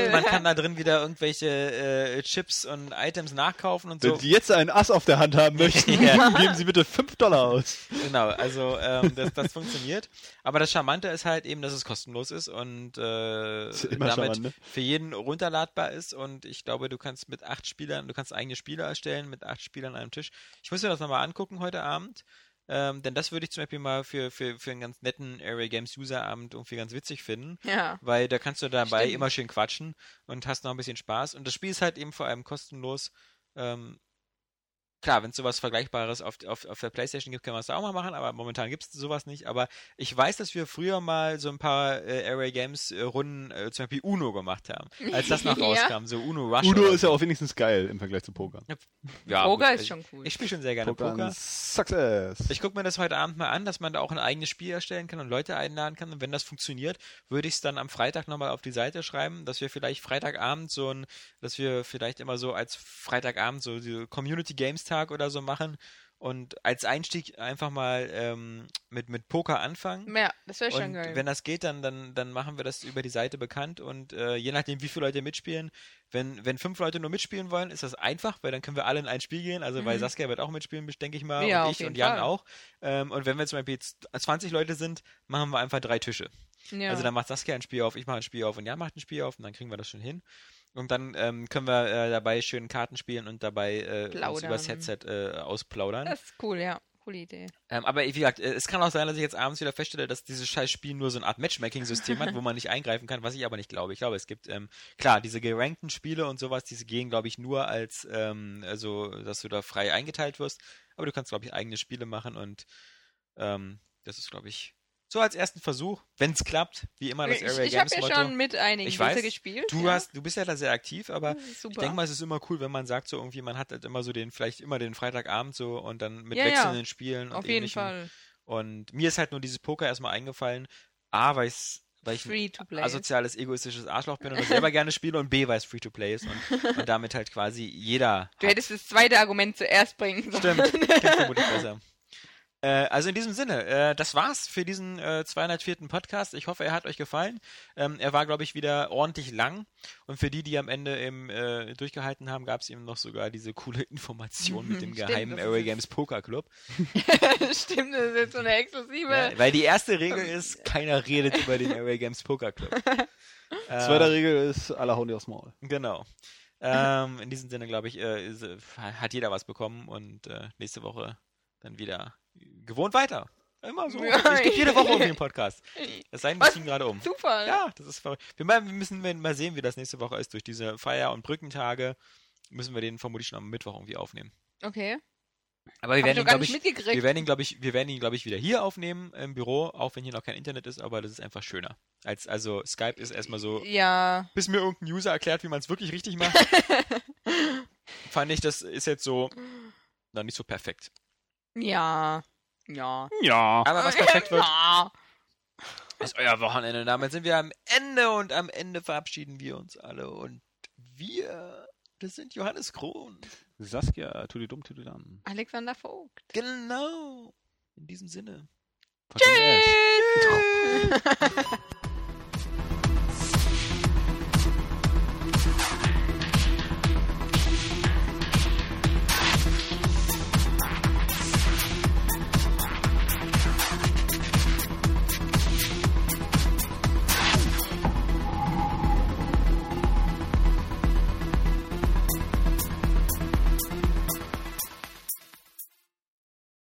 und man kann da drin wieder irgendwelche äh, Chips und Items nachkaufen und so. Wenn Sie jetzt einen Ass auf der Hand haben möchten, geben Sie bitte 5 Dollar aus. Genau, also ähm, das, das funktioniert. Aber das Charmante ist halt eben, dass es kostenlos ist und äh, ist damit charmant, ne? für jeden runterladbar ist und ich glaube, du kannst mit acht Spielern, du kannst eigene Spiele erstellen mit acht Spielern an einem Tisch. Ich muss mir das nochmal angucken heute Abend Ähm, denn das würde ich zum Beispiel mal für, für, für einen ganz netten Area Games User-Abend irgendwie ganz witzig finden. Ja. Weil da kannst du dabei Stimmt. immer schön quatschen und hast noch ein bisschen Spaß. Und das Spiel ist halt eben vor allem kostenlos. Ähm, klar, wenn es sowas Vergleichbares auf, auf, auf der Playstation gibt, können wir es da auch mal machen, aber momentan gibt es sowas nicht. Aber ich weiß, dass wir früher mal so ein paar äh, Area Games äh, Runden, äh, zum Beispiel Uno gemacht haben. Als das noch Ja. rauskam, so Uno Rush. Uno ist ja auch wenigstens geil im Vergleich zu Poker. ja, Poker gut, ist ich- schon cool. Ich spiele schon sehr gerne Poker, Poker. Success. Ich gucke mir das heute Abend mal an, dass man da auch ein eigenes Spiel erstellen kann und Leute einladen kann. Und wenn das funktioniert, würde ich es dann am Freitag nochmal auf die Seite schreiben, dass wir vielleicht Freitagabend so ein, dass wir vielleicht immer so als Freitagabend so die Community Games Tag oder so machen und als Einstieg einfach mal ähm, mit, mit Poker anfangen. Ja, das wäre schon geil. wenn das geht, dann, dann, dann machen wir das über die Seite bekannt und äh, je nachdem, wie viele Leute mitspielen, wenn, wenn fünf Leute nur mitspielen wollen, ist das einfach, weil dann können wir alle in ein Spiel gehen. Also, weil Mhm. Saskia wird auch mitspielen, denke ich mal, Ja, und ich und Jan Fall. auch. Ähm, und wenn wir zum Beispiel jetzt 20 Leute sind, machen wir einfach drei Tische. ja. Also, dann macht Saskia ein Spiel auf, ich mache ein Spiel auf und Jan macht ein Spiel auf und dann kriegen wir das schon hin. Und dann ähm, können wir äh, dabei schön Karten spielen und dabei äh, uns übers Headset äh, ausplaudern. das ist cool, ja. Coole Idee. Ähm, aber wie gesagt, äh, es kann auch sein, dass ich jetzt abends wieder feststelle, dass dieses scheiß Spiel nur so eine Art Matchmaking-System hat, wo man nicht eingreifen kann, was ich aber nicht glaube. Ich glaube, es gibt, ähm, klar, diese gerankten Spiele und sowas, diese gehen, glaube ich, nur als, ähm, also, dass du da frei eingeteilt wirst. Aber du kannst, glaube ich, eigene Spiele machen und ähm, das ist, glaube ich, so als ersten Versuch, wenn es klappt, wie immer das ich Area ich habe Games ja Motto. schon mit einigen Ich weiß, gespielt. Du ja. hast, du bist ja da sehr aktiv, aber ist ich super. denke mal, es ist immer cool, wenn man sagt, so irgendwie, man hat halt immer so den, vielleicht immer den Freitagabend so und dann mit Ja, ja. wechselnden Spielen und Auf jeden ähnlichem. Fall. Und mir ist halt nur dieses Poker erstmal eingefallen. A, weil, ich's, weil ich ein asoziales, egoistisches Arschloch bin und das selber gerne spiele und B, weil es free to play ist und, und damit halt quasi jeder. Du hättest das zweite Argument zuerst bringen sollen. Stimmt, klingt vermutlich besser. Äh, also in diesem Sinne, äh, das war's für diesen äh, 204. Podcast. Ich hoffe, er hat euch gefallen. Ähm, er war, glaube ich, wieder ordentlich lang. Und für die, die am Ende im, äh, durchgehalten haben, gab es eben noch sogar diese coole Information mit dem Stimmt, geheimen jetzt- Games Poker Club. Stimmt, das ist jetzt so eine exklusive. Ja, weil die erste Regel ist, keiner redet über den Area Games Poker Club. Äh, Zweite Regel ist, alle hauen dir aufs Maul. Genau. Ähm, in diesem Sinne, glaube ich, äh, ist, äh, hat jeder was bekommen und äh, nächste Woche dann wieder gewohnt weiter. Immer so. Es gibt jede Woche irgendwie einen Podcast. Es sei denn, wir ziehen gerade um. Zufall. Ja, das ist verrückt. Wir, mal- wir müssen mal sehen, wie das nächste Woche ist. Durch diese Feier- und Brückentage müssen wir den vermutlich schon am Mittwoch irgendwie aufnehmen. Okay. Aber wir Hab ich werden ihn, glaube ich, mitgekriegt. wir werden ihn, glaube ich, wir werden ihn, glaube ich, wieder hier aufnehmen im Büro, auch wenn hier noch kein Internet ist, aber das ist einfach schöner. Als, also Skype ist erstmal so, ja. bis mir irgendein User erklärt, wie man es wirklich richtig macht, fand ich, das ist jetzt so noch nicht so perfekt. Ja. Ja. Ja. Aber was perfekt wird, Ja. ist euer Wochenende. Damit sind wir am Ende und am Ende verabschieden wir uns alle und wir, das sind Johannes Krohn. Saskia, tu die dumm, tu die dann. Alexander Vogt. Genau. In diesem Sinne. Tschüss.